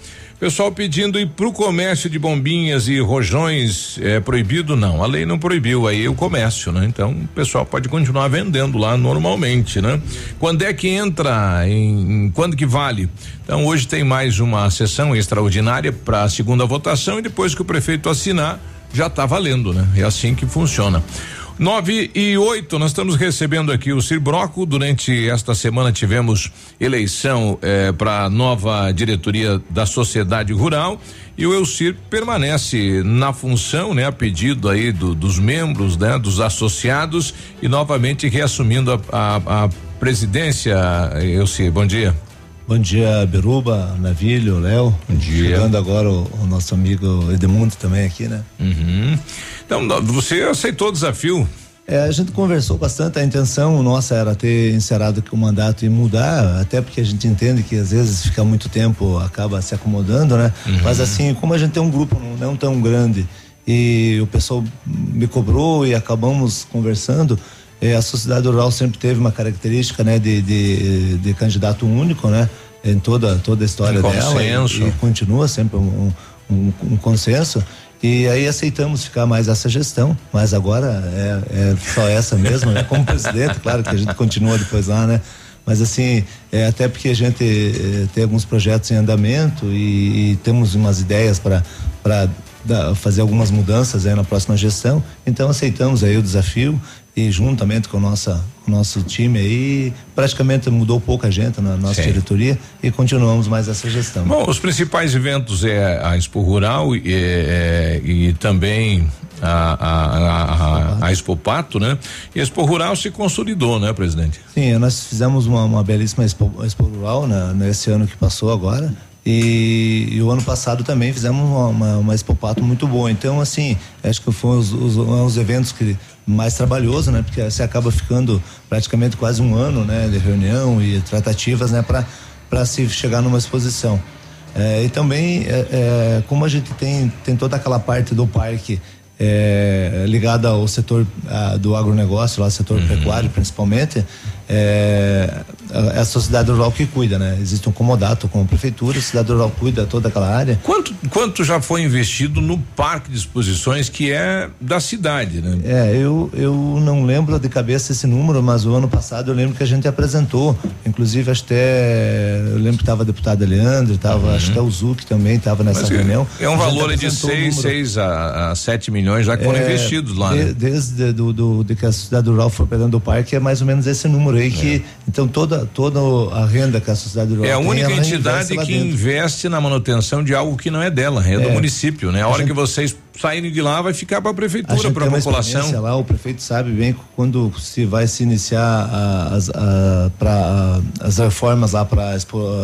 Pessoal pedindo ir pro comércio de bombinhas e rojões é proibido? Não, a lei não proibiu aí o comércio, né? Então o pessoal pode continuar vendendo lá normalmente, né? Quando é que entra? Em, em quando que vale? Então hoje tem mais uma sessão extraordinária para a segunda votação e depois que o prefeito assinar já tá valendo, né? É assim que funciona. Nove e oito, nós estamos recebendo aqui o Cir Broco. Durante esta semana tivemos eleição eh, para nova diretoria da Sociedade Rural e o Elcir permanece na função, né, a pedido aí do- dos membros, né, dos associados e novamente reassumindo a, a, a presidência. Elcir, bom dia. Bom dia, Beruba, Navilho, Léo. Bom dia. Chegando agora o, o nosso amigo Edmundo também aqui, né? Uhum. Então, você aceitou o desafio? É, a gente conversou bastante, a intenção nossa era ter encerrado aqui o mandato e mudar, até porque a gente entende que às vezes fica muito tempo, acaba se acomodando, né? Mas assim, como a gente tem um grupo não, não tão grande e o pessoal me cobrou e acabamos conversando, eh, a sociedade rural sempre teve uma característica, né, de, de, de candidato único, né? Em toda, toda a história Um dela. e-. E, continua sempre um, um, um consenso. E aí aceitamos ficar mais essa gestão, mas agora é, é só essa mesmo, né? Como presidente, claro que a gente continua depois lá, né? Mas assim, é, até porque a gente é, tem alguns projetos em andamento e, e temos umas ideias para fazer algumas mudanças aí na próxima gestão. Então aceitamos aí o desafio e juntamente com a nossa o nosso time aí praticamente mudou pouca gente na nossa Sim. diretoria e continuamos mais essa gestão. Bom, os principais eventos é a Expo Rural e, é, e também a, a, a, a Expo Pato, né? E a Expo Rural se consolidou, né, presidente? Sim, nós fizemos uma, uma belíssima expo, expo rural nesse ano que passou agora. E, e o ano passado também fizemos uma, uma, uma Expo Pato muito boa. Então, assim, acho que foi os, os, os eventos que mais trabalhoso, né? Porque você acaba ficando praticamente quase um ano, né? De reunião e tratativas, né? Para se chegar numa exposição. É, e também, é, é, como a gente tem, tem toda aquela parte do parque é, ligada ao setor ah, do agronegócio, lá, setor pecuário principalmente, é, é a sociedade rural que cuida, né? Existe um comodato com a prefeitura, a cidade rural cuida toda aquela área. Quanto, quanto já foi investido no parque de exposições que é da cidade, né? É, eu, eu não lembro de cabeça esse número, mas o ano passado eu lembro que a gente apresentou, inclusive até, eu lembro que estava a deputada Leandro, estava, acho que até o Zuc também estava nessa Mas reunião. É um A valor de apresentou o 6, número. 6 a, a 7 milhões já que foram É, investidos lá, de- né? Desde do, do, de que a sociedade rural for pegando o parque, é mais ou menos esse número aí que, então toda, toda a renda que a sociedade rural É a única entidade que dentro. investe na manutenção de algo que não é dela, é, do É. município, né? A A hora gente- que vocês saírem de lá vai ficar para a prefeitura, para a população. lá, o prefeito sabe bem que quando se vai se iniciar a- as, a- pra- as reformas lá para a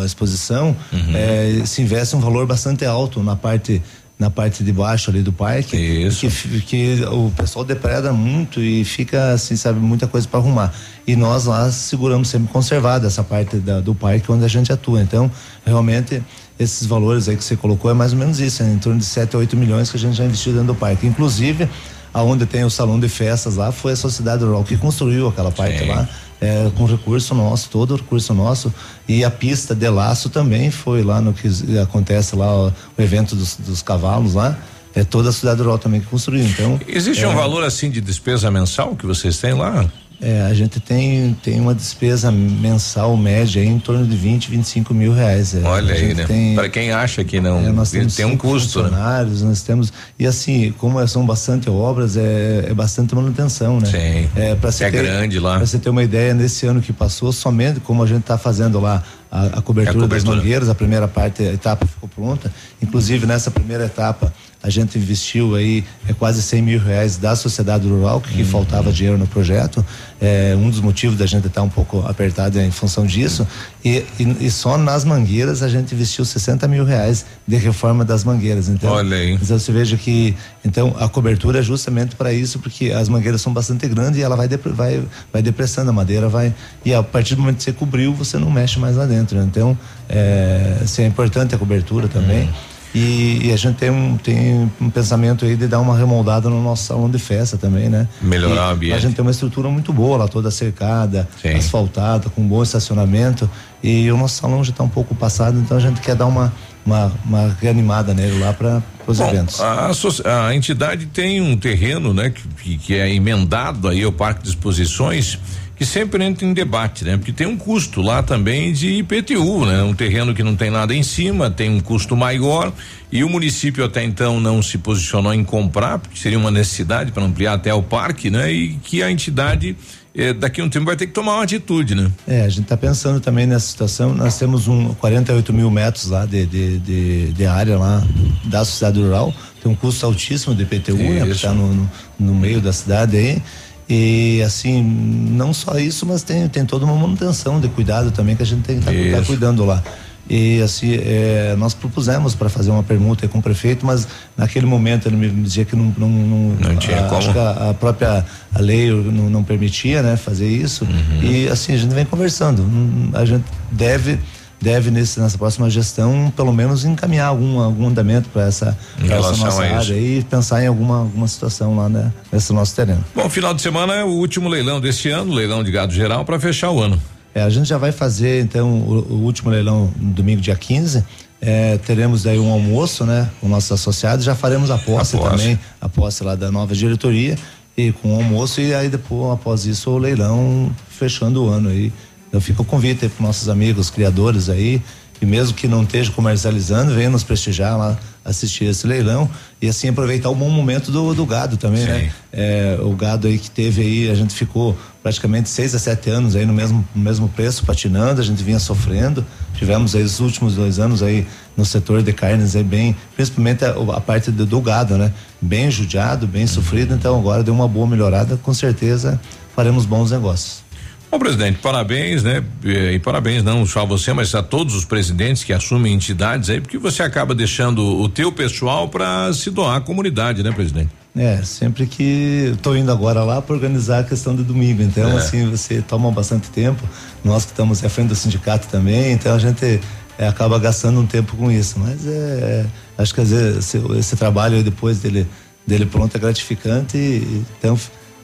exposição, Uhum. eh, se investe um valor bastante alto na parte na parte de baixo ali do parque que, f- que o pessoal depreda muito e fica assim sabe muita coisa para arrumar e nós lá seguramos sempre conservada essa parte da- do parque onde a gente atua então realmente esses valores aí que você colocou é mais ou menos isso, é em torno de 7 a 8 milhões que a gente já investiu dentro do parque. Inclusive, aonde tem o salão de festas lá, foi a Sociedade Rural que construiu aquela parte Sim. lá, é, com recurso nosso, todo o recurso nosso. E a pista de laço também foi lá no que acontece lá, ó, o evento dos, dos cavalos lá. É toda a Cidade Rural também que construiu. Então. Existe é, um valor assim de despesa mensal que vocês têm lá? É, a gente tem, tem uma despesa mensal média em torno de 20, 25 mil reais. é. Olha aí, né? Para quem acha que não, É, nós temos tem um custo, né? funcionários, nós temos e assim, como são bastante obras, é, é bastante manutenção, né? Sim. É, pra você É ter, grande lá. Pra você ter uma ideia, nesse ano que passou, somente como a gente está fazendo lá a, a cobertura, É a das cobertura. mangueiras, a primeira parte, a etapa ficou pronta. Inclusive nessa primeira etapa a gente investiu aí é, quase 100 mil reais da sociedade rural, que, que Uhum. faltava dinheiro no projeto. É, um dos motivos da gente estar um pouco apertado é em função disso. E, e, e só nas mangueiras a gente investiu 60 mil reais de reforma das mangueiras. Então, Olha aí. então você veja que então a cobertura é justamente para isso, porque as mangueiras são bastante grandes e ela vai, vai, vai depressando a madeira, vai e a partir do momento que você cobriu, você não mexe mais lá dentro. né? Então, é, assim, é importante a cobertura também. Uhum. E, e a gente tem um, tem um pensamento aí de dar uma remoldada no nosso salão de festa também, né? Melhorar E o ambiente. A gente tem uma estrutura muito boa lá, toda cercada, asfaltada, com bom estacionamento. E o nosso salão já está um pouco passado, então a gente quer dar uma, uma, uma reanimada nele lá para os eventos. A, a entidade tem um terreno, né, que, que, que é emendado aí ao Parque de Exposições, que sempre entra em debate, né? Porque tem um custo lá também de IPTU, né? Um terreno que não tem nada em cima, tem um custo maior e o município até então não se posicionou em comprar, porque seria uma necessidade para ampliar até o parque, né? E que a entidade eh, daqui a um tempo vai ter que tomar uma atitude, né? É, a gente está pensando também nessa situação. Nós temos um 48 mil metros lá de, de, de, de área lá da sociedade rural. Tem um custo altíssimo de IPTU, né? Porque Isso. tá no, no, no meio da cidade aí. E assim, não só isso, mas tem, tem toda uma manutenção de cuidado também que a gente tem que estar Isso. cuidando lá. E assim, é, nós propusemos para fazer uma permuta com o prefeito, mas naquele momento ele me dizia que não. Não, não, tinha a, Acho como. que a, a própria a lei não, não permitia, né, fazer isso. Uhum. E assim, a gente vem conversando. Hum, A gente deve deve nesse, nessa próxima gestão pelo menos encaminhar algum algum andamento para essa, pra essa nossa área e pensar em alguma alguma situação lá né, nesse nosso terreno. Bom, final de semana é o último leilão deste ano, leilão de gado geral para fechar o ano. É, a gente já vai fazer então o, o último leilão no domingo dia 15. É, teremos daí um almoço, né, com nossos associados. Já faremos a posse, A posse. também, a posse lá da nova diretoria e com o almoço e aí depois após isso o leilão fechando o ano aí Eu fico o convite para nossos amigos criadores aí, e mesmo que não esteja comercializando, venha nos prestigiar lá, assistir esse leilão e assim aproveitar o bom momento do, do gado também, né? É, o gado aí que teve aí, a gente ficou praticamente seis a sete anos aí no mesmo, no mesmo preço, patinando, a gente vinha sofrendo. Tivemos aí os últimos dois anos aí no setor de carnes aí bem, principalmente a, a parte do, do, gado, né? Bem judiado, bem sofrido, então agora deu uma boa melhorada, com certeza faremos bons negócios. Bom, presidente, parabéns, né? E parabéns não só a você, mas a todos os presidentes que assumem entidades aí, porque você acaba deixando o teu pessoal para se doar à comunidade, né, presidente? É, sempre que estou indo agora lá para organizar a questão do domingo, então é. assim, você toma bastante tempo, nós que estamos à frente do sindicato também, então a gente é, acaba gastando um tempo com isso, mas é, acho que às vezes esse, esse trabalho depois dele, dele pronto é gratificante, e, então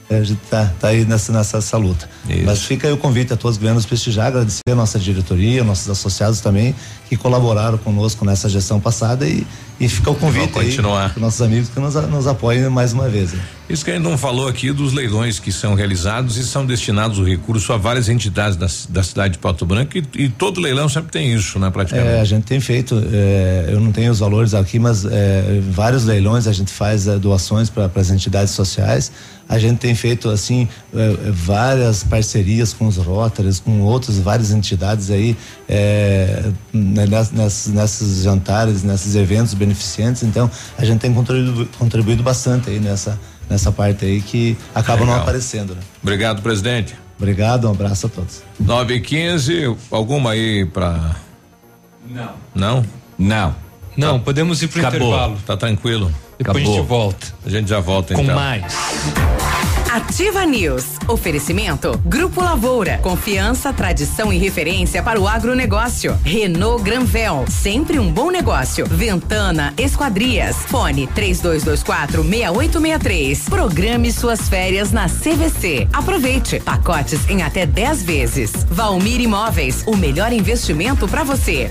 a gente tá, tá aí nessa, nessa, nessa luta. Isso. Mas fica aí o convite a todos que vêm nos prestigiar, agradecer a nossa diretoria, nossos associados também, que colaboraram conosco nessa gestão passada e, e fica o convite continuar. para nossos amigos que nos, nos apoiem mais uma vez. Isso que a gente não falou aqui dos leilões que são realizados e são destinados o recurso a várias entidades da, da cidade de Pato Branco e, e, todo leilão sempre tem isso, né, praticamente. É, a gente tem feito, é, eu não tenho os valores aqui, mas é, vários leilões a gente faz é, doações para as entidades sociais. A gente tem feito assim é, é, várias parcerias com os Rotaries, com outras várias entidades aí né, nessas, nessas jantares, nesses eventos beneficentes. Então a gente tem contribuído, contribuído bastante aí nessa nessa parte aí que acaba Legal. não aparecendo. Né? Obrigado, presidente. Obrigado, um abraço a todos. 9 e 15 alguma aí para Não. Não? Não. Não, tá. podemos ir Acabou. intervalo. Tá tranquilo. Depois Acabou. a gente volta. A gente já volta Com então. Com mais. Ativa News. Oferecimento. Grupo Lavoura. Confiança, tradição e referência para o agronegócio. Renault Granvel. Sempre um bom negócio. Ventana Esquadrias. Fone 3224 6863. Programe suas férias na CVC. Aproveite. Pacotes em até 10 vezes. Valmir Imóveis. O melhor investimento para você.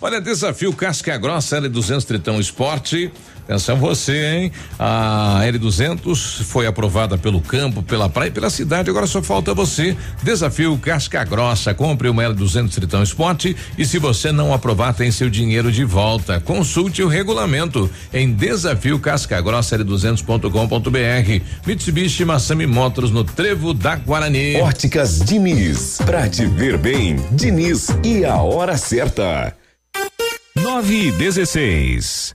Olha, desafio Casca Grossa L200 Tritão Esporte. Atenção você, hein? A L200 foi aprovada pelo campo, pela praia e pela cidade. Agora só falta você. Desafio Casca Grossa. Compre uma L200 Tritão Esporte e se você não aprovar, tem seu dinheiro de volta. Consulte o regulamento em desafio Casca Grossa L200.com.br. Mitsubishi Massami Motors no Trevo da Guarani. Óticas Diniz. Pra te ver bem, Diniz e a hora certa. 9 e 16.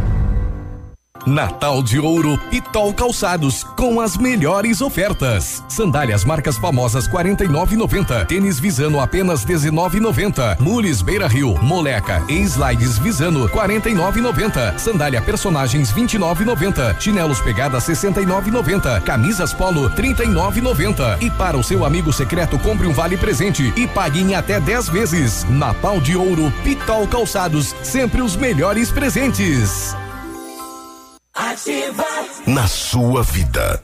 Natal de Ouro Pitol Calçados com as melhores ofertas. Sandálias marcas famosas 49,90. Tênis Visano apenas 19,90. Mules Beira Rio, Moleca e Slides Visano 49,90. Sandália Personagens 29,90. Chinelos Pegada 69,90. Camisas Polo 39,90. E para o seu amigo secreto compre um vale presente e pague em até 10 vezes. Natal de Ouro Pitol Calçados, sempre os melhores presentes. Ativa. Na sua vida.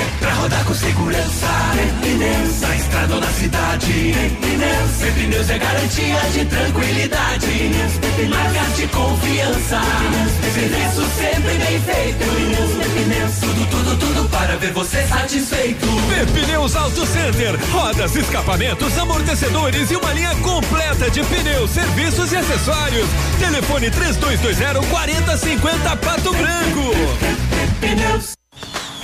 Rodar com segurança, Pneus, na estrada ou na cidade, Pneus, Pneus é garantia de tranquilidade, marca de confiança, serviço sempre bem feito, Pneus, tudo, tudo, tudo para ver você satisfeito. Pneus Auto Center, rodas, escapamentos, amortecedores e uma linha completa de pneus, serviços e acessórios. Telefone 3220 4050 Pato Branco. Pneus.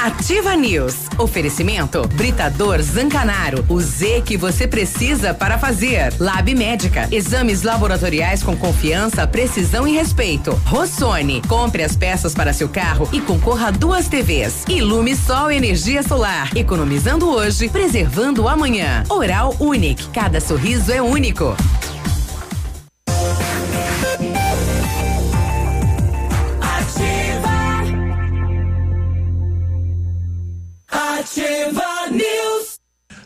Ativa News. Oferecimento Britador Zancanaro. O Z que você precisa para fazer. Lab Médica. Exames laboratoriais com confiança, precisão e respeito. Rossoni. Compre as peças para seu carro e concorra a duas TVs. Ilume Sol Energia Solar. Economizando hoje, preservando amanhã. Oral Unique. Cada sorriso é único. Ativa News.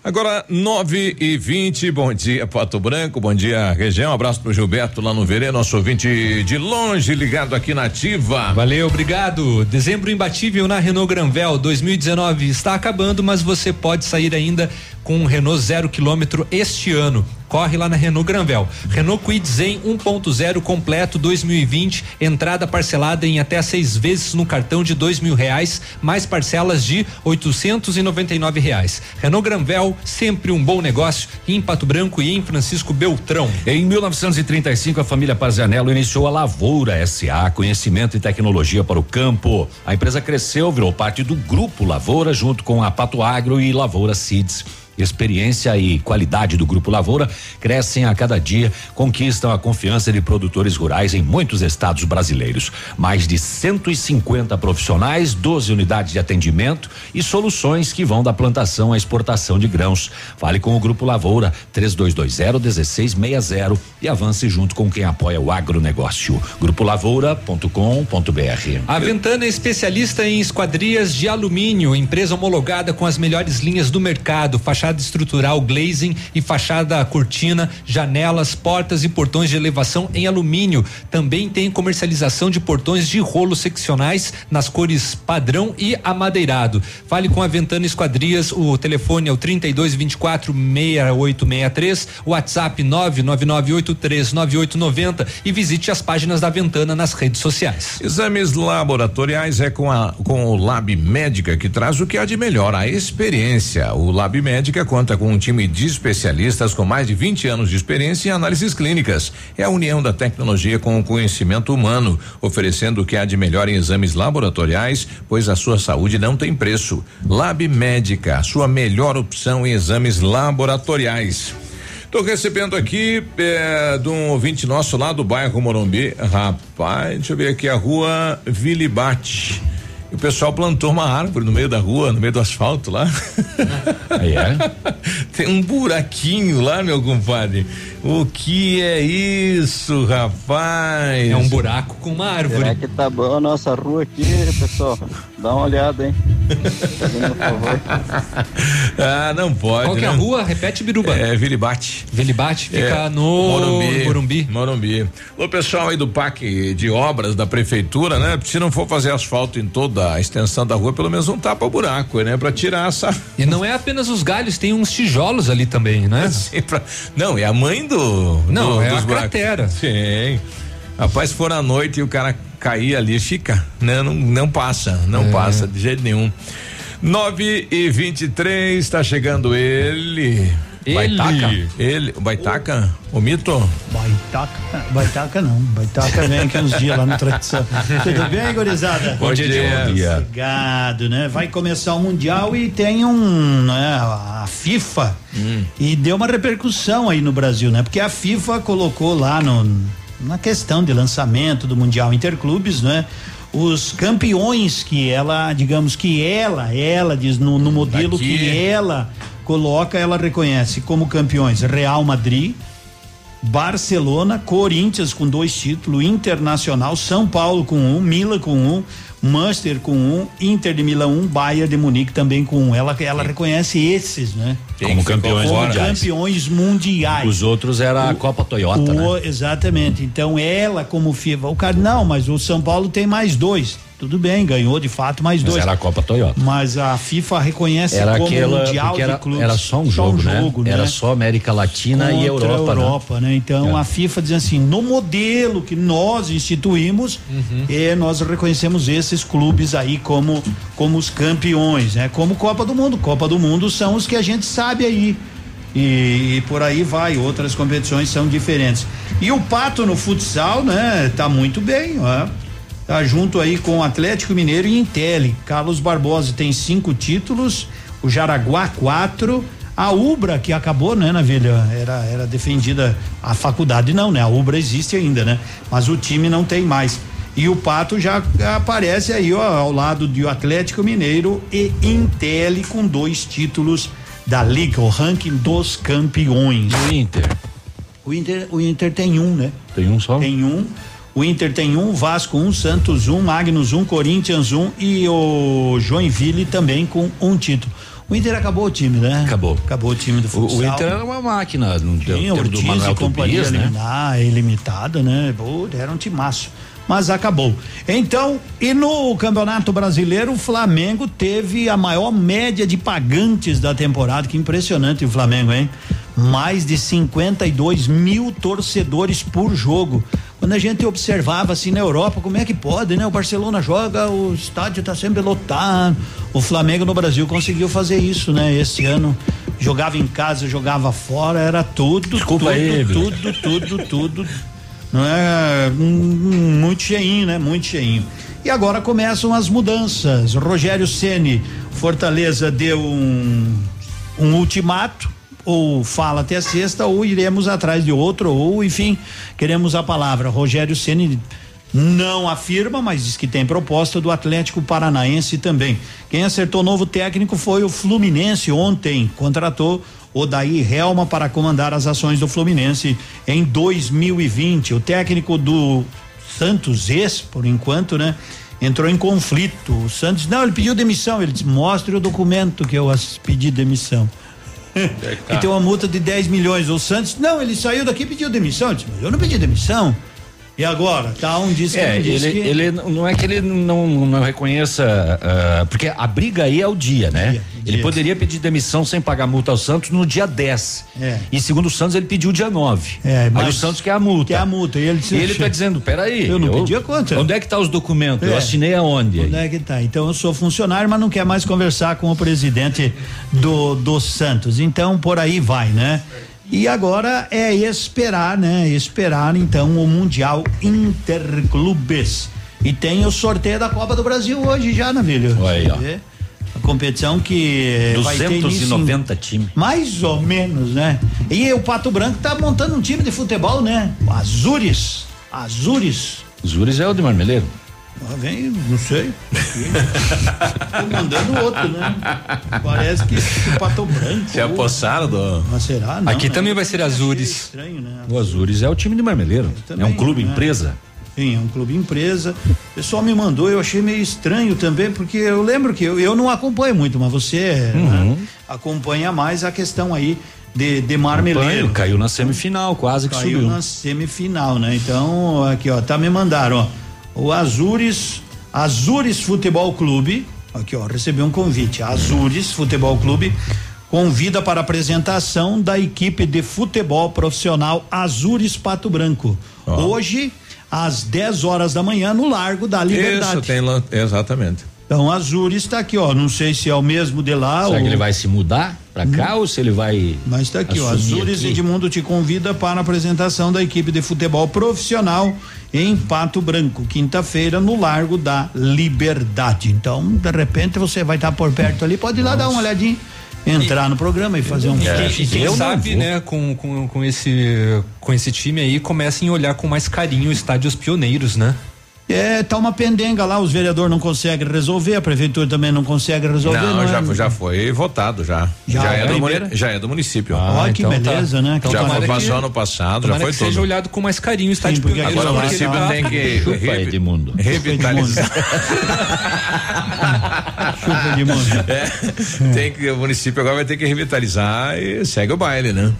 Agora, 9 e 20 bom dia, Pato Branco, bom dia, região. Um abraço pro Gilberto lá no Verê, nosso ouvinte de longe, ligado aqui na Ativa. Valeu, obrigado. Dezembro imbatível na Renault Granvel 2019 está acabando, mas você pode sair ainda com um Renault zero quilômetro este ano. Corre lá na Renault Granvel. Renault Kwid Zen 1.0 completo 2020, entrada parcelada em até seis vezes no cartão de dois mil reais, mais parcelas de oitocentos e noventa e nove reais. Renault Granvel, sempre um bom negócio em Pato Branco e em Francisco Beltrão. Em 1935, a família Parzianello iniciou a Lavoura SA, conhecimento e tecnologia para o campo. A empresa cresceu, virou parte do Grupo Lavoura, junto com a Pato Agro e Lavoura Seeds. Experiência e qualidade do Grupo Lavoura crescem a cada dia, conquistam a confiança de produtores rurais em muitos estados brasileiros. Mais de 150 profissionais, 12 unidades de atendimento e soluções que vão da plantação à exportação de grãos. Fale com o Grupo Lavoura 3220-1660 e avance junto com quem apoia o agronegócio. Grupolavoura.com.br. A Ventana é especialista em esquadrias de alumínio, empresa homologada com as melhores linhas do mercado, fachada estrutural glazing e fachada cortina, janelas, portas e portões de elevação em alumínio. Também tem comercialização de portões de rolo seccionais nas cores padrão e amadeirado. Fale com a Ventana Esquadrias, o telefone é o 32 24 6863, WhatsApp 999839890 e visite as páginas da Ventana nas redes sociais. Exames laboratoriais é com a com o Lab Médica que traz o que há de melhor, a experiência. O Lab Médica conta com um time de especialistas com mais de 20 anos de experiência em análises clínicas. É a união da tecnologia com o conhecimento humano, oferecendo o que há de melhor em exames laboratoriais, pois a sua saúde não tem preço. Lab Médica, a sua melhor opção em exames laboratoriais. Tô recebendo aqui é, de um ouvinte nosso lá do bairro Morumbi. Rapaz, deixa eu ver aqui a rua Vilibate. O pessoal plantou uma árvore no meio da rua, no meio do asfalto lá. Aí é? Tem um buraquinho lá, meu compadre. O que é isso, rapaz? É um buraco com uma árvore. Será que tá boa a nossa rua aqui, pessoal? Dá uma olhada, hein? Um favor. ah, não pode. Qual que é a né? rua? Repete, Biruba. É Vilibate. Vilibate fica É, no Morumbi. Morumbi. Morumbi. O pessoal aí do PAC de obras da prefeitura, né? Se não for fazer asfalto em toda a extensão da rua, pelo menos um tapa buraco, né? Pra tirar essa. E não é apenas os galhos, tem uns tijolos ali também, né? Sim, pra- Não, é a mãe do. Não, do- é dos a buracos. cratera. Sim. Rapaz, se for à noite e o cara cair ali, fica, né? Não, não passa, não É. passa de jeito nenhum. 9 e 23 está chegando ele. Ele. Baitaca? Ele. Baitaca? O mito? Baitaca, baitaca não. Baitaca vem aqui uns dias lá no tradição. Tudo bem, gurizada? Bom dia. Bom dia. Obrigado, né? Vai começar o Mundial e tem um, né, a FIFA e deu uma repercussão aí no Brasil, né? Porque a FIFA colocou lá no, na questão de lançamento do Mundial Interclubes, né? Os campeões que ela, digamos que ela, ela diz no, no modelo Daqui. que ela coloca, ela reconhece como campeões Real Madrid, Barcelona, Corinthians com dois títulos, Internacional, São Paulo com um, Milan com um, Manchester com um, Inter de Milão um, Bayern de Munique também com um. Ela, ela reconhece esses, né? Como campeões Como mundiais. campeões mundiais. Os outros era a Copa Toyota, O- né? Exatamente. Então ela como FIFA, o cara não, mas o São Paulo tem mais dois. Tudo bem, ganhou de fato mais Mas dois. era a Copa Toyota. Mas a FIFA reconhece Era como aquela, mundial era, de clubes. era só um jogo, né? jogo, Era só América Latina e Contra Europa, a Europa, né? Então É. a FIFA diz assim, no modelo que nós instituímos, Uhum. eh, nós reconhecemos esses clubes aí como como os campeões, né? Como Copa do Mundo. Copa do Mundo são os que a gente sabe aí. E, e por aí vai, outras competições são diferentes. E o Pato no futsal, né? Tá muito bem, ó. Tá junto aí com o Atlético Mineiro e Intelli. Carlos Barbosa tem cinco títulos, o Jaraguá quatro, a Ubra que acabou, né, Navilha? Era era defendida a faculdade não, né? A Ubra existe ainda, né? Mas o time não tem mais. E o Pato já aparece aí, ó, ao lado do Atlético Mineiro e Intelli com dois títulos da Liga, o ranking dos campeões. O Inter. O Inter, o Inter tem um, né? Tem um só? Tem um. O Inter tem um, Vasco um, Santos um, Magnus um, Corinthians um e o Joinville também com um título. O Inter acabou o time, né? Acabou. Acabou o time do O, futsal. o Inter era uma máquina no Tinha tempo do Manuel Tobias, né? eliminar, ilimitada, né? Pô, era um timaço. Mas acabou. Então, e no Campeonato Brasileiro, o Flamengo teve a maior média de pagantes da temporada. Que impressionante o Flamengo, hein? Mais de 52 mil torcedores por jogo. Quando a gente observava assim na Europa, como é que pode, né? O Barcelona joga, o estádio tá sempre lotado. O Flamengo no Brasil conseguiu fazer isso, né? Esse ano jogava em casa, jogava fora, era tudo, Desculpa tudo, aí, Bruno. tudo, tudo, tudo. Não é hum, muito cheinho, né? Muito cheinho. E agora começam as mudanças. Rogério Ceni, Fortaleza deu um, um ultimato ou fala até sexta ou iremos atrás de outro ou enfim queremos a palavra. Rogério Ceni não afirma mas diz que tem proposta do Atlético Paranaense também. Quem acertou novo técnico foi o Fluminense ontem. Contratou Odair Helma para comandar as ações do Fluminense em 2020 o técnico do Santos ex por enquanto né entrou em conflito. O Santos não ele pediu demissão. Ele disse mostre o documento que eu pedi demissão e tem uma multa de 10 milhões. O Santos, não, ele saiu daqui e pediu demissão. Eu disse, eu não pedi demissão. E agora? Tá um disse É, que disse ele, que ele não é que ele não, não reconheça, ah, porque a briga aí é o dia, né? Ele poderia pedir demissão sem pagar multa ao Santos no dia 10. É. E segundo o Santos, ele pediu dia 9. É, Aí mas- o Santos quer a multa. Quer a multa. E ele, disse, E ele tá dizendo, peraí. Eu não pedi a conta. Onde é que tá os documentos? Eu É. assinei aonde? Onde é que tá? Então eu sou funcionário, mas não quer mais conversar com o presidente do, do Santos. Então por aí vai, né? E agora é esperar, né? Esperar então o Mundial Interclubes. E tem o sorteio da Copa do Brasil hoje já, Navilho. Olha aí, ó. A competição que eh, vai ter início em- 290 times. mais ou menos, né? E o Pato Branco tá montando um time de futebol, né? O Azures. Azures. Zures é o de Marmeleiro. Ah, vem, não sei. Tô mandando outro, né? Parece que, o Pato Branco. Se apossaram do. Mas será? Não, Aqui né? também vai ser Azures. Estranho, né? O Azures é o time de Marmeleiro. também, é um clube né? empresa. Sim, é um clube empresa. O pessoal me mandou, eu achei meio estranho também, porque eu lembro que eu, eu não acompanho muito, mas você Uhum. né, acompanha mais a questão aí de, de Marmeleiro. Caiu na semifinal, quase que Caiu subiu. na semifinal, né? Então, aqui, ó, tá me mandaram, ó. O Azures, Azures Futebol Clube, aqui, ó, recebeu um convite. Azures Futebol Clube convida para a apresentação da equipe de futebol profissional Azures Pato Branco. Hoje, às 10 horas da manhã, no Largo da Liberdade. Isso, tem exatamente. Então a Azures está aqui, ó. Não sei se é o mesmo de lá. Será ou... que ele vai se mudar pra cá ou se ele vai. Mas está aqui, ó. Azures? Edmundo te convida para a apresentação da equipe de futebol profissional em Pato Branco, quinta-feira, no Largo da Liberdade. Então, de repente, você vai estar por perto ali, pode ir lá dar uma olhadinha, entrar no programa e fazer um E, e quem Eu não sabe, né, com, com, com, esse, com esse time aí, comecem a olhar com mais carinho estádios pioneiros, né? É, tá uma pendenga lá, os vereadores não conseguem resolver, a prefeitura também não consegue resolver. Não, é- já, já foi votado já. Já, Já, a é, do, já é do município. Ah, Ó, que então beleza, né? Então já foi, que- passou ano passado, já foi que tudo. seja olhado com mais carinho o estádio porque pioneiros. Agora o município tá- tem que Chupa, revi- Edmundo. revitalizar. Chupa de mundo. É, tem que, o município agora vai ter que revitalizar e segue o baile, né?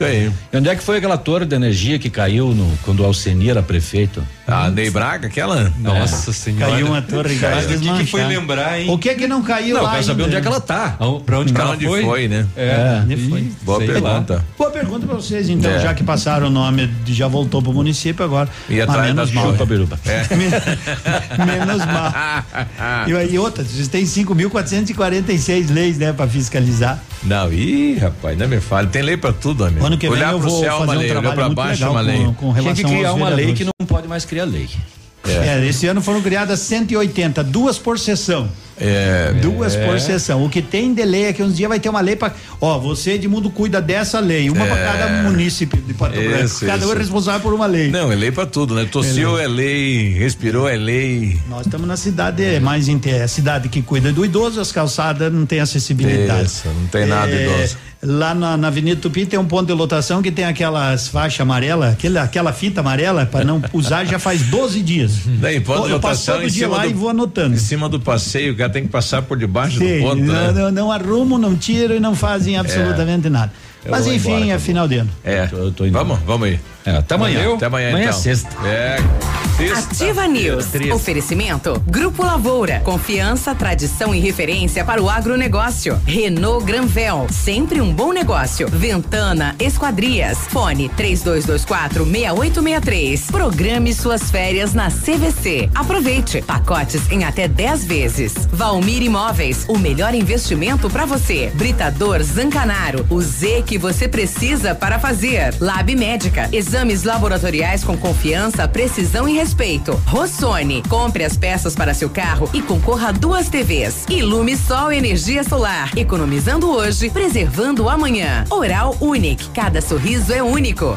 Aí. E onde é que foi aquela torre de energia que caiu no, quando o Alceni era prefeito? A Ney Braga, aquela? Nossa senhora. Caiu uma torre Mas o que, que foi desmanchar. lembrar, hein? O que que não caiu Não, lá quero saber ainda? onde é que ela tá. Pra onde que Pra ela onde foi? foi, né? É, onde e- foi? Boa sei lá. pergunta. Boa pergunta pra vocês, então, É. já que passaram o nome, já voltou pro município agora. E atrás menos mal. Chupa, Biruba. É. menos mal. E aí outra, vocês têm 5.446 leis, né, pra fiscalizar. Não, ih, rapaz, não me fale. Tem lei pra tudo, amigo. Ano que vem Olhar eu vou céu, fazer uma um lei. Olhar trabalho pra muito baixo, legal uma lei. com, com relação que criar uma lei que não pode mais criar lei. É, esse ano foram criadas 180, duas por sessão. É. Duas por sessão. O que tem de lei é que uns dias vai ter uma lei para. Ó, você, Edmundo, cuida dessa lei. Uma para cada município de Pato Branco. É. Isso, Cada um é responsável por uma lei. Não, é lei pra tudo, né? Tossiu é lei, respirou é lei. Nós estamos na cidade é mais inte- é a cidade que cuida do idoso, as calçadas não tem acessibilidade. Isso, não tem nada idoso. Lá na, na Avenida Tupi tem um ponto de lotação que tem aquelas faixas amarelas, aquela, aquela fita amarela para não usar já faz 12 dias. Daí, ponto de eu lotação todo dia cima lá do- e vou anotando. Em cima do passeio, o cara tem que passar por debaixo Sim, do ponto, não, né? não, não arrumam, não tiram e não fazem absolutamente nada. Eu Mas enfim, embora, é final de ano. É. Eu tô indo. Vamos, vamos aí. É, até amanhã. Valeu? Até amanhã, Amanhã é então. sexta. É. Ativa News. Oferecimento. Grupo Lavoura. Confiança, tradição e referência para o agronegócio. Renault Granvel. Sempre um bom negócio. Ventana Esquadrias. Fone 3224 6863. Programe suas férias na CVC. Aproveite. Pacotes em até 10 vezes. Valmir Imóveis. O melhor investimento para você. Britador Zancanaro. O Z que você precisa para fazer. Lab Médica. Exames laboratoriais com confiança, precisão e respeito. Rossoni, compre as peças para seu carro e concorra a duas TVs. Ilume Sol Energia Solar, economizando hoje, preservando amanhã. Oral Unique, cada sorriso é único.